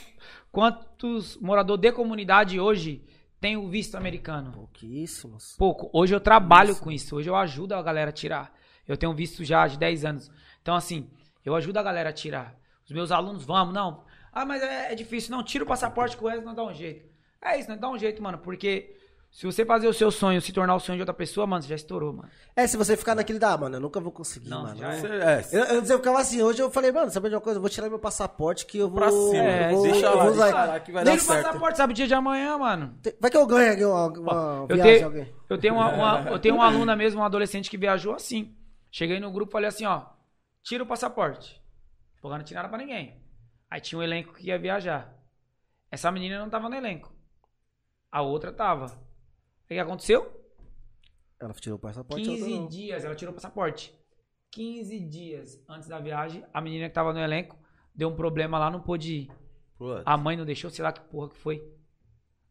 quantos moradores de comunidade hoje tem o visto americano? Pouquíssimos. Pouco. Hoje eu trabalho com isso. Hoje eu ajudo a galera a tirar. Eu tenho visto já de 10 anos. Então, assim, eu ajudo a galera a tirar. Os meus alunos, vamos, não. Ah, mas é, é difícil. Não, tira o passaporte com eles, não dá um jeito. É isso, não dá um jeito, mano. Porque se você fazer o seu sonho se tornar o sonho de outra pessoa, mano, você já estourou, mano. É, se você ficar naquele da, ah, mano, eu nunca vou conseguir, Não, mano. já Você- é. é, Eu, antes eu ficava assim, hoje eu falei, mano, sabe de uma coisa? Eu vou tirar meu passaporte que eu vou. Pra cima, É, eu vou, deixa eu lá, vou deixa lá que vai Nem dar o certo. passaporte, sabe o dia de amanhã, mano. Vai que eu ganho aqui uma, uma Eu viagem, tenho, alguém. eu, tenho uma, uma- eu tenho uma aluna mesmo, uma adolescente que viajou assim. Cheguei no grupo e falei assim, ó, tira o passaporte. Porra, não tinha nada pra ninguém. Aí tinha um elenco que ia viajar. Essa menina não tava no elenco. A outra tava. O que aconteceu? Ela tirou o passaporte. a outra 15 não. dias, ela tirou o passaporte. 15 dias antes da viagem, a menina que tava no elenco deu um problema lá, não pôde ir. Putz. A mãe não deixou, sei lá que porra que foi.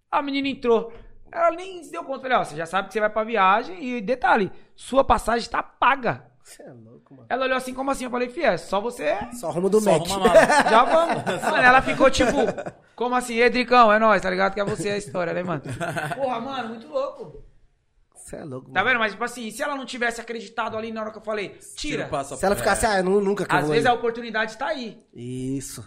A menina entrou. Ela nem se deu conta. Falei, ó, você já sabe que você vai pra viagem e detalhe, sua passagem tá paga. Você é louco, mano. Ela olhou assim, como assim? Eu falei, fia, é só você Só arruma do Mac. já vamos. Mano, ela ficou tipo, como assim? Edricão, é nóis, tá ligado? Que é você a história, né, mano? Porra, mano, muito louco. Você é louco, Tá mano. vendo? Mas, tipo assim, se ela não tivesse acreditado ali na hora que eu falei, Tira. Se ela ficasse, ah, eu nu- nunca que eu Às vou vezes ir. a oportunidade tá aí. Isso.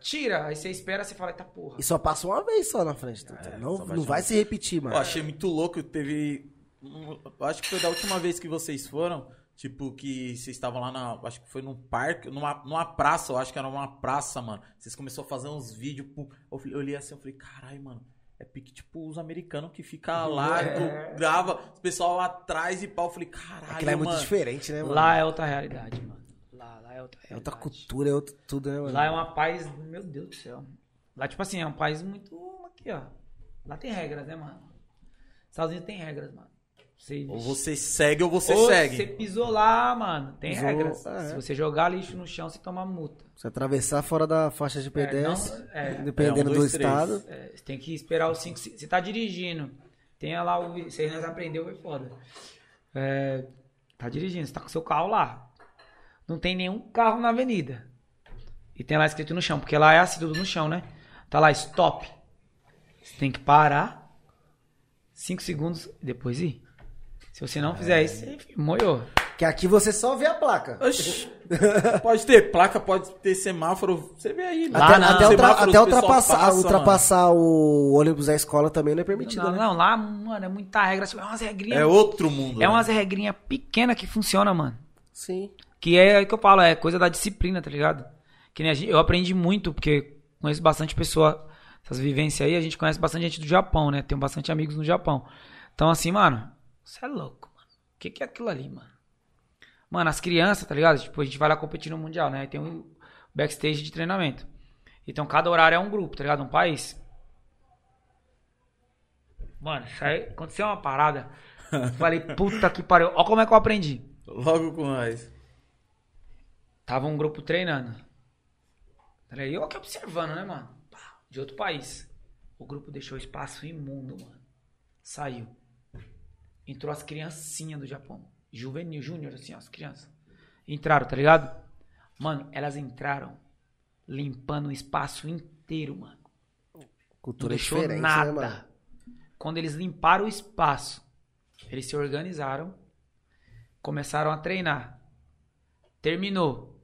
Tira. Aí você espera, você fala, tá porra. E só passa uma vez só na frente. tá? não só não vai se repetir, mano. Eu achei muito louco, teve. eu Acho que foi da última vez que vocês foram. Tipo, que vocês estavam lá na. Acho que foi num parque, numa, numa praça, eu acho que era uma praça, mano. Vocês começaram a fazer uns vídeos. pô, Eu, eu olhei assim, eu falei, caralho, mano. É pique, tipo, os americanos que fica lá, É. tu grava, o pessoal lá atrás e pau. Eu falei, caralho. Aquilo é muito mano. diferente, né, mano? Lá é outra realidade, mano. Lá, lá é outra É realidade. outra cultura, é outro tudo, né, mano? Lá é uma paz, meu Deus do céu. Lá, tipo assim, é um país muito. Aqui, ó. Lá tem regras, né, mano? Estados Unidos tem regras, mano. Você, Ou você segue ou você Ou segue. Você pisou lá, mano. Tem Pisou, regras. é. Se você jogar lixo no chão, você toma multa. Se atravessar fora da faixa de É, pedestre, não- é, dependendo É, um, do dois, três. estado. É, você tem que esperar os 5. Você tá dirigindo. Tenha lá o. Você nós aprendeu, foi foda. É, tá dirigindo, você tá com seu carro lá. Não tem nenhum carro na avenida. E tem lá escrito no chão, porque lá é assim, tudo no chão, né? Tá lá, stop. Você tem que parar. 5 segundos e depois ir. Se você não fizer isso, você moiou. Que aqui você só vê a placa. Oxi. pode ter placa, pode ter semáforo. Você vê aí. Lá até não. até, ultra- até o ultrapassar, passa, ultrapassar o ônibus da escola também não é permitido, Não, né? não, lá, mano, é muita regra. É umas regrinhas. É outro mundo. É né? umas regrinhas pequenas que funciona, mano. Sim. Que é aí que eu falo, é coisa da disciplina, tá ligado? Que nem a gente- eu aprendi muito, porque conheço bastante pessoa, essas vivências aí, a gente conhece bastante gente do Japão, né? Tenho bastante amigos no Japão. Então, assim, mano, você é louco, mano. O que, que é aquilo ali, mano? Mano, as crianças, tá ligado? Tipo, a gente vai lá competir no Mundial, né? Aí tem um backstage de treinamento. Então, cada horário é um grupo, tá ligado? Um país. Mano, isso aí, aconteceu uma parada. Falei, puta que pariu. Ó como é que eu aprendi. Logo com nós. Tava um grupo treinando. Eu aqui observando, né, mano? De outro país. O grupo deixou espaço imundo, mano. Saiu. Entrou as criancinhas do Japão. Juvenil, júnior, assim, ó, as crianças. Entraram, tá ligado? Mano, elas entraram limpando o espaço inteiro, mano. Não Cultura deixou diferente, nada. né, mano? Quando eles limparam o espaço, eles se organizaram, começaram a treinar. Terminou.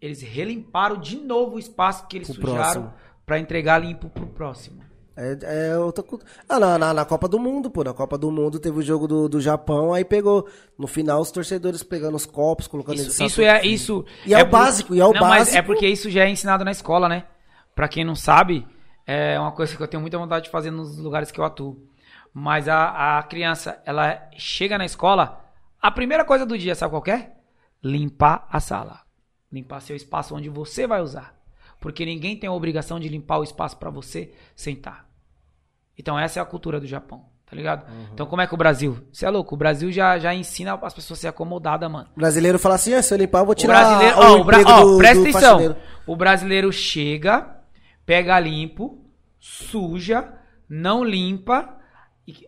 Eles relimparam de novo o espaço que eles Pro sujaram pra entregar limpo pro próximo. É, é outra cultura. Ah, na, na, na Copa do Mundo, pô. Na Copa do Mundo teve o jogo do, do Japão, aí pegou. No final, os torcedores pegando os copos, colocando Isso, eles isso é isso. E é o por- básico, e é o não, Mas é básico. porque isso já é ensinado na escola, né? Pra quem não sabe, é uma coisa que eu tenho muita vontade de fazer nos lugares que eu atuo. Mas a, a criança, ela chega na escola, a primeira coisa do dia, sabe qual é? limpar a sala. Limpar seu espaço onde você vai usar. Porque ninguém tem a obrigação de limpar o espaço pra você sentar. Então essa é a cultura do Japão, tá ligado? Então como é que o Brasil? Você é louco, o Brasil já, já ensina as pessoas a ser acomodadas, mano. O brasileiro fala assim, ah, se eu limpar, eu vou O tirar brasileiro, o ó, o bra- emprego ó, do, presta do atenção. faxineiro. O brasileiro chega, pega limpo, suja, não limpa e,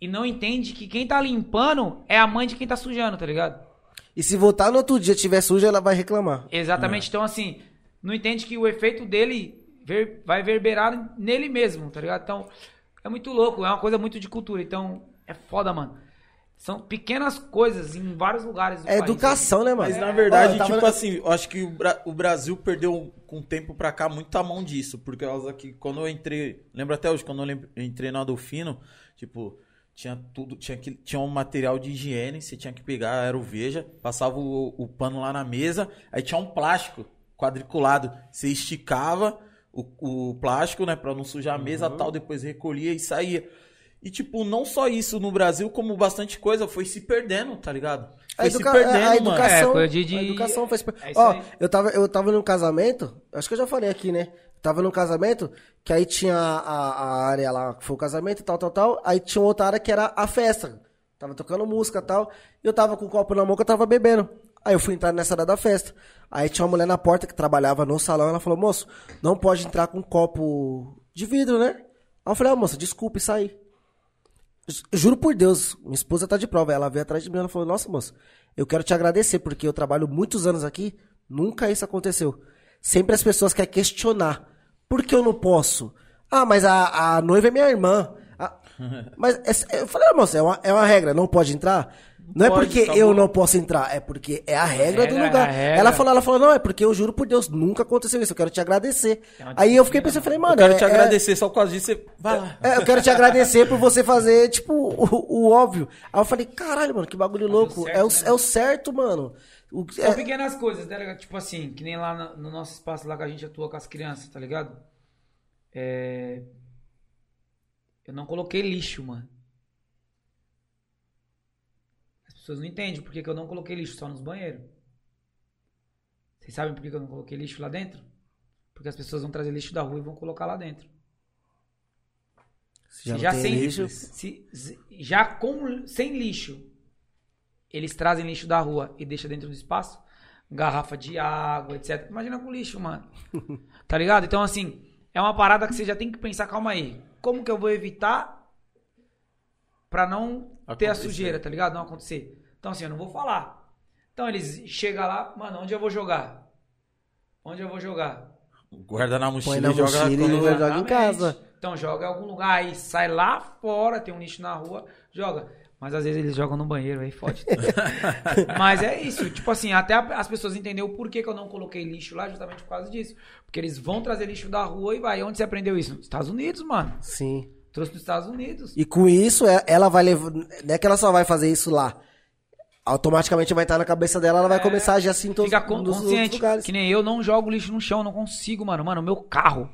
e não entende que quem tá limpando é a mãe de quem tá sujando, tá ligado? E se voltar no outro dia tiver sujo, ela vai reclamar. Exatamente. Então, assim, não entende que o efeito dele ver- vai verberar nele mesmo, tá ligado? Então, é muito louco, é uma coisa muito de cultura. Então, é foda, mano. São pequenas coisas em vários lugares do É país. educação, né, mano? Mas na verdade, eu tava tipo assim, eu acho que o, Bra- o Brasil perdeu com o tempo pra cá muita mão disso. Porque causa que quando eu entrei. Lembro até hoje, quando eu entrei no Adolfino, tipo, tinha tudo, tinha, que, tinha um material de higiene, você tinha que pegar, era o Veja, passava o, o pano lá na mesa, aí tinha um plástico quadriculado. Você esticava o, o plástico, né, pra não sujar a mesa Uhum. tal, depois recolhia e saía. E, tipo, não só isso no Brasil, como bastante coisa foi se perdendo, tá ligado? A, Foi educa- se perdendo, a mano. educação, É, coisa de- de- a educação faz... É isso Ó, aí. eu tava, eu tava num casamento, acho que eu já falei aqui, né? Tava num casamento, que aí tinha a, a área lá, que foi o casamento, tal, tal, tal. Aí tinha outra área que era a festa. Tava tocando música e tal. E eu tava com o copo na mão que eu tava bebendo. Aí eu fui entrar nessa área da festa. Aí tinha uma mulher na porta que trabalhava no salão. Ela falou, moço, não pode entrar com um copo de vidro, né? Aí eu falei, ah, moça, desculpe, saí. Ju- Juro por Deus, minha esposa tá de prova. Ela veio atrás de mim e falou: Nossa, moço, eu quero te agradecer, porque eu trabalho muitos anos aqui, nunca isso aconteceu. Sempre as pessoas querem questionar. Por que eu não posso? Ah, mas a, a noiva é minha irmã. Mas é- eu falei, ah, moça, é uma, é uma regra, não pode entrar? Não é Pode, porque tá eu bom. não posso entrar, é porque é a regra, do regra, lugar. é a regra. Ela falou, ela falou, não, é porque eu juro por Deus, nunca aconteceu isso, eu quero te agradecer. É Aí eu fiquei pensando, falei, mano, Eu quero é- te é- agradecer só por causa disso. Você vai lá. é, eu quero te agradecer por você fazer, tipo, o, o óbvio. Aí eu falei, caralho, mano, que bagulho louco. certo, é, o, né? é o certo, mano. O, São é- pequenas coisas, ligado? Tipo assim, que nem lá no, no nosso espaço lá que a gente atua com as crianças, tá ligado? É... Eu não coloquei lixo, mano. Pessoas não entendem por que, que eu não coloquei lixo só nos banheiros. Vocês sabem por que, que eu não coloquei lixo lá dentro? Porque as pessoas vão trazer lixo da rua e vão colocar lá dentro. se já, já sem lixo. se- se- já com sem lixo, eles trazem lixo da rua e deixa dentro do espaço, garrafa de água, etc. Imagina com lixo, mano. tá ligado? Então assim, é uma parada que você já tem que pensar, calma aí, como que eu vou evitar pra não ter a Acontecer. sujeira, tá ligado? Não acontecer. Então assim, eu não vou falar. Então eles chegam lá, mano, onde eu vou jogar? Onde eu vou jogar? Guarda na mochila Põe na e joga mochila e joga em casa. Então joga em algum lugar aí, sai lá fora, tem um lixo na rua, joga. Mas às vezes eles jogam no banheiro, aí fode. tudo. Mas é isso, tipo assim, até as pessoas entenderam o porquê que eu não coloquei lixo lá, justamente por causa disso. Porque eles vão trazer lixo da rua e vai. Onde você aprendeu isso? Nos Estados Unidos, mano. Sim. Trouxe dos Estados Unidos. E com isso, é- ela vai levar. Não é que ela só vai fazer isso lá. Automaticamente vai estar na cabeça dela, ela vai começar a agir assim todos É. Fica consciente. lugares. Que nem eu não jogo lixo no chão, não consigo, mano. Mano, meu carro.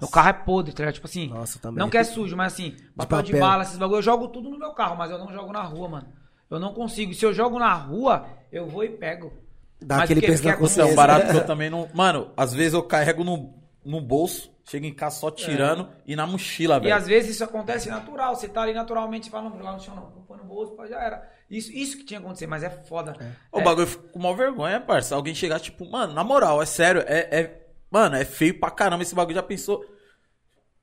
Meu carro é podre, tá ligado? Tipo assim, Nossa, também. não que é sujo, mas assim, papel de, papel. bala, esses bagulho, eu jogo tudo no meu carro, mas eu não jogo na rua, mano. Eu não consigo. Se eu jogo na rua, eu vou e pego. Dá Mas aquele que- peso na acontece? Não, consciência. barato que eu também não. Mano, às vezes eu carrego no, no bolso, chego em casa só tirando e na mochila, É. E velho. às vezes isso acontece natural. Você tá ali naturalmente e fala, não, vou jogar no chão, não. Vou pôr no bolso, pá, já era. Isso, isso que tinha que acontecer, mas é foda. O É, bagulho fica com uma vergonha, parça. Alguém chegar, tipo, mano, na moral, é sério, é, é- Mano, é feio pra caramba esse bagulho. Já pensou?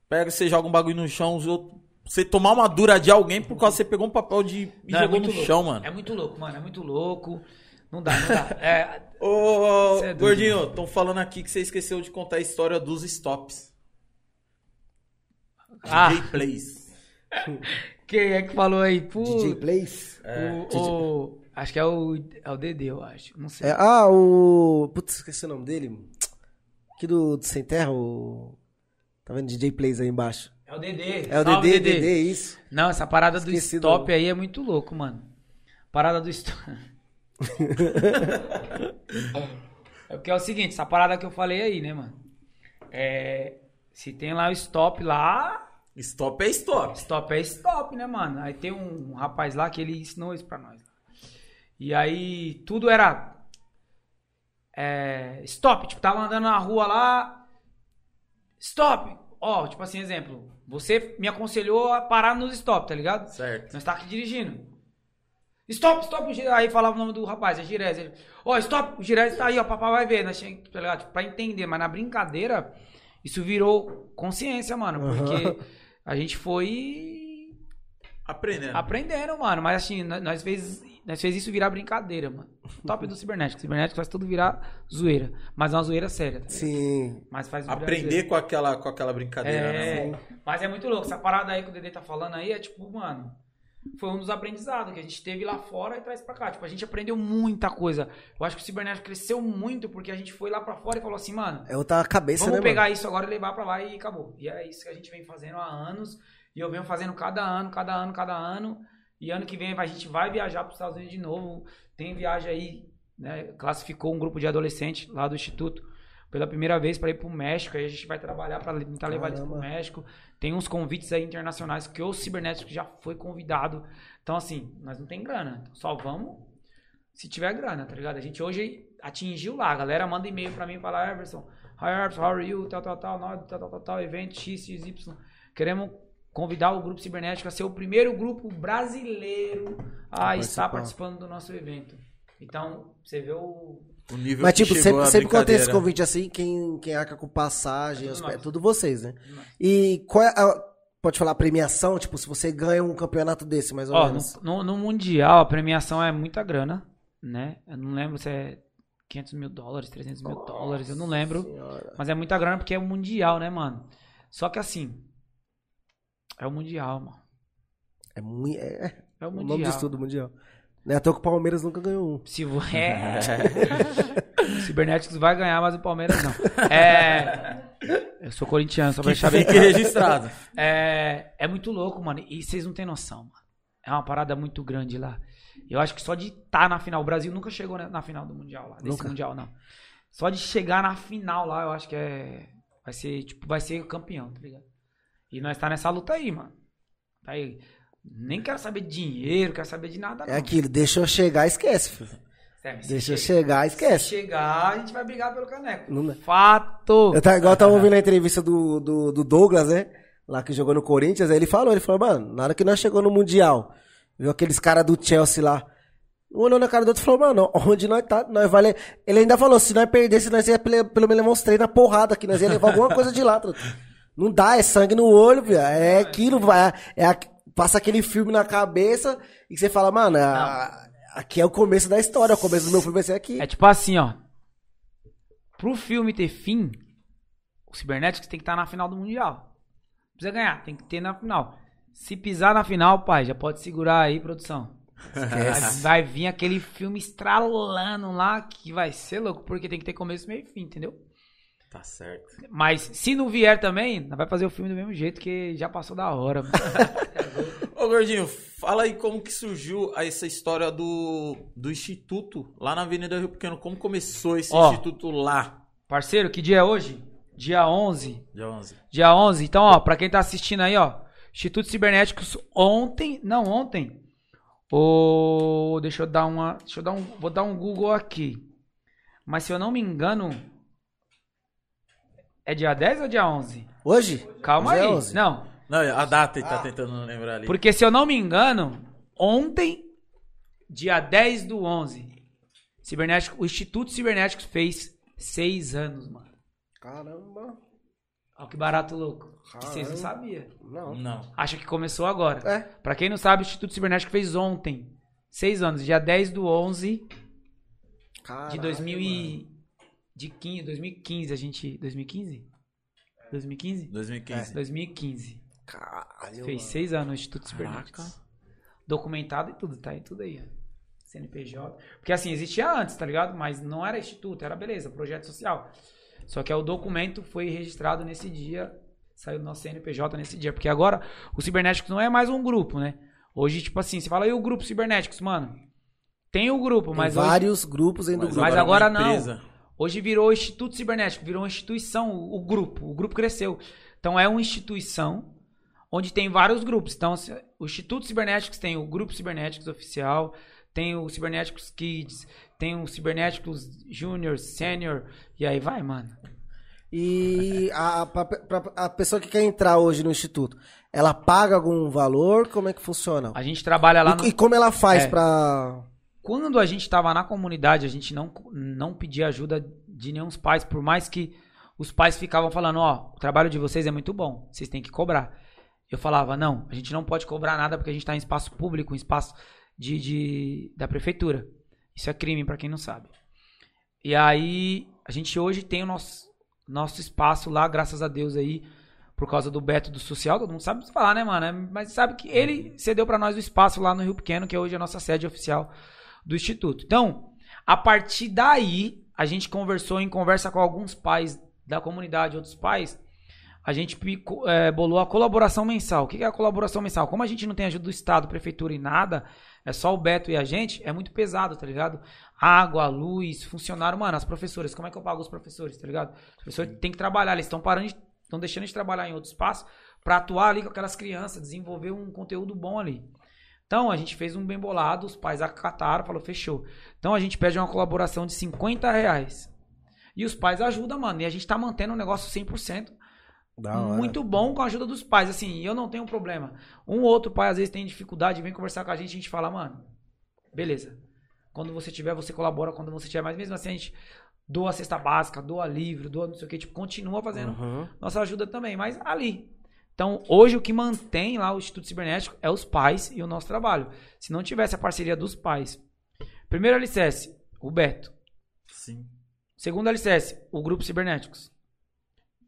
Pega, você joga um bagulho no chão, os outros. Você tomar uma dura de alguém por causa que você pegou um papel de. e não, é jogou muito no louco. chão, mano. É muito louco, mano. É muito louco. Não dá, não dá. É, Ô, é. Gordinho, estão falando aqui que você esqueceu de contar a história dos stops. Ah. DJ Plays. quem é que falou aí? Pô, DJ Plays. o, o- acho que é o, é o Dedê, eu acho. Não sei. É, ah, o. Putz, esqueci o nome dele. Aqui do, do Sem Terra, o. Tá vendo? DJ Plays aí embaixo. É o Dedê. É o Salve, DD, DD, isso. Não, essa parada do Esqueci stop do- aí é muito louco, mano. Parada do stop. é porque é o seguinte, essa parada que eu falei aí, né, mano? É, se tem lá o stop lá, Stop é stop. stop é stop, né, mano? Aí tem um rapaz lá que ele ensinou isso pra nós. E aí tudo era é, stop, tipo, tava andando na rua lá, stop. Ó, tipo assim, exemplo, você me aconselhou a parar nos stop, tá ligado? Certo. Nós tá aqui dirigindo. Stop, stop, aí falava o nome do rapaz, é Girez. Ele, Ó, stop, o Girez tá aí, ó, papai vai ver. Nós tinha, tá ligado? Tipo, pra entender, mas na brincadeira, isso virou consciência, mano. Porque a gente foi Aprendendo. aprendendo, mano. Mas assim, nós- fez, nós fez isso virar brincadeira, mano. Top do cibernético. Cibernético faz tudo virar zoeira. Mas é uma zoeira séria. tá? Sim. Mas faz Aprender com aquela, com aquela brincadeira, É, né? mas é muito louco. Essa parada aí que o Dede tá falando aí é tipo, mano, foi um dos aprendizados que a gente teve lá fora e traz pra cá. Tipo, a gente aprendeu muita coisa. Eu acho que o cibernético cresceu muito porque a gente foi lá pra fora e falou assim, mano, É outra cabeça, vamos né, pegar mano? isso agora e levar pra lá e acabou. E é isso que a gente vem fazendo há anos. E eu venho fazendo cada ano, cada ano, cada ano. E ano que vem a gente vai viajar pros Estados Unidos de novo. Tem viagem aí, né? Classificou um grupo de adolescentes lá do Instituto pela primeira vez para ir pro México. Aí a gente vai trabalhar para tentar levar eles pro Caramba. México. Tem uns convites aí internacionais que o Cibernético já foi convidado. Então, assim, nós não tem grana. Então, só vamos se tiver grana, tá ligado? A gente hoje atingiu lá. A galera manda e-mail pra mim e fala, Everson, hi Everson, how are you? Tal, tal, tal, tal, tal, tal, tal, evento X, X, Y. Queremos convidar o grupo cibernético a ser o primeiro grupo brasileiro a estar participar. participando do nosso evento. Então, você vê o. O nível Mas, que tipo, sempre, sempre quando tem esse convite assim, quem, quem arca com passagem, É tudo é tudo vocês, né? E qual é a, pode falar a premiação? Tipo, se você ganha um campeonato desse, mais ou Ó, menos. no, no- no Mundial, a premiação é muita grana, né? Eu não lembro se é 500 mil dólares, 300 mil dólares, eu não lembro. Senhora. Mas é muita grana porque é o Mundial, né, mano? Só que assim. É o Mundial, mano. É muito. É, É o o Mundial. nome disso tudo, Mundial. É à toa que o Palmeiras nunca ganhou um. Se é. o Cibernéticos vai ganhar, mas o Palmeiras não. É. Eu sou corintiano, só pra deixar bem fique registrado. É, é muito louco, mano. E vocês não têm noção, mano. É uma parada muito grande lá. Eu acho que só de estar na final, o Brasil nunca chegou na na final do Mundial lá. Desse Nunca. Mundial, não. Só de chegar na final lá, eu acho que é. Vai ser, tipo, vai ser campeão, tá ligado? E nós tá nessa luta aí, mano. Tá aí. Nem quero saber de dinheiro, quero saber de nada, não. É aquilo, deixa eu chegar, esquece, filho. Se Deixa eu che- chegar, Se esquece. chegar, a gente vai brigar pelo caneco. Não. Fato! Eu tava, igual eu tava ouvindo a entrevista do, do, do Douglas, né? Lá que jogou no Corinthians, aí ele falou, ele falou, mano, na hora que nós chegou no Mundial, viu aqueles caras do Chelsea lá. Um olhou na cara do outro e falou, mano, onde nós tá, nós vai le- Ele ainda falou, se nós perdesse, nós ia pelo menos três na porrada aqui, nós ia levar alguma coisa de lá. Não dá, é sangue no olho, viu? É aquilo, vai, é, a- passa aquele filme na cabeça e você fala, mano, a- aqui é o começo da história, o começo do meu filme vai ser aqui. É tipo assim, ó. Pro filme ter fim, o Cybernéticos tem que estar na final do Mundial. Não precisa ganhar, tem que ter na final. Se pisar na final, pai, já pode segurar aí, produção. Vai, vai vir aquele filme estralando lá que vai ser louco, porque tem que ter começo, meio e fim, entendeu? Tá certo. Mas se não vier também, vai fazer o filme do mesmo jeito que já passou da hora. Ô, Gordinho, fala aí como que surgiu essa história do, do Instituto lá na Avenida Rio Pequeno. Como começou esse Ó. Instituto lá? Parceiro, que dia é hoje? Dia 11. Dia 11. Dia 11. Então, ó, pra quem tá assistindo aí, ó, Instituto Cibernéticos ontem, não, ontem. O deixa eu dar uma, deixa eu dar um, vou dar um Google aqui. Mas se eu não me engano, é dia 10 ou dia 11? Hoje? Calma Hoje é aí. 11. Não, Não, a data ele Ah. tá tentando lembrar ali. porque se eu não me engano, ontem, dia 10 do 11, Cibernético, o Instituto Cibernéticos fez seis anos, mano. Caramba. Olha que barato louco. Que vocês não sabiam. Não. Não. Acha que começou agora. É. Pra quem não sabe, o Instituto Cibernético fez ontem. Seis anos, dia 10 do 11 de Caraca, 2000 mano. e... De 15, 2015, a gente... 2015? 2015? 2015. 2015. Caralho, Fez mano. seis anos o Instituto Caraca. Cibernéticos. Documentado e tudo, tá aí tudo aí, ó. CNPJ. Porque assim, existia antes, tá ligado? Mas não era instituto, era beleza, projeto social. Só que o documento foi registrado nesse dia, saiu do nosso CNPJ nesse dia. Porque agora o Cibernéticos não é mais um grupo, né? Hoje, tipo assim, você fala, e o grupo Cibernéticos, mano? Tem o grupo, Tem mas hoje, vários grupos dentro do grupo. Mas é agora não. Hoje virou Instituto Cibernético, virou uma instituição, o, grupo. O grupo cresceu. Então é uma instituição onde tem vários grupos. Então, se- o Instituto Cibernéticos tem o Grupo Cibernéticos Oficial, tem o Cibernéticos Kids, tem o Cibernéticos Júnior, Sênior, e aí vai, mano. E a, pra- pra- a pessoa que quer entrar hoje no instituto, ela paga algum valor? Como é que funciona? A gente trabalha lá E, no... e como ela faz É. pra. Quando a gente tava na comunidade, a gente não, não pedia ajuda de nenhum dos pais, por mais que os pais ficavam falando, ó, o trabalho de vocês é muito bom, vocês têm que cobrar. Eu falava, não, a gente não pode cobrar nada porque a gente tá em espaço público, em espaço de, de- da prefeitura. Isso é crime, pra quem não sabe. E aí, a gente hoje tem o nosso, nosso espaço lá, graças a Deus aí, por causa do Beto do Social, todo mundo sabe falar, né, mano? É, Mas sabe que ele cedeu pra nós o espaço lá no Rio Pequeno, que hoje é a nossa sede oficial do Instituto. Então, a partir daí, a gente conversou em conversa com alguns pais da comunidade, outros pais, a gente é, bolou a colaboração mensal. O que é a colaboração mensal? Como a gente não tem ajuda do Estado, prefeitura e nada, é só o Beto e a gente, é muito pesado, tá ligado? Água, luz, funcionário, mano, as professoras, como é que eu pago os professores, tá ligado? Os professores têm que trabalhar, eles estão parando, estão deixando de trabalhar em outro espaço pra atuar ali com aquelas crianças, desenvolver um conteúdo bom ali. Então, a gente fez um bem bolado, os pais acataram, falou, fechou. Então, a gente pede uma colaboração de 50 reais. E os pais ajudam, mano. E a gente tá mantendo o negócio 100%. Da hora. Muito bom com a ajuda dos pais. Assim, eu não tenho problema. Um ou outro pai, às vezes, tem dificuldade, vem conversar com a gente, a gente fala, mano, beleza. Quando você tiver, você colabora. Quando você tiver, mas mesmo assim, a gente doa a cesta básica, doa livro, doa não sei o que, tipo, continua fazendo Uhum. nossa ajuda também, mas ali. Então, hoje o que mantém lá o Instituto Cibernético é os pais e o nosso trabalho. Se não tivesse a parceria dos pais. Primeiro alicerce, o Beto. Sim. Segundo alicerce, o Grupo Cibernéticos.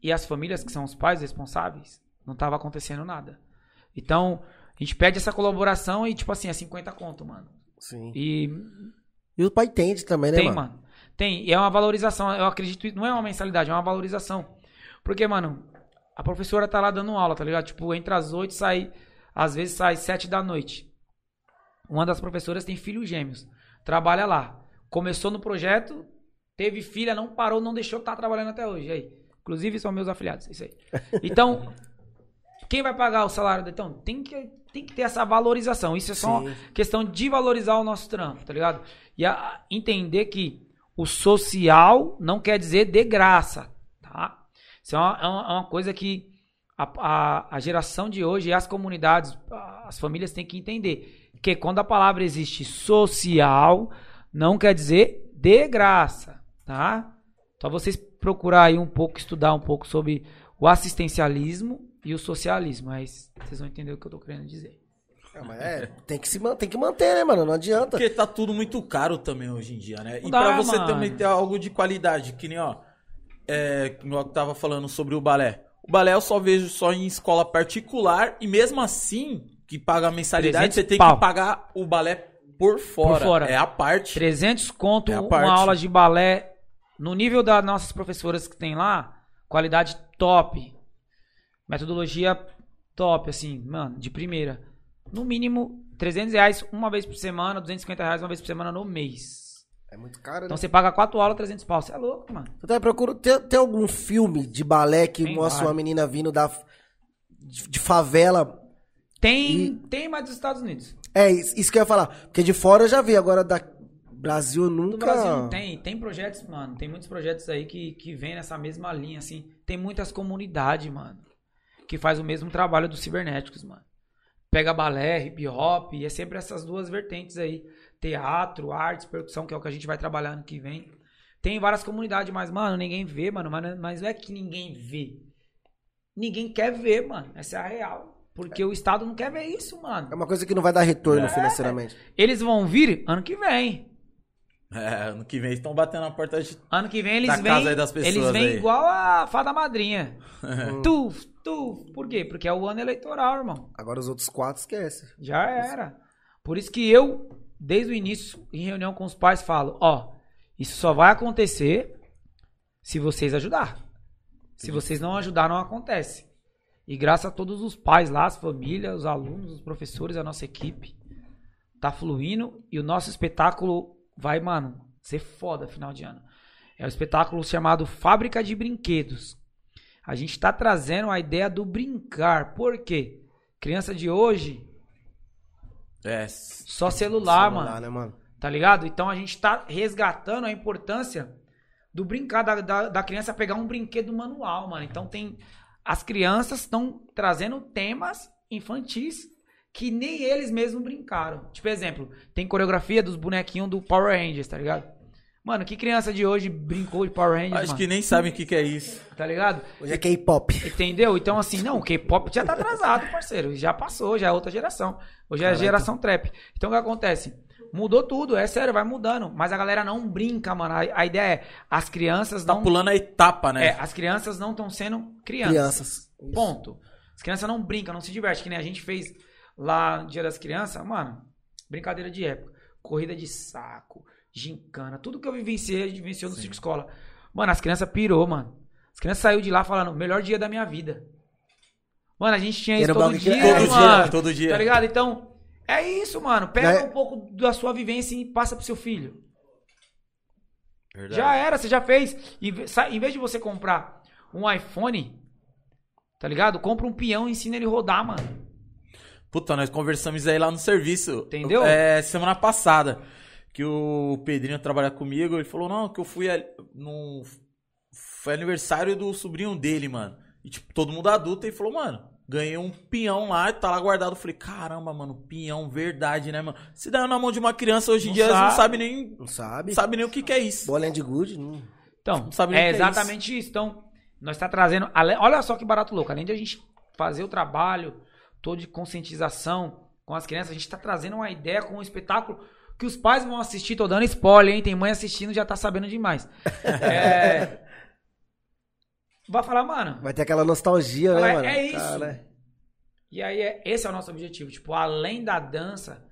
E as famílias que são os pais responsáveis, não estava acontecendo nada. Então, a gente pede essa colaboração e, tipo assim, é 50 conto, mano. Sim. E E o pai entende também, né, tem, mano? mano. Tem. E é uma valorização. Eu acredito. Não é uma mensalidade, é uma valorização. Porque, mano, a professora tá lá dando aula, tá ligado? Tipo, entre as oito sai. Às vezes sai sete da noite. Uma das professoras tem filhos gêmeos. Trabalha lá. Começou no projeto, teve filha, não parou, não deixou, tá trabalhando até hoje. E aí? Inclusive são meus afiliados, isso aí. Então, quem vai pagar o salário? Então, tem que, tem que ter essa valorização. Isso é só Sim. questão de valorizar o nosso trampo, tá ligado? E a- entender que o social não quer dizer de graça? Isso é uma, é uma- é uma coisa que a, a- a geração de hoje e as comunidades, as famílias têm que entender. Que quando a palavra existe social, não quer dizer de graça, tá? Só vocês procurar aí um pouco, estudar um pouco sobre o assistencialismo e o socialismo. Aí vocês vão entender o que eu tô querendo dizer. É, mas é, tem que se tem que manter, né, mano? Não adianta. Porque tá tudo muito caro também hoje em dia, né? E dá, pra você mano. também ter algo de qualidade, que nem, ó, é, que eu tava falando sobre o balé. O balé eu só vejo só em escola particular e mesmo assim, que paga a mensalidade, 300 você tem pau. que pagar o balé por fora. fora. É a parte. 300 conto É uma aula de balé no nível das nossas professoras que tem lá, qualidade top. Metodologia top, assim, mano, de primeira. No mínimo, 300 reais uma vez por semana, 250 reais uma vez por semana no mês. É muito caro, né? Então você paga quatro aulas, 300 pau. Você é louco, mano. Eu até procuro. Tem, tem algum filme de balé que Tem mostra vários. uma menina vindo da, de, de favela? Tem, tem mais dos Estados Unidos. É, isso isso que eu ia falar. Porque de fora eu já vi, agora da Brasil eu nunca. Do Brasil não tem. Tem projetos, mano. Tem muitos projetos aí que, que vêm nessa mesma linha, assim. Tem muitas comunidades, mano. Que faz o mesmo trabalho dos cibernéticos, mano. Pega balé, hip hop, e é sempre essas duas vertentes aí. Teatro, artes, percussão, que é o que a gente vai trabalhar ano que vem. Tem várias comunidades, mas, mano, ninguém vê, mano. Mas, mas não é que ninguém vê. Ninguém quer ver, mano. Essa é a real. Porque o Estado não quer ver isso, mano. É uma coisa que não vai dar retorno É. financeiramente. Eles vão vir ano que vem. É, ano que vem estão batendo na porta de. Ano que vem eles Da vêm. casa aí das pessoas eles vêm aí. igual a fada madrinha. tu, tu. Por quê? Porque é o ano eleitoral, irmão. Agora os outros quatro esquece. Já era. Por isso que eu, desde o início, em reunião com os pais, falo: ó, isso só vai acontecer se vocês ajudar. Se vocês não ajudar, não acontece. E graças a todos os pais lá, as famílias, os alunos, os professores, a nossa equipe, tá fluindo e o nosso espetáculo vai, mano, ser foda final de ano. É o espetáculo chamado Fábrica de Brinquedos. A gente tá trazendo a ideia do brincar. Por quê? Criança de hoje É. Só celular, Celular, mano. né, mano? Tá ligado? Então a gente tá resgatando a importância do brincar, da, da, da criança pegar um brinquedo manual, mano. Então tem. As crianças estão trazendo temas infantis que nem eles mesmos brincaram. Tipo, exemplo, tem coreografia dos bonequinhos do Power Rangers, tá ligado? Mano, que criança de hoje brincou de Power Rangers, Acho mano? que nem sabem o que, que é isso. Tá ligado? Hoje é K-pop. Entendeu? Então, assim, não, o K-pop já tá atrasado, parceiro. Já passou, já é outra geração. Hoje é a geração trap. Então, o que acontece? Mudou tudo, é sério, vai mudando. Mas a galera não brinca, mano. A, a ideia é, as crianças Tá não... pulando a etapa, né? É, as crianças não estão sendo crianças. Crianças. Ponto. As crianças não brincam, não se divertem. Que nem a gente fez lá no Dia das Crianças. Mano, brincadeira de época. Corrida de saco, gincana. Tudo que eu vivenciei, a gente vivenciou no Circo Escola. Mano, as crianças pirou, mano. As crianças saíram de lá falando, melhor dia da minha vida. Mano, a gente tinha isso Era todo bagulho que- dia, todo mano. dia, todo dia. Tá ligado? Então, é isso, mano. Pega é- um pouco da sua vivência e passa pro seu filho. Verdade. Já era, você já fez. Em vez de você comprar um iPhone, tá ligado? Compra um peão e ensina ele a rodar, mano. Puta, nós conversamos aí lá no serviço. Entendeu? É, semana passada. Que o Pedrinho trabalha comigo. Ele falou, não, que eu fui ali no. Foi aniversário do sobrinho dele, mano. E, tipo, todo mundo adulto. E falou, mano, ganhei um pinhão lá e tá lá guardado. Eu falei, caramba, mano, pinhão, verdade, né, mano? Se der na mão de uma criança hoje em Não dia, eles não sabe. nem, Não sabe? não sabe nem o que, que é isso. Bolinha de good? Não. Então, Não sabe nem é o que é exatamente isso. Então, nós tá trazendo. Olha só que barato louco. Além de a gente fazer o trabalho todo de conscientização com as crianças, a gente tá trazendo uma ideia com um espetáculo que os pais vão assistir. Tô dando spoiler, hein? Tem mãe assistindo já tá sabendo demais. É. Vai falar, mano. Vai ter aquela nostalgia, né, É- mano? é isso. Cara, E aí, é- esse é o nosso objetivo. Tipo, além da dança,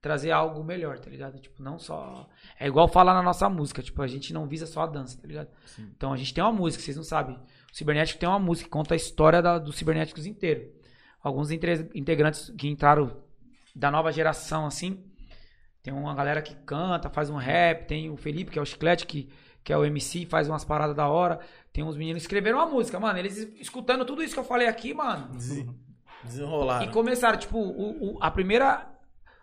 trazer algo melhor, tá ligado? Tipo, não só. É igual falar na nossa música. Tipo, a gente não visa só a dança, tá ligado? Então a gente tem uma música, vocês não sabem. O Cibernético tem uma música que conta a história da, dos cibernéticos inteiro. Alguns integrantes que entraram da nova geração, assim. Tem uma galera que canta, faz um rap. Tem o Felipe, que é o Chiclete, que, que é o MC, faz umas paradas da hora. Tem uns meninos que escreveram uma música, mano. Eles escutando tudo isso que eu falei aqui, mano. Desenrolar. E começaram, tipo, o, o- a primeira.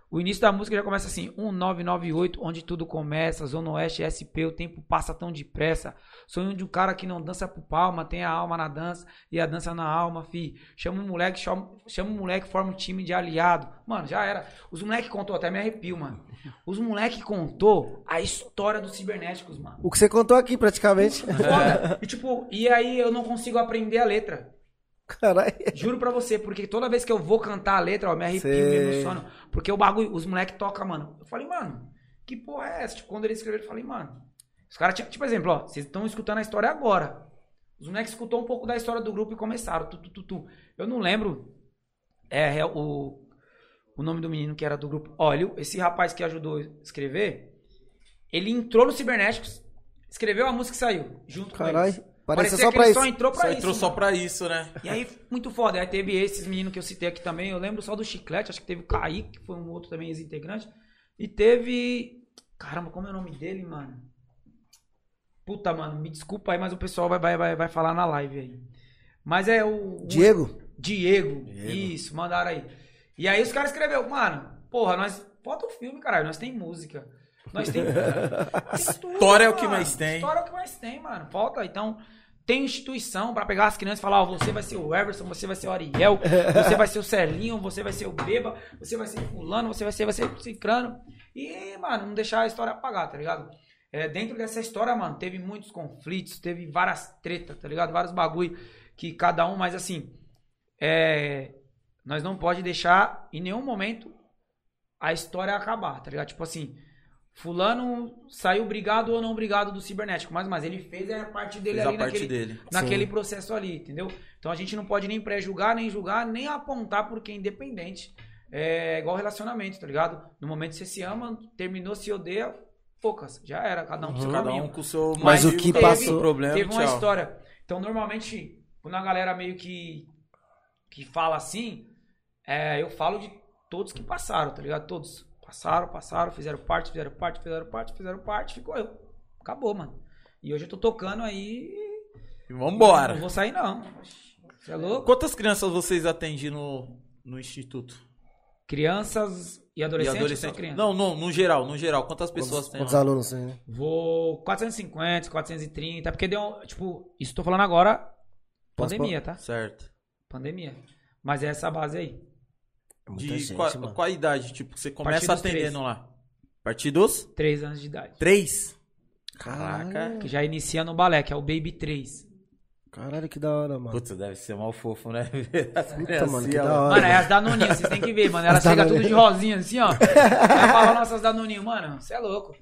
O início da música já começa assim: 1998, onde tudo começa, Zona Oeste SP, o tempo passa tão depressa. Sonho de um cara que não dança pro palma, tem a alma na dança e a dança na alma, fi. Chama um moleque, chama, chama um moleque, forma um time de aliado. Mano, já era. Os moleques contou, até me arrepio, mano. Os moleques contou a história dos cibernéticos, mano. O que você contou aqui, praticamente. Foda. E tipo, e aí eu não consigo aprender a letra. Caralho. Juro pra você, porque toda vez que eu vou cantar a letra, ó, me arrepio, Sei. me emociono. Porque o bagulho, os moleques tocam, mano. Eu falei, mano, que porra é essa? Tipo, quando eles escreveram, eu falei, mano. Os caras tinham, tipo, exemplo, ó, vocês estão escutando a história agora. Os moleques escutou um pouco da história do grupo e começaram. Tu, tu, tu, tu. Eu não lembro é, é, o, o nome do menino que era do grupo. Olha, esse rapaz que ajudou a escrever, ele entrou no Cibernéticos, escreveu a música e saiu. Junto com Caralho. eles. Parecia Parecia só que pra ele isso. só entrou pra Só isso. entrou só mano. pra isso, né? E aí, muito foda. Aí teve esses meninos que eu citei aqui também. Eu lembro só do Chiclete, acho que teve o Kaique, que foi um outro também ex-integrante. E teve. Caramba, como é o nome dele, mano? Puta, mano, me desculpa aí, mas o pessoal vai, vai, vai, vai falar na live aí. Mas é o. o- Diego? Diego. Diego. Isso, mandaram aí. E aí os caras escreveu, mano, porra, nós. Bota o filme, caralho. Nós tem música. Nós tem. História é o que mano. mais tem. História é o que mais tem, mano. Falta, então. Tem instituição pra pegar as crianças e falar, ó, você vai ser o Everson, você vai ser o Ariel, você vai ser o Celinho, você vai ser o Beba, você vai ser fulano, você vai ser, vai ser o Cicrano. E, mano, não deixar a história apagar, tá ligado? É, dentro dessa história, mano, teve muitos conflitos, teve várias tretas, tá ligado? Vários bagulho que cada um, mas assim, é, nós não pode deixar em nenhum momento a história acabar, tá ligado? Tipo assim, fulano saiu brigado ou não brigado do cibernético, mas, mas ele fez a parte dele Fez ali a parte naquele, dele. naquele Sim. processo ali, entendeu? Então a gente não pode nem pré-julgar, nem julgar, nem apontar porque é independente. É igual relacionamento, tá ligado? No momento que você se ama, terminou, se odeia, poucas, já era, cada um pro seu Cada caminho. um com o seu Mas o motivo, que com o passou- problema, Teve uma tchau. história. Então, normalmente, quando a galera meio que, que fala assim, é, eu falo de todos que passaram, tá ligado? Todos. Passaram, passaram, fizeram parte, fizeram parte, fizeram parte, fizeram parte, ficou eu. Acabou, mano. E hoje eu tô tocando aí. E Vambora. Não vou sair, não. Você é louco? Quantas crianças vocês atendem no, no instituto? Crianças E adolescente, e adolescente? criança? Não, no, no geral, no geral. Quantas pessoas tem Quantos lá? alunos tem? né? Vou 450, 430, porque deu, tipo, isso tô falando agora, pandemia, tá? Certo. Pandemia. Mas é essa base aí. É muita De gente, qual, mano. qual a idade? Tipo, você começa três. atendendo lá. A partir dos 3 anos de idade. três. Caralho. Que já inicia no balé, que é o Baby 3. Caralho, que da hora, mano. Putz, deve ser mal fofo, né? Puta, mano, que da hora. Mano, é as Danoninho, vocês têm que ver, mano. Elas As Danoninho. tudo de rosinha assim, ó. Aí fala nossas Danoninho, mano, você é louco.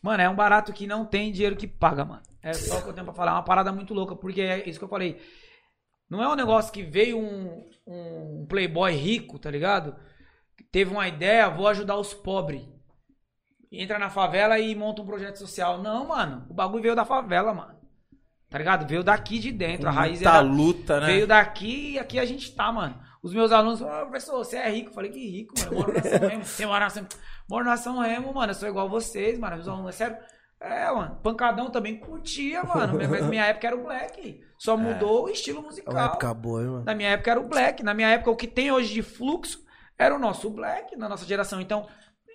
Mano, é um barato que não tem dinheiro que paga, mano. É só o que eu tenho pra falar. É uma parada muito louca, porque é isso que eu falei. Não é um negócio que veio um, um playboy rico, tá ligado? Teve uma ideia, vou ajudar os pobres. Entra na favela e monta um projeto social. Não, mano. O bagulho veio da favela, mano. Tá ligado? Veio daqui de dentro. A raiz era, luta, né? Veio daqui e aqui a gente tá, mano. Os meus alunos falaram, "Ah, professor, você é rico. Eu falei, que rico, mano. Eu moro na São Remo. Você mora na São... Moro na São Remo, mano. Eu sou igual vocês, mano. Meus alunos, é sério. É, mano. Pancadão também curtia, mano. Mas minha época era o black. Só mudou o estilo É uma musical. época boa, hein, mano. Na minha época era o black. Na minha época, o que tem hoje de fluxo era o nosso black, na nossa geração. Então,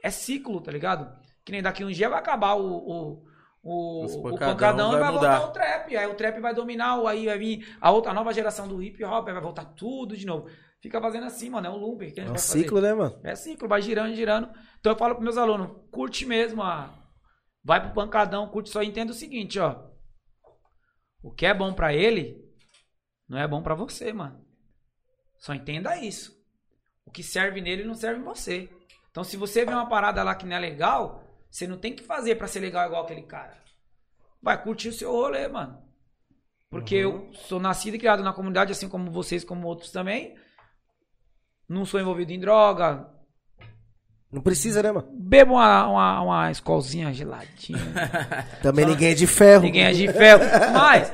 é ciclo, tá ligado? Que nem daqui um dia vai acabar o, o, o, Os o pancadão pancadão vai vai voltar o trap. Aí o trap vai dominar, aí vai vir a outra a nova geração do hip hop, vai voltar tudo de novo. Fica fazendo assim, mano. É um loop que a gente É um ciclo, fazer. né, mano? É ciclo, vai girando, girando. Então eu falo pros meus alunos, curte mesmo, a... vai pro pancadão, curte, só entenda o seguinte, ó. O que é bom pra ele, não é bom pra você, mano. Só entenda isso. O que serve nele não serve em você. Então se você vê uma parada lá que não é legal, você não tem que fazer pra ser legal igual aquele cara. Vai curtir o seu rolê, mano. Porque eu sou nascido e criado na comunidade, assim como vocês, como outros também. Não sou envolvido em droga, Não precisa, né, mano? Bebo uma, uma, uma escolzinha geladinha. Também ninguém é de ferro. Ninguém é de ferro. Mas,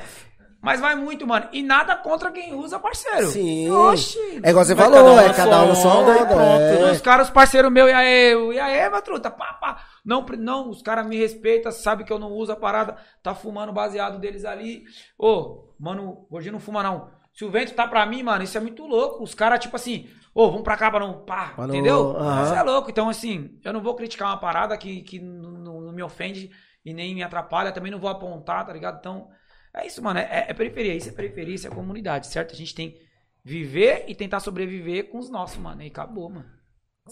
mas vai muito, mano. E nada contra quem usa, parceiro. Sim. Oxi. É igual você Vai falou, cada um é cada um sua onda pronto, é. Os caras, parceiro meu, e aí, e aí, meu truta, pá, pá. Não, não, os caras me respeitam, sabem que eu não uso a parada, tá fumando baseado deles ali. Ô, mano, gordinho não fuma não. Se o vento tá pra mim, mano, isso é muito louco. Os caras, tipo assim, ô, vamos pra cá pra não, pá, Pra não- entendeu? Isso é louco. Então, assim, eu não vou criticar uma parada que, que não, me ofende e nem me atrapalha, também não vou apontar, tá ligado? Então, é isso, mano, é, é periferia, isso é periferia, isso é comunidade, certo? A gente tem viver e tentar sobreviver com os nossos, mano, e acabou, mano.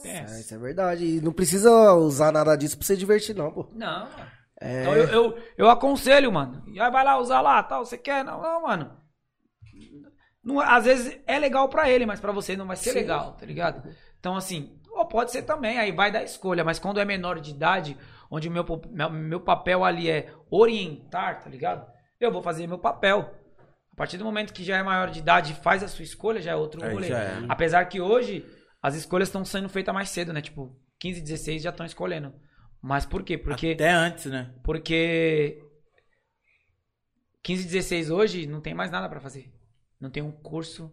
É, isso é verdade. E não precisa usar nada disso pra você divertir, não, pô. Não, mano. É. Então eu, eu, eu aconselho, mano. E aí vai lá usar lá, tal, você quer? Não, não, mano. Não, às vezes é legal pra ele, mas pra você não vai ser Sim. legal, tá ligado? Então, assim, ou pode ser também, aí vai da escolha, mas quando é menor de idade, onde o meu, meu, meu papel ali é orientar, tá ligado? Eu vou fazer meu papel. A partir do momento que já é maior de idade e faz a sua escolha, já é outro Aí rolê. é. Apesar que hoje as escolhas estão sendo feitas mais cedo, né? Tipo, 15, 16 já estão escolhendo. Mas por quê? Porque Até antes, né? porque 15, 16 hoje não tem mais nada pra fazer. Não tem um curso,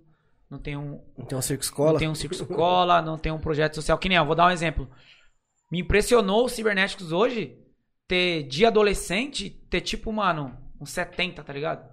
não tem um, Não tem um circo escola? não tem um circo escola, não tem um projeto social. Que nem, ó, vou dar um exemplo. Me impressionou os cibernéticos hoje ter de adolescente ter tipo, mano, uns 70, tá ligado?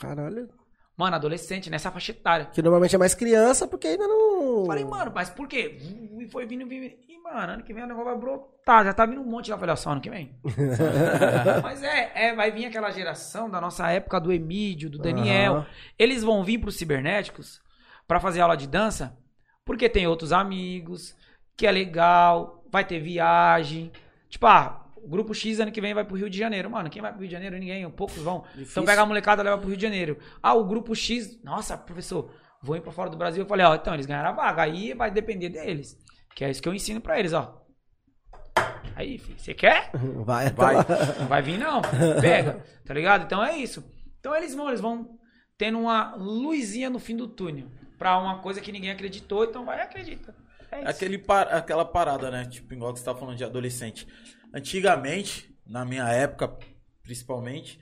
Caralho. Mano, adolescente, nessa faixa etária. Que normalmente é mais criança, porque ainda não. Falei, mano, mas por quê? E foi vindo, vindo. E, mano, ano que vem o negócio vai brotar. Já tá vindo um monte ó, só ano que vem. mas é, é, vai vir aquela geração da nossa época do Emílio, do Daniel. Aham. Eles vão vir pros cibernéticos pra fazer aula de dança, porque tem outros amigos, que é legal, vai ter viagem. Tipo, ah, grupo X ano que vem vai pro Rio de Janeiro. Mano, quem vai pro Rio de Janeiro? Ninguém, poucos vão. Então pega a molecada e leva pro Rio de Janeiro. Ah, o grupo X, nossa, professor, vou ir pra fora do Brasil. Eu falei, ó, então eles ganharam a vaga. Aí vai depender deles. Que é isso que eu ensino pra eles, ó. Aí, filho, você quer? Vai, Vai. vai. Não vai vir, não. Pega, tá ligado? Então é isso. Então eles vão, eles vão tendo uma luzinha no fim do túnel. Pra uma coisa que ninguém acreditou, então vai e acredita. É isso. Aquele par- aquela parada, né? Tipo, igual que você tá falando de adolescente. Antigamente, na minha época, principalmente,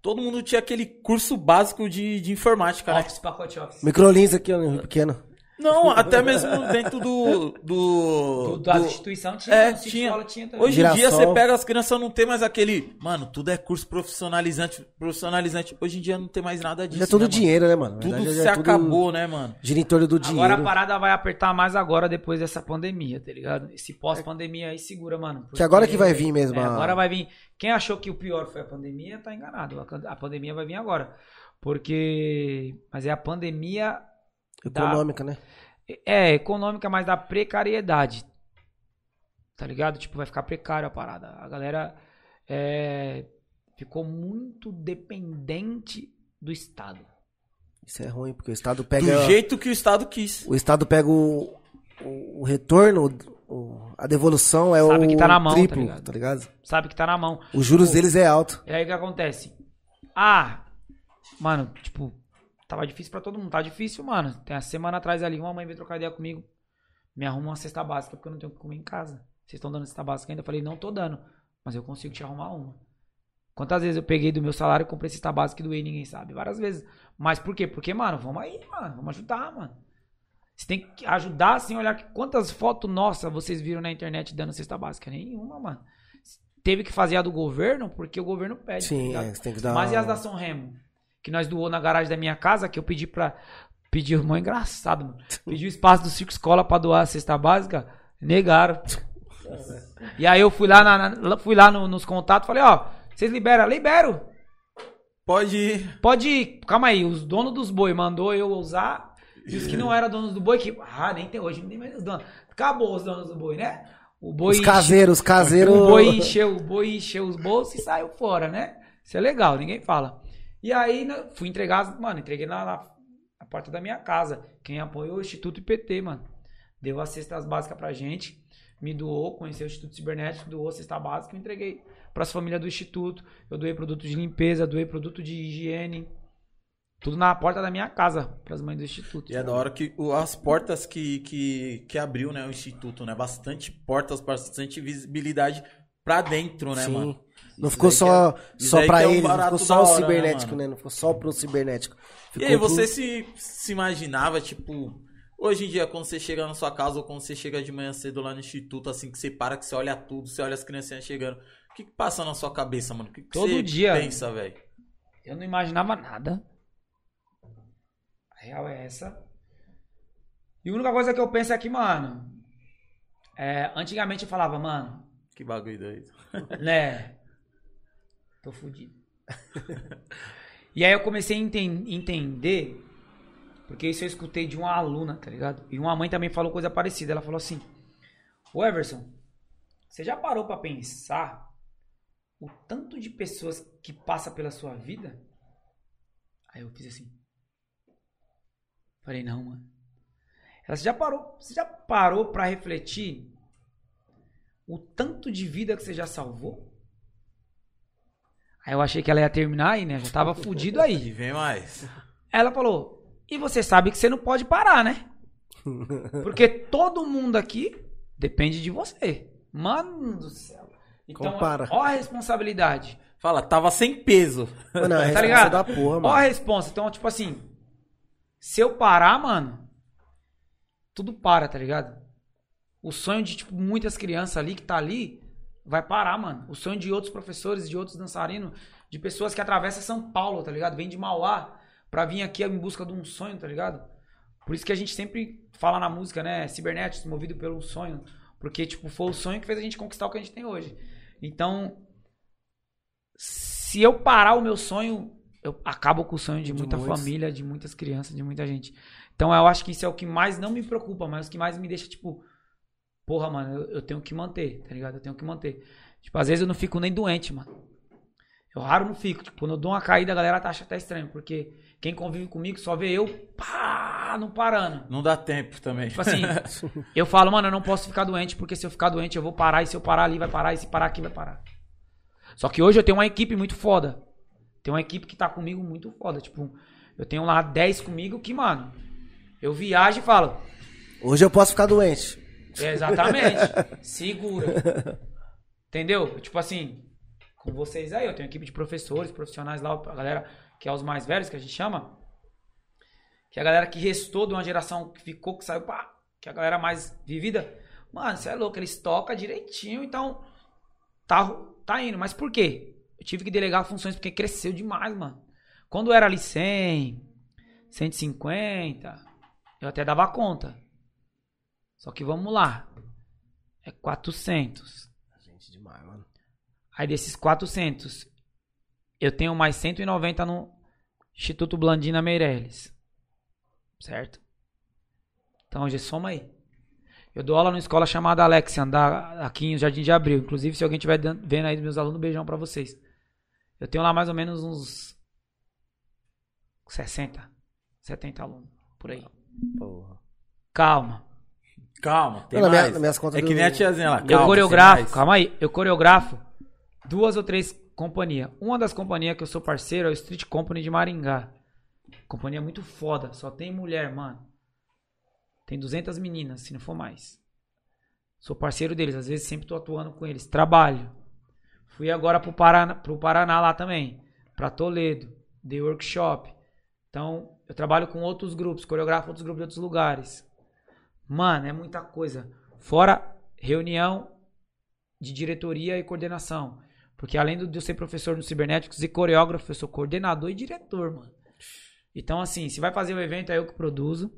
todo mundo tinha aquele curso básico de, de informática, né? Office, pacote Office. Microlins aqui, ó, no pequeno. Não, até mesmo dentro do. do, Do, da do- instituição tinha, É, sítio tinha. escola tinha também. Hoje em dia você pega as crianças, não tem mais aquele. Mano, tudo é curso profissionalizante. Profissionalizante. Hoje em dia não tem mais nada disso. Já é tudo né, mano? dinheiro, né, mano? Tudo verdade, se é tudo acabou, né, mano? Gira em torno do dinheiro. Agora a parada vai apertar mais agora depois dessa pandemia, tá ligado? Esse pós-pandemia aí segura, mano. Que agora que vai vir mesmo. É, a- agora vai vir. Quem achou que o pior foi a pandemia, tá enganado. A pandemia vai vir agora. Porque. Mas é a pandemia. Econômica, né? É, econômica, mas da precariedade. Tá ligado? Tipo, vai ficar precário a parada. A galera é, ficou muito dependente do Estado. Isso é ruim, porque o Estado Do pega. jeito que o Estado quis. O Estado pega o, o, o retorno, o- a devolução é Sabe o que tá na mão, tá triplo, ligado? tá ligado? Sabe que tá na mão. Os juros Pô, deles é alto. E aí o que acontece? Ah, mano, tipo, tava difícil pra todo mundo. Tá difícil, mano. Tem a semana atrás ali, uma mãe veio trocar ideia comigo. Me arruma uma cesta básica porque eu não tenho o que comer em casa. Vocês estão dando cesta básica ainda? Eu falei, não tô dando. Mas eu consigo te arrumar uma. Quantas vezes eu peguei do meu salário e comprei cesta básica e doei, ninguém sabe. Várias vezes. Mas por quê? Porque, mano, vamos aí, mano. Vamos ajudar, mano. Você tem que ajudar sem olhar que quantas fotos nossas vocês viram na internet dando cesta básica. Nenhuma, mano. Teve que fazer a do governo porque o governo pede. tá Sim, ligado? é, você tem que dar. Mas e as da São Remo? Que nós doou na garagem da minha casa, que eu pedi pra. Pedi, mó engraçado, mano. Pedi o espaço do Circo Escola pra doar a cesta básica, negaram. E aí eu fui lá, na, na- fui lá no- nos contatos, falei, ó, vocês liberam? Libero. Pode ir. Pode ir. Calma aí, os donos dos boi mandou eu usar. E os que não eram donos do boi, que. Ah, nem tem hoje, não tem mais os donos. Acabou os donos do boi, né? O boi Os caseiros, os caseiros. o boi encheu, o boi encheu os bolsos e saiu fora, né? Isso é legal, ninguém fala. E aí, né, fui entregar, as- mano, entreguei na, na, na porta da minha casa. Quem apoiou o Instituto IPT, mano. Deu as cestas básicas pra gente, me doou, conheceu o Instituto Cibernético, doou a cesta básica e eu entreguei pras famílias do Instituto. Eu doei produto de limpeza, doei produto de higiene. Tudo na porta da minha casa, pras mães do Instituto. E é da hora que as portas que, que, que abriu, né, o Instituto, né? Bastante portas, bastante visibilidade pra dentro, né, Sim. mano? Não ficou só, é- só pra é um eles, não ficou só o né, cibernético, mano? né? Não ficou só pro cibernético. E Ficou aí, pro- você se, se imaginava, tipo, hoje em dia, quando você chega na sua casa ou quando você chega de manhã cedo lá no instituto, assim, que você para, que você olha tudo, você olha as criancinhas chegando, o que, que passa na sua cabeça, mano? O que, que Todo você dia. pensa, velho? Eu não imaginava nada. A real é essa. E a única coisa que eu penso é que, mano. é, antigamente eu falava, mano, Que bagulho doido. né? Tô fudido. e aí eu comecei a enten- entender. Porque isso eu escutei de uma aluna, tá ligado? E uma mãe também falou coisa parecida. Ela falou assim: Ô Everson, você já parou pra pensar o tanto de pessoas que passa pela sua vida? Aí eu fiz assim. Falei, não, mano. Ela, você já parou, você já parou pra refletir o tanto de vida que você já salvou? Aí eu achei que ela ia terminar aí, né? Já tava fudido E aí. vem mais. Ela falou: E você sabe que você não pode parar, né? Porque todo mundo aqui depende de você. Mano do céu. Então, Compara. ó a responsabilidade. Fala, tava sem peso. Mano, é a Tá ligado? da porra, Ó a mano. responsa. Então, tipo assim, se eu parar, mano, tudo para, tá ligado? O sonho de, tipo, muitas crianças ali que tá ali vai parar, mano. O sonho de outros professores, de outros dançarinos, de pessoas que atravessam São Paulo, tá ligado? Vem de Mauá pra vir aqui em busca de um sonho, tá ligado? Por isso que a gente sempre fala na música, né? Cibernéticos, movido pelo sonho. Porque, tipo, foi o sonho que fez a gente conquistar o que a gente tem hoje. Então, se eu parar o meu sonho, eu acabo com o sonho de, De muita muitos. família, de muitas crianças, de muita gente. Então eu acho que isso é o que mais não me preocupa, mas o que mais me deixa, tipo, porra, mano, eu, eu tenho que manter, tá ligado? Eu tenho que manter. Tipo, às vezes eu não fico nem doente, mano. Eu raro não fico. Tipo, quando eu dou uma caída, a galera acha até estranho, porque quem convive comigo só vê eu, pá, não parando. Não dá tempo também. Tipo assim, eu falo, mano, eu não posso ficar doente, porque se eu ficar doente eu vou parar, e se eu parar ali vai parar, e se parar aqui vai parar. Só que hoje eu tenho uma equipe muito foda. Tem uma equipe que tá comigo muito foda. Tipo, eu tenho lá 10 comigo que, mano, eu viajo e falo, Hoje eu posso ficar doente. É, exatamente, segura. Entendeu? Tipo assim, com vocês aí, eu tenho equipe de professores, profissionais lá, a galera que é os mais velhos, que a gente chama. que a galera que restou de uma geração que ficou, que saiu, pá, que a galera mais vivida, mano, você é louco, eles tocam direitinho, então tá, tá indo. Mas por quê? Eu tive que delegar funções porque cresceu demais, mano. Quando era ali 100, 150, eu até dava conta. Só que vamos lá. É 400. Gente, demais, mano. Aí desses 400, eu tenho mais 190 no Instituto Blandina Meirelles. Certo? Então, já soma aí. Eu dou aula numa escola chamada Alexian, da, aqui em Jardim de Abril. Inclusive, se alguém estiver vendo aí meus alunos, um beijão pra vocês. Eu tenho lá mais ou menos uns 60, 70 alunos, por aí. Porra. Calma. Calma, tem Não, na minha- mais. nas minhas contas é que do- nem a tiazinha lá. eu calma, coreografo, tem mais. calma aí, eu coreografo duas ou três companhias. Uma das companhias que eu sou parceiro é o Street Company de Maringá. Companhia muito foda, só tem mulher, mano. Tem 200 meninas, se não for mais. Sou parceiro deles, às vezes sempre tô atuando com eles. Trabalho. Fui agora pro Paraná, pro Paraná lá também, pra Toledo, dei workshop. Então, eu trabalho com outros grupos, coreografo outros grupos de outros lugares. Mano, é muita coisa. Fora reunião de diretoria e coordenação. Porque além de eu ser professor no Cibernéticos e coreógrafo, eu sou coordenador e diretor, mano. Então, assim, se vai fazer o evento, é eu que produzo.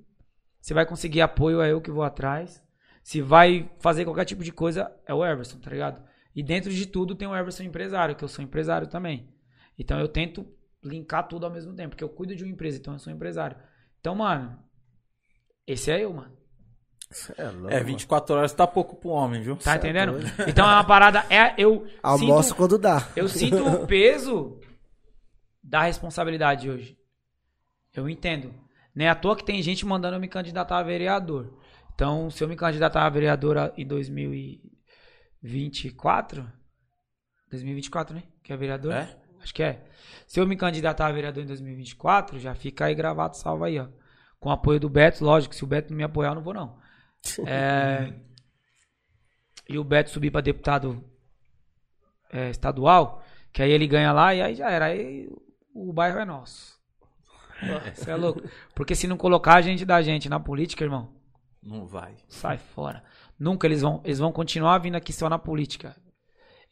Se vai conseguir apoio, é eu que vou atrás. Se vai fazer qualquer tipo de coisa, é o Everson, tá ligado? E dentro de tudo tem o Everson empresário, que eu sou empresário também. Então eu tento linkar tudo ao mesmo tempo, porque eu cuido de uma empresa, então eu sou empresário. Então, mano, esse é eu, mano. É, louco, É, 24 horas tá pouco pro homem, viu? Tá entendendo? Então é uma parada. É, eu. Almoço sinto, quando dá. eu sinto o peso da responsabilidade hoje. Eu entendo. Não é à toa que tem gente mandando eu me candidatar a vereador. Então, se eu me candidatar a vereador a- em 2024. 2024, né? Que é vereador? É? Acho que é. Se eu me candidatar a vereador em 2024, já fica aí gravado, salvo aí, ó. Com o apoio do Beto, lógico, se o Beto não me apoiar, eu não vou, não. É, e o Beto subir pra deputado é, estadual, que aí ele ganha lá e aí já era. Aí o bairro é nosso. Você é louco. Porque se não colocar a gente da gente na política, irmão, Não vai. sai fora. Nunca eles vão. Eles vão continuar vindo aqui só na política.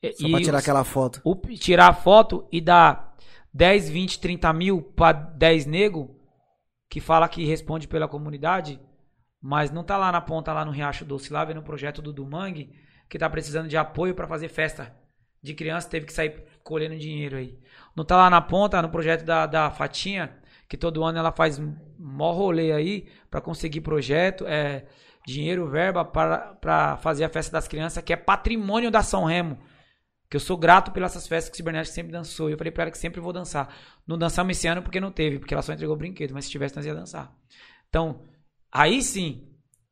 E- Só pra e tirar os- aquela foto. o, tirar a foto e dar 10, 20, 30 mil pra 10 nego que fala que responde pela comunidade, mas não tá lá na ponta, lá no Riacho Doce, lá vendo o projeto do Dumang, que tá precisando de apoio pra fazer festa de criança, teve que sair colhendo dinheiro aí. Não tá lá na ponta, no projeto da, da Fatinha, que todo ano ela faz mó rolê aí pra conseguir projeto, é, dinheiro, verba para, fazer a festa das crianças, que é patrimônio da São Remo. Que eu sou grato pelas essas festas que o Cibernético sempre dançou. E eu falei pra ela que sempre vou dançar. Não dançamos esse ano porque não teve, porque ela só entregou brinquedo. Mas se tivesse, nós ia dançar. Então, aí sim,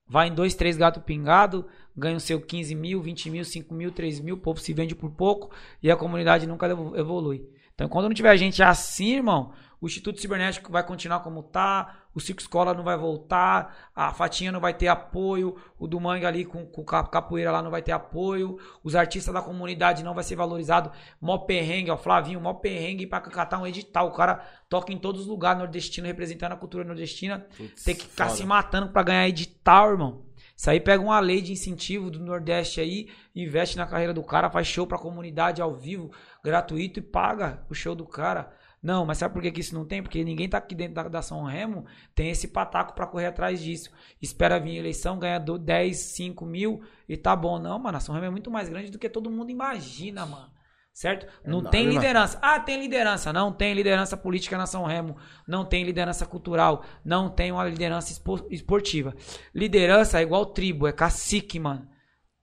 vai em dois, três gatos pingados, ganha o seu 15 mil, 20 mil, 5 mil, 3 mil, o povo se vende por pouco e a comunidade nunca evo- evolui. Então, quando não tiver gente assim, irmão, o Instituto Cibernético vai continuar como tá, o Circo Escola não vai voltar, a Fatinha não vai ter apoio, o do Mangue ali com, com ca- capoeira lá não vai ter apoio, os artistas da comunidade não vai ser valorizado, mó perrengue, ó, Flavinho, mó perrengue pra catar um edital, o cara toca em todos os lugares nordestino, representando a cultura nordestina, Putz, tem que ficar foda. se matando pra ganhar edital, irmão. Isso aí pega uma lei de incentivo do Nordeste aí, investe na carreira do cara, faz show pra comunidade ao vivo, gratuito e paga o show do cara. Não, mas sabe por que, que isso não tem? Porque ninguém tá aqui dentro da, da São Remo, tem esse pataco pra correr atrás disso. Espera vir a eleição, ganha do- 10, 5 mil e tá bom. Não, mano, a São Remo é muito mais grande do que todo mundo imagina, mano. Certo? Não enorme, tem liderança. Ah, tem liderança. Não tem liderança política na São Remo. Não tem liderança cultural. Não tem uma liderança espo- esportiva. Liderança é igual tribo, é cacique, mano.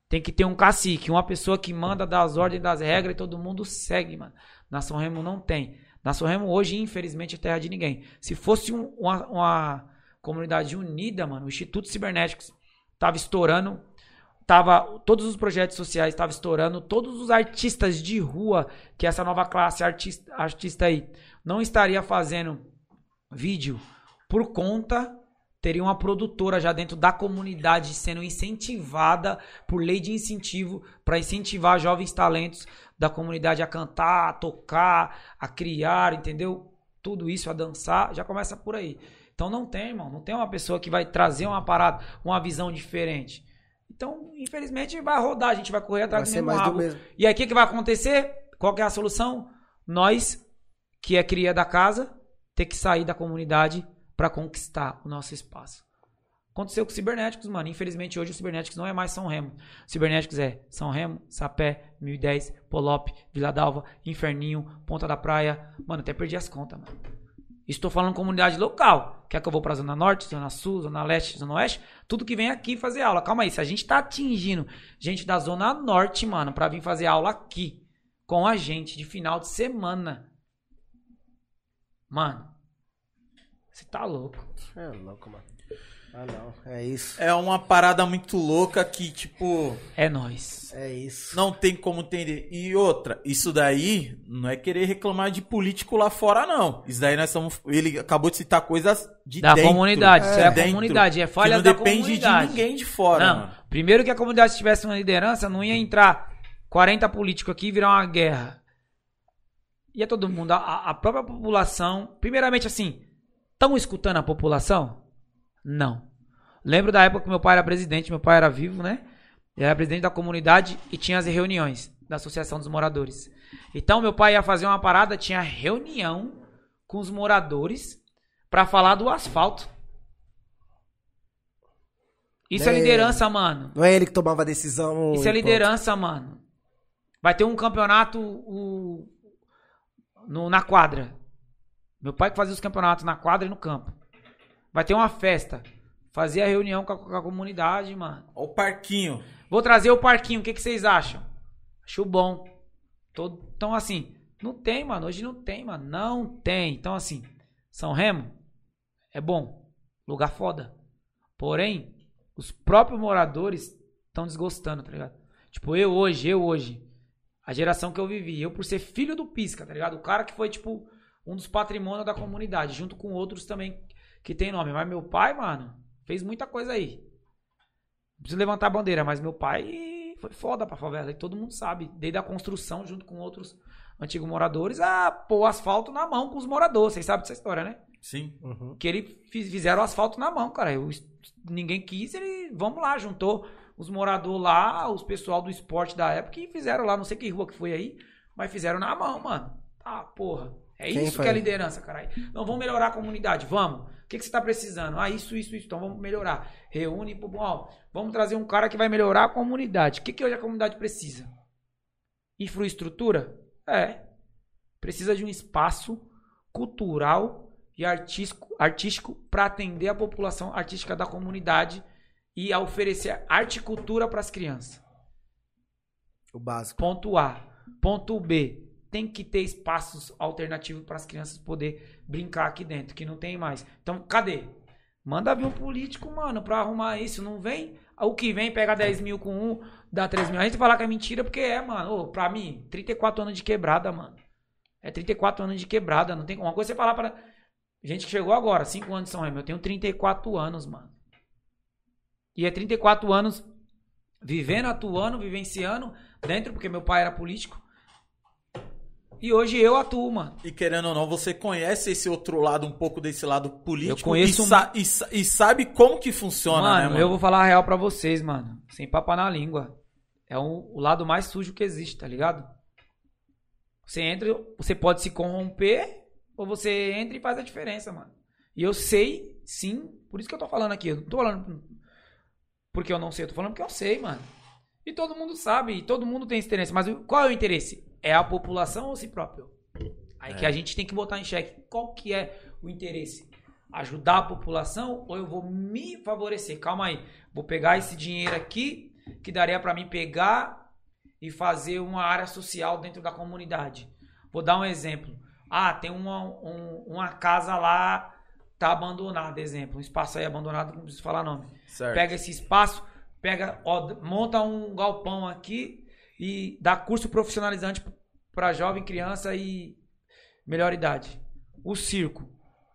Tem que ter um cacique, uma pessoa que manda das ordens, das regras e todo mundo segue, mano. Na São Remo não tem. Na São Remo hoje, infelizmente, é terra de ninguém. Se fosse um- uma, uma comunidade unida, mano, o Instituto Cibernéticos tava estourando, tava todos os projetos sociais estavam estourando, todos os artistas de rua, que essa nova classe artista, artista aí, não estaria fazendo vídeo por conta teria uma produtora já dentro da comunidade sendo incentivada por lei de incentivo para incentivar jovens talentos da comunidade a cantar, a tocar, a criar, entendeu? Tudo isso, a dançar, já começa por aí. Então não tem, irmão. Não tem uma pessoa que vai trazer uma parada, uma visão diferente. Então, infelizmente, vai rodar, a gente vai correr atrás Vai do mesmo do mesmo. E aí, o que, que vai acontecer? Qual que é a solução? Nós, que é cria da casa, ter que sair da comunidade para conquistar o nosso espaço. Aconteceu com os cibernéticos, mano. Infelizmente, hoje o cibernéticos não é mais São Remo. Cibernéticos é São Remo, Sapé, 1010, Polop, Vila Dalva, Inferninho, Ponta da Praia. Mano, até perdi as contas, mano. Estou falando comunidade local. Quer que eu vou pra Zona Norte, Zona Sul, Zona Leste, Zona Oeste? Tudo que vem aqui fazer aula. Calma aí, se a gente tá atingindo gente da Zona Norte, mano, pra vir fazer aula aqui com a gente de final de semana. Mano, você tá louco. É louco, mano. Ah, não. É isso. É uma parada muito louca que, tipo, É nóis. É isso. não tem como entender. E outra, isso daí não é querer reclamar de político lá fora, não. Isso daí nós estamos. Ele acabou de citar coisas de Da dentro. comunidade, isso é a dentro, comunidade, é falha não da depende comunidade. de ninguém de fora, Não, mano. primeiro que a comunidade tivesse uma liderança, não ia entrar 40 políticos aqui e virar uma guerra. Ia todo mundo, a, a própria população. Primeiramente, assim, estão escutando a população? Não. Lembro da época que meu pai era presidente, meu pai era vivo, né? Ele era presidente da comunidade e tinha as reuniões da Associação dos Moradores. Então, meu pai ia fazer uma parada, tinha reunião com os moradores pra falar do asfalto. Isso é Né? liderança, mano. Não é ele que tomava a decisão. Isso é liderança, mano. Vai ter um campeonato o- no- na quadra. Meu pai que fazia os campeonatos na quadra e no campo. Vai ter uma festa. Fazia reunião com a, com a comunidade, mano. Ó o parquinho. Vou trazer o parquinho, o que, que vocês acham? Acho bom. Todo- Então, assim, não tem, mano. Hoje não tem, mano. Não tem. Então, assim, São Remo é bom. Lugar foda. Porém, os próprios moradores estão desgostando, tá ligado? Tipo, eu hoje, eu hoje, a geração que eu vivi, eu por ser filho do Pisca, tá ligado? O cara que foi, tipo, um dos patrimônios da comunidade, junto com outros também que tem nome. Mas meu pai, mano, fez muita coisa aí. Não preciso levantar a bandeira, mas meu pai foi foda pra favela. E todo mundo sabe. Desde a construção, junto com outros antigos moradores, a pôr o asfalto na mão com os moradores. Vocês sabem dessa história, né? Sim. Uhum. Que ele fiz- fizeram o asfalto na mão, cara. Eu- ninguém quis, ele. Vamos lá, juntou os moradores lá, os pessoal do esporte da época e fizeram lá, não sei que rua que foi aí, mas fizeram na mão, mano. Tá, porra. É Quem isso foi? que é liderança, caralho. Não, vamos melhorar a comunidade, vamos. O que, que você tá precisando? Ah, isso, isso, isso. Então vamos melhorar. Reúne, pô, ó, vamos trazer um cara que vai melhorar a comunidade. O que, que hoje a comunidade precisa? Infraestrutura? É. Precisa de um espaço cultural e artístico, artístico para atender a população artística da comunidade e a oferecer arte e cultura para as crianças. O básico. Ponto A. Ponto B. Tem que ter espaços alternativos para as crianças poder brincar aqui dentro, que não tem mais. Então, cadê? Manda vir um político, mano, pra arrumar isso. Não vem. O que vem pega 10 mil com um, dá 3 mil. A gente falar que é mentira, porque é, mano. Ô, pra mim, 34 anos de quebrada, mano. É 34 anos de quebrada. Não tem uma coisa você falar pra. Gente que chegou agora, 5 anos de São Remo. Eu tenho 34 anos, mano. E é 34 anos vivendo, atuando, vivenciando dentro, porque meu pai era político. E hoje eu atuo, mano. E querendo ou não, você conhece esse outro lado, um pouco desse lado político. Eu conheço e, um- sa- e sa- e sabe como que funciona, mano, né, mano? eu vou falar a real pra vocês, mano. Sem papo na língua. É um- o lado mais sujo que existe, tá ligado? Você entra, você pode se corromper, ou você entra e faz a diferença, mano. E eu sei, sim, por isso que eu tô falando aqui. Eu não tô falando porque eu não sei, eu tô falando porque eu sei, mano. E todo mundo sabe, e todo mundo tem esse interesse. Mas qual é o interesse? É a população ou si próprio? Aí que a gente tem que botar em xeque qual que é o interesse. Ajudar a população ou eu vou me favorecer? Calma aí. Vou pegar esse dinheiro aqui, que daria pra mim pegar e fazer uma área social dentro da comunidade. Vou dar um exemplo. Ah, tem uma, um- uma casa lá, tá abandonada, exemplo. Um espaço aí abandonado, não preciso falar nome. Certo. Pega esse espaço, pega, ó, monta um galpão aqui e dá curso profissionalizante para jovem, criança e melhor idade. O circo.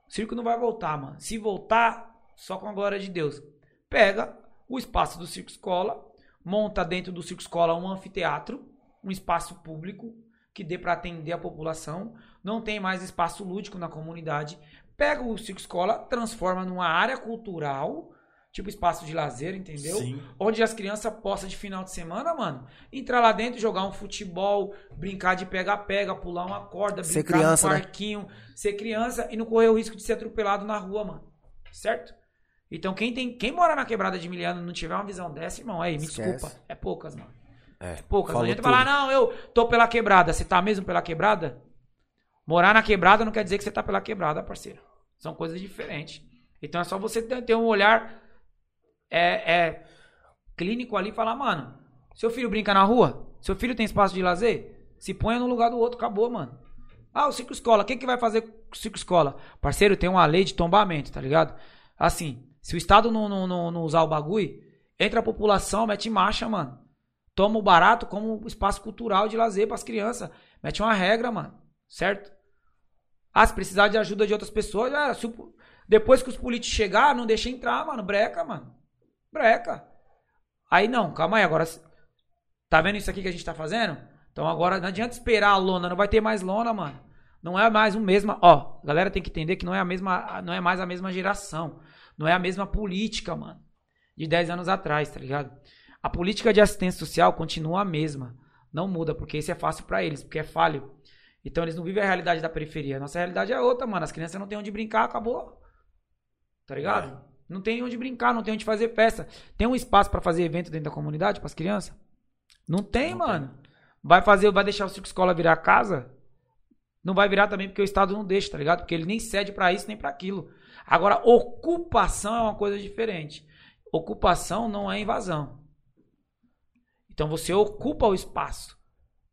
O circo não vai voltar, mano. Se voltar, só com a glória de Deus. Pega o espaço do circo escola, monta dentro do circo escola um anfiteatro, um espaço público que dê para atender a população. Não tem mais espaço lúdico na comunidade. Pega o Circo Escola, transforma numa área cultural, tipo espaço de lazer, entendeu? Sim. Onde as crianças possam de final de semana, mano, entrar lá dentro, jogar um futebol, brincar de pega-pega, pular uma corda, Ser brincar criança, no né? parquinho, ser criança e não correr o risco de ser atropelado na rua, mano. Certo? Então quem tem, quem mora na quebrada de Miliano e não tiver uma visão dessa, irmão, aí, me Esquece. desculpa, é poucas, mano. É, Poucas. Não adianta falar, não, eu tô pela quebrada. Você tá mesmo pela quebrada? Morar na quebrada não quer dizer que você tá pela quebrada, parceiro. São coisas diferentes. Então é só você ter um olhar é, é, clínico ali e falar, mano, seu filho brinca na rua? Seu filho tem espaço de lazer? Se ponha no lugar do outro, acabou, mano. Ah, o ciclo escola, quem que vai fazer o ciclo escola? Parceiro, tem uma lei de tombamento, tá ligado? Assim, se o Estado não, não, não, não usar o bagulho, entra a população, mete marcha, mano. Toma o barato como espaço cultural de lazer pras crianças. Mete uma regra, mano. Certo? Ah, se precisar de ajuda de outras pessoas, já era. Se o- Depois que os políticos chegar, não deixa entrar, mano. Breca, mano. Breca. Aí não, calma aí, agora. Tá vendo isso aqui que a gente tá fazendo? Então agora não adianta esperar a lona, não vai ter mais lona, mano. Não é mais o mesmo. Ó, galera tem que entender que não é a mesma. Não é mais a mesma geração. Não é a mesma política, mano. De 10 anos atrás, tá ligado? A política de assistência social continua a mesma. Não muda, porque isso é fácil pra eles, porque é falho. Então eles não vivem a realidade da periferia. Nossa realidade é outra, mano. As crianças não têm onde brincar, acabou. Tá ligado? Não tem onde brincar, não tem onde fazer festa. Tem um espaço pra fazer evento dentro da comunidade pras crianças? Não tem, Não mano. Vai fazer, vai deixar o circo escola virar casa? Não vai virar também porque o Estado não deixa, tá ligado? Porque ele nem cede pra isso nem pra aquilo. Agora, ocupação é uma coisa diferente. Ocupação não é invasão. Então você ocupa o espaço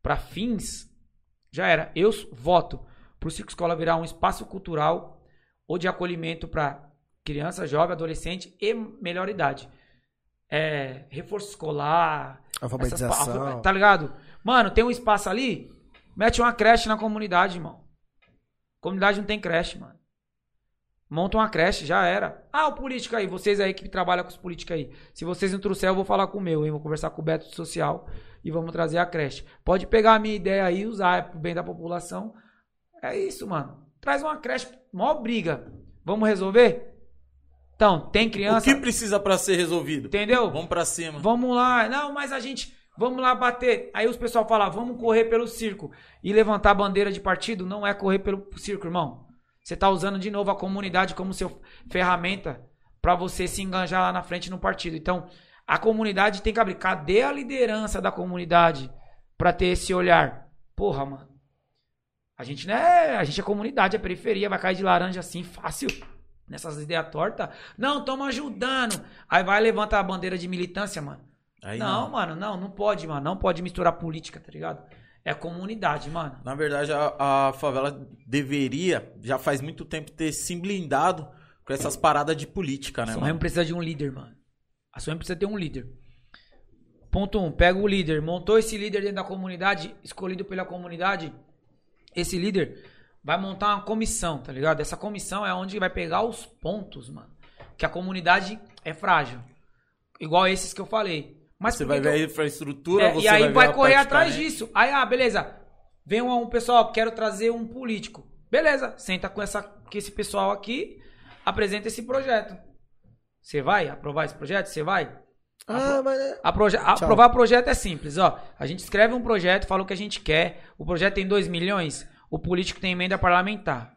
para fins, já era. Eu voto pro Circo Escola virar um espaço cultural ou de acolhimento para criança, jovem, adolescente e melhor idade. É, reforço escolar, essas Alfabetização. pa- tá ligado? Mano, tem um espaço ali, mete uma creche na comunidade, irmão. Comunidade não tem creche, mano. Monta uma creche, já era. Ah, o político aí, vocês aí que trabalham com os políticos aí. Se vocês não trouxerem, eu vou falar com o meu, hein? Vou conversar com o Beto do Social e vamos trazer a creche. Pode pegar a minha ideia aí e usar é pro bem da população. É isso, mano. Traz uma creche, maior briga. Vamos resolver? Então, tem O criança. que precisa pra ser resolvido? Entendeu? Vamos pra cima. Vamos lá. Não, mas a gente. Vamos lá bater. Aí os pessoal falam, vamos correr pelo circo. E levantar a bandeira de partido não é correr pelo circo, irmão. Você tá usando de novo a comunidade como seu ferramenta pra você se enganjar lá na frente no partido. Então, a comunidade tem que abrir. Cadê a liderança da comunidade pra ter esse olhar? Porra, mano. A gente não é. A gente é comunidade, é periferia, vai cair de laranja assim, fácil. Nessas ideias tortas. Não, tamo ajudando. Aí vai levantar a bandeira de militância, mano. Aí não, mano, não, não pode, mano. Não pode misturar política, tá ligado? É comunidade, mano. Na verdade, a, a favela deveria, já faz muito tempo, ter se blindado com essas paradas de política, né, A? Suema precisa de um líder, mano. A Suema precisa ter um líder. Ponto um, pega o líder. Montou esse líder dentro da comunidade, escolhido pela comunidade. Esse líder vai montar uma comissão, tá ligado? Essa comissão é onde vai pegar os pontos, mano. Que a comunidade é frágil. Igual esses que eu falei. Mas Você por vai que ver eu- a infraestrutura, É, você e aí vai, vai, correr atrás disso. Aí, ah, beleza. Vem um, um pessoal, quero trazer um político. Beleza, senta com, essa, com esse pessoal aqui, apresenta esse projeto. Você vai aprovar esse projeto? Você vai? Ah, mas. é- A proje- a- aprovar projeto é simples, ó. A gente escreve um projeto, fala o que a gente quer. O projeto tem 2 milhões, o político tem emenda parlamentar.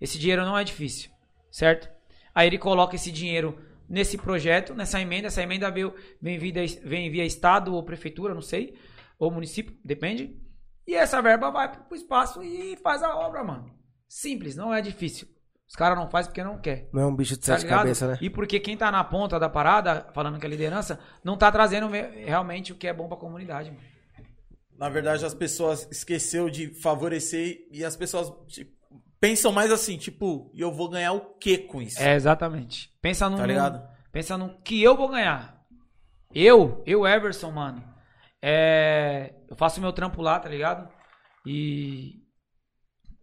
Esse dinheiro não é difícil, certo? Aí ele coloca esse dinheiro nesse projeto, nessa emenda. Essa emenda veio, vem, via, vem via estado ou prefeitura, não sei, ou município, depende. E essa verba vai pro espaço e faz a obra, mano. Simples, não é difícil. Os caras não fazem porque não quer. Não é um bicho de Tá sete cabeças, né? E porque quem tá na ponta da parada, falando que é liderança, não tá trazendo me- realmente o que é bom pra comunidade. Mano. Na verdade, as pessoas esqueceu de favorecer e as pessoas tipo, pensam mais assim, tipo, eu vou ganhar o que com isso? É, exatamente. Pensa no. Tá ligado? Pensa no que eu vou ganhar. Eu, eu, Everson, mano. É, eu faço meu trampo lá, tá ligado? E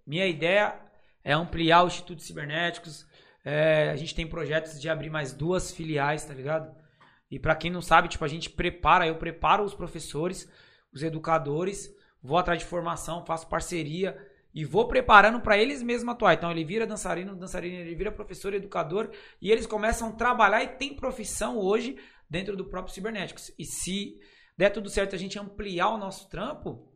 minha ideia é ampliar o Instituto Cibernéticos. É, a gente tem projetos de abrir mais duas filiais, tá ligado? E pra quem não sabe, tipo, a gente prepara, eu preparo os professores, os educadores, vou atrás de formação, faço parceria e vou preparando pra eles mesmos atuar. Então ele vira dançarino, dançarino, ele vira professor, educador e eles começam a trabalhar e tem profissão hoje dentro do próprio Cibernéticos. E se der tudo certo a gente ampliar o nosso trampo,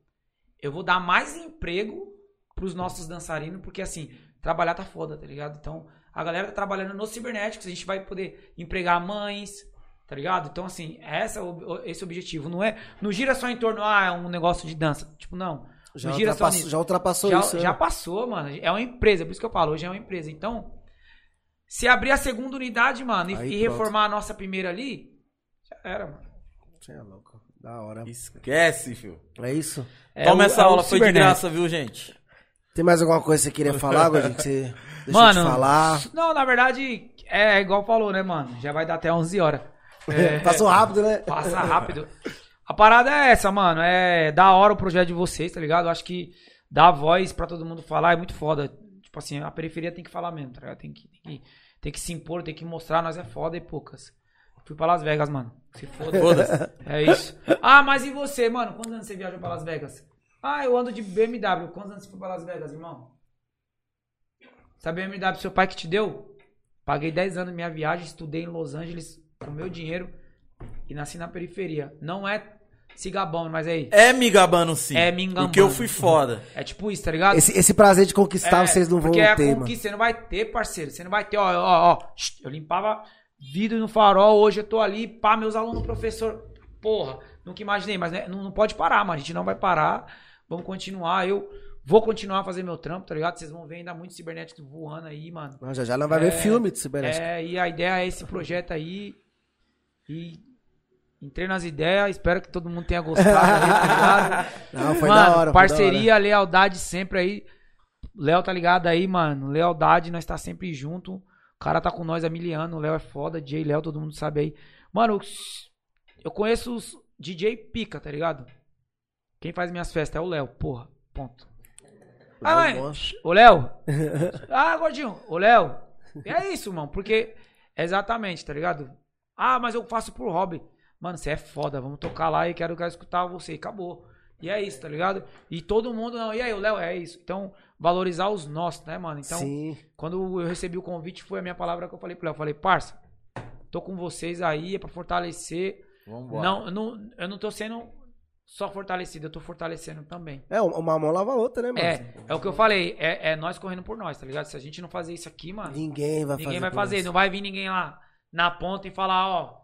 eu vou dar mais emprego pros nossos dançarinos, porque assim, trabalhar tá foda, tá ligado? Então, a galera tá trabalhando no Cibernéticos, a gente vai poder empregar mães, tá ligado? Então, assim, essa, é esse é o objetivo. Não é, não gira só em torno, ah, é um negócio de dança. Tipo, não. Já, não ultrapassou, já ultrapassou Já, isso. já né? passou, mano. É uma empresa, por isso que eu falo, hoje é uma empresa. Então, se abrir a segunda unidade, mano, e, Aí e pronto. reformar a nossa primeira ali, já era, mano. Você é louco. Da hora. Esquece, filho. É isso? É Toma o- essa é aula, foi de graça, viu, gente? Tem mais alguma coisa que você queria falar, Gordinho? Que você deixou Mano, de falar? não, na verdade, é igual falou, né, mano? Já vai dar até 11 horas. É, Passou rápido, né? Passa rápido. A parada é essa, mano. É da hora o projeto de vocês, tá ligado? Eu acho que dar voz pra todo mundo falar é muito foda. Tipo assim, a periferia tem que falar mesmo, tá ligado? Tem que, tem que, tem que se impor, tem que mostrar, nós é foda e poucas. Fui pra Las Vegas, mano. Se foda. Foda-se. É isso. Ah, mas e você, mano? Quantos anos você viajou pra Las Vegas? Ah, eu ando de BMW. Quantos anos você foi pra Las Vegas, irmão? Essa BMW seu pai que te deu? Paguei 10 anos minha viagem, estudei em Los Angeles com meu dinheiro e nasci na periferia. Não é se gabando, mas é aí. É me gabando sim. É me engambando. Porque eu fui foda. É tipo isso, tá ligado? Esse, esse prazer de conquistar É, vocês não vão porque é ter, a mano. conquista, você não vai ter, parceiro. Você não vai ter, ó, ó, ó. Eu limpava vidro no farol, hoje eu tô ali, pá, meus alunos, professor. Porra, nunca imaginei, mas né, não, não pode parar, mano. A gente não vai parar. Vamos continuar. Eu vou continuar a fazer meu trampo, tá ligado? Vocês vão ver ainda muito cibernético voando aí, mano. Não, já já não vai ver É, filme de cibernético. É, e a ideia é esse projeto aí. E entrei nas ideias, espero que todo mundo tenha gostado tá? Não, foi mano, da hora. foi da parceria, lealdade sempre aí. Léo tá ligado aí, mano. Lealdade, nós tá sempre junto. O cara tá com nós há mil anos. O Léo é foda, DJ Léo, todo mundo sabe aí. Mano, eu conheço os DJ pica, tá ligado? Quem faz minhas festas é o Léo, porra. Ponto. Ah, mãe, ô Léo. ah, gordinho, ô Léo. É isso, mano, porque exatamente, tá ligado? Ah, mas eu faço por hobby. Mano, você é foda, vamos tocar lá e quero, quero escutar você. E acabou. E é isso, tá ligado? E todo mundo, não, e aí, o Léo, é isso. Então, valorizar os nossos, né, mano? Então, Sim. quando eu recebi o convite, foi a minha palavra que eu falei pro Léo. Eu falei, parça, tô com vocês aí, é pra fortalecer. Vambora. Não, eu não, eu não tô sendo só fortalecido, eu tô fortalecendo também. É, uma mão lava a outra, né, mano? É, é o que eu falei, é, é nós correndo por nós, tá ligado? Se a gente não fazer isso aqui, mano, Ninguém vai ninguém fazer. vai por fazer. nós. Não vai vir ninguém lá na ponta e falar, ó,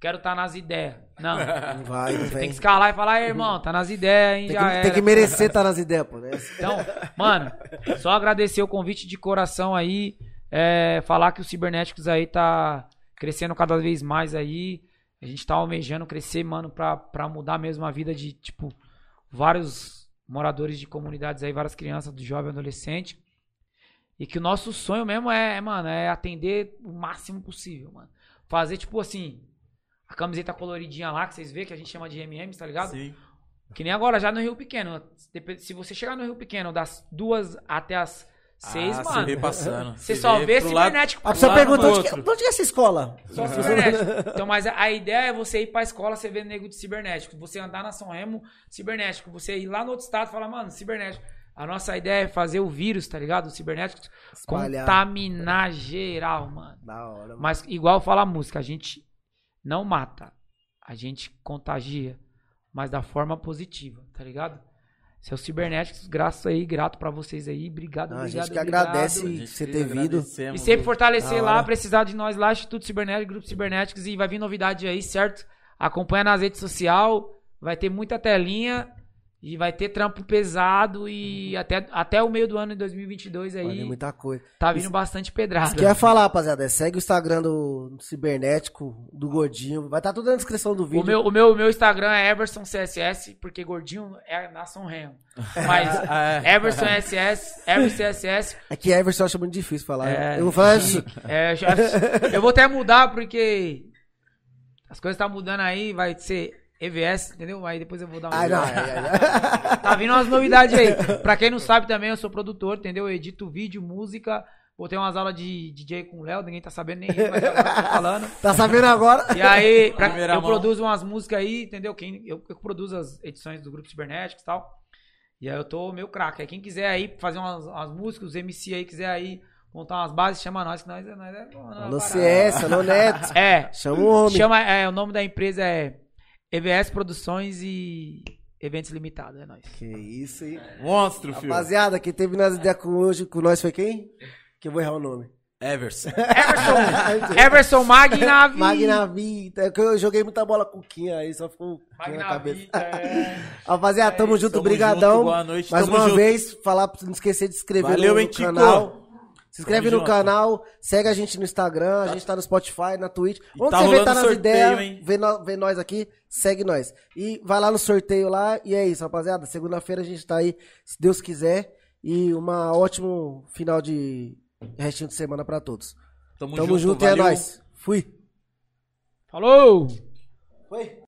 quero tá nas ideias. Não. Não vai, não Você tem vem. que escalar e falar, "Ei, irmão, tá nas ideias, hein? Tem Já que, era. tem que merecer estar nas ideias, pô. né? Então, mano, só agradecer o convite de coração aí. é, falar que o Cibernéticos aí tá crescendo cada vez mais aí. A gente tá almejando crescer, mano, pra, pra mudar mesmo a vida de, tipo, vários moradores de comunidades aí, várias crianças, do jovem adolescente. E que o nosso sonho mesmo é, mano, é atender o máximo possível, mano. Fazer, tipo assim, a camiseta coloridinha lá, que vocês vê que a gente chama de MMs, tá ligado? Sim. Que nem agora, já no Rio Pequeno. Se você chegar no Rio Pequeno das duas até as seis, ah, Você mano. vê passando. Você só vê pro lado- cibernético. A pessoa pergunta, onde, que, onde que é essa escola? Só cibernético. Então, mas a a ideia é você ir pra escola, você ver nego de cibernético. Você andar na São Remo, cibernético. Você ir lá no outro estado e falar, mano, cibernético. A nossa ideia é fazer o vírus, tá ligado? O cibernético Espalhar. contaminar geral, mano. Da hora, mano. Mas, igual fala a música, a gente não mata. A gente contagia, mas da forma positiva, tá ligado? Seus cibernéticos, graças aí, grato pra vocês aí. Obrigado, Não, a obrigado, gente que obrigado. agradece. A gente você ter vindo. E sempre fortalecer lá, precisar de nós lá, Instituto Cibernético, Grupo Cibernéticos, e vai vir novidade aí, certo? Acompanha nas redes sociais, vai ter muita telinha, e vai ter trampo pesado, e até, até o meio do ano de 2022 Vai vir aí, muita coisa. tá vindo bastante pedrada. Se quer falar, rapaziada, é, segue o Instagram do Cibernético, do Gordinho. Vai estar tudo na descrição do vídeo. O meu, o, meu, meu Instagram é Everson CSS, porque gordinho é na São Remo. Mas É. Everson SS, Everson CSS. É que Everson eu acho muito difícil falar. É, eu vou falar isso. É, eu vou até mudar porque as coisas estão mudando aí, vai ser EVS, entendeu? Aí depois eu vou dar uma. Ai, não. ai, ai. Tá vindo umas novidades aí. Pra quem não sabe também, eu sou produtor, entendeu? Eu edito vídeo, música. Vou ter umas aulas de DJ com o Léo, ninguém tá sabendo nem ele, mas agora eu tô falando. Tá sabendo agora? E aí, pra- Primeira eu mão. produzo umas músicas aí, entendeu? Quem, eu, eu produzo as edições do Grupo Cibernéticos e tal. E aí eu tô meio craque. Aí quem quiser aí fazer umas, umas músicas, os MC aí quiser aí montar umas bases, chama nós, que nós, nós é bom. Alô CS, alô Neto. É, Chama o homem. chama, é, o nome da empresa é EVS Produções e Eventos Limitados, é nóis. Que isso, hein? Monstro, filho. Rapaziada, quem teve nas ideias com hoje com nós foi quem? Que eu vou errar o nome. Everson. Everson, Everson Magnavi. Magna Vita. É que Eu joguei muita bola com o Quinha, aí só ficou o Quinha na cabeça. Magnavita, é. Rapaziada, tamo junto, Tamo brigadão. junto, boa noite, Mais tamo uma junto. vez, falar pra não esquecer de inscrever Valeu, no, hein, no Tico? Se inscreve no junto. canal, segue a gente no Instagram, a gente tá no Spotify, na Twitch. Onde tá você vê tá nas sorteio, ideias, vê, no- vê nós aqui, segue nós. E vai lá no sorteio lá, e é isso, rapaziada. Segunda-feira a gente tá aí, se Deus quiser. E uma ótimo final de restinho de semana pra todos. Tamo, Tamo junto, e é nóis. Fui. Falou! Foi.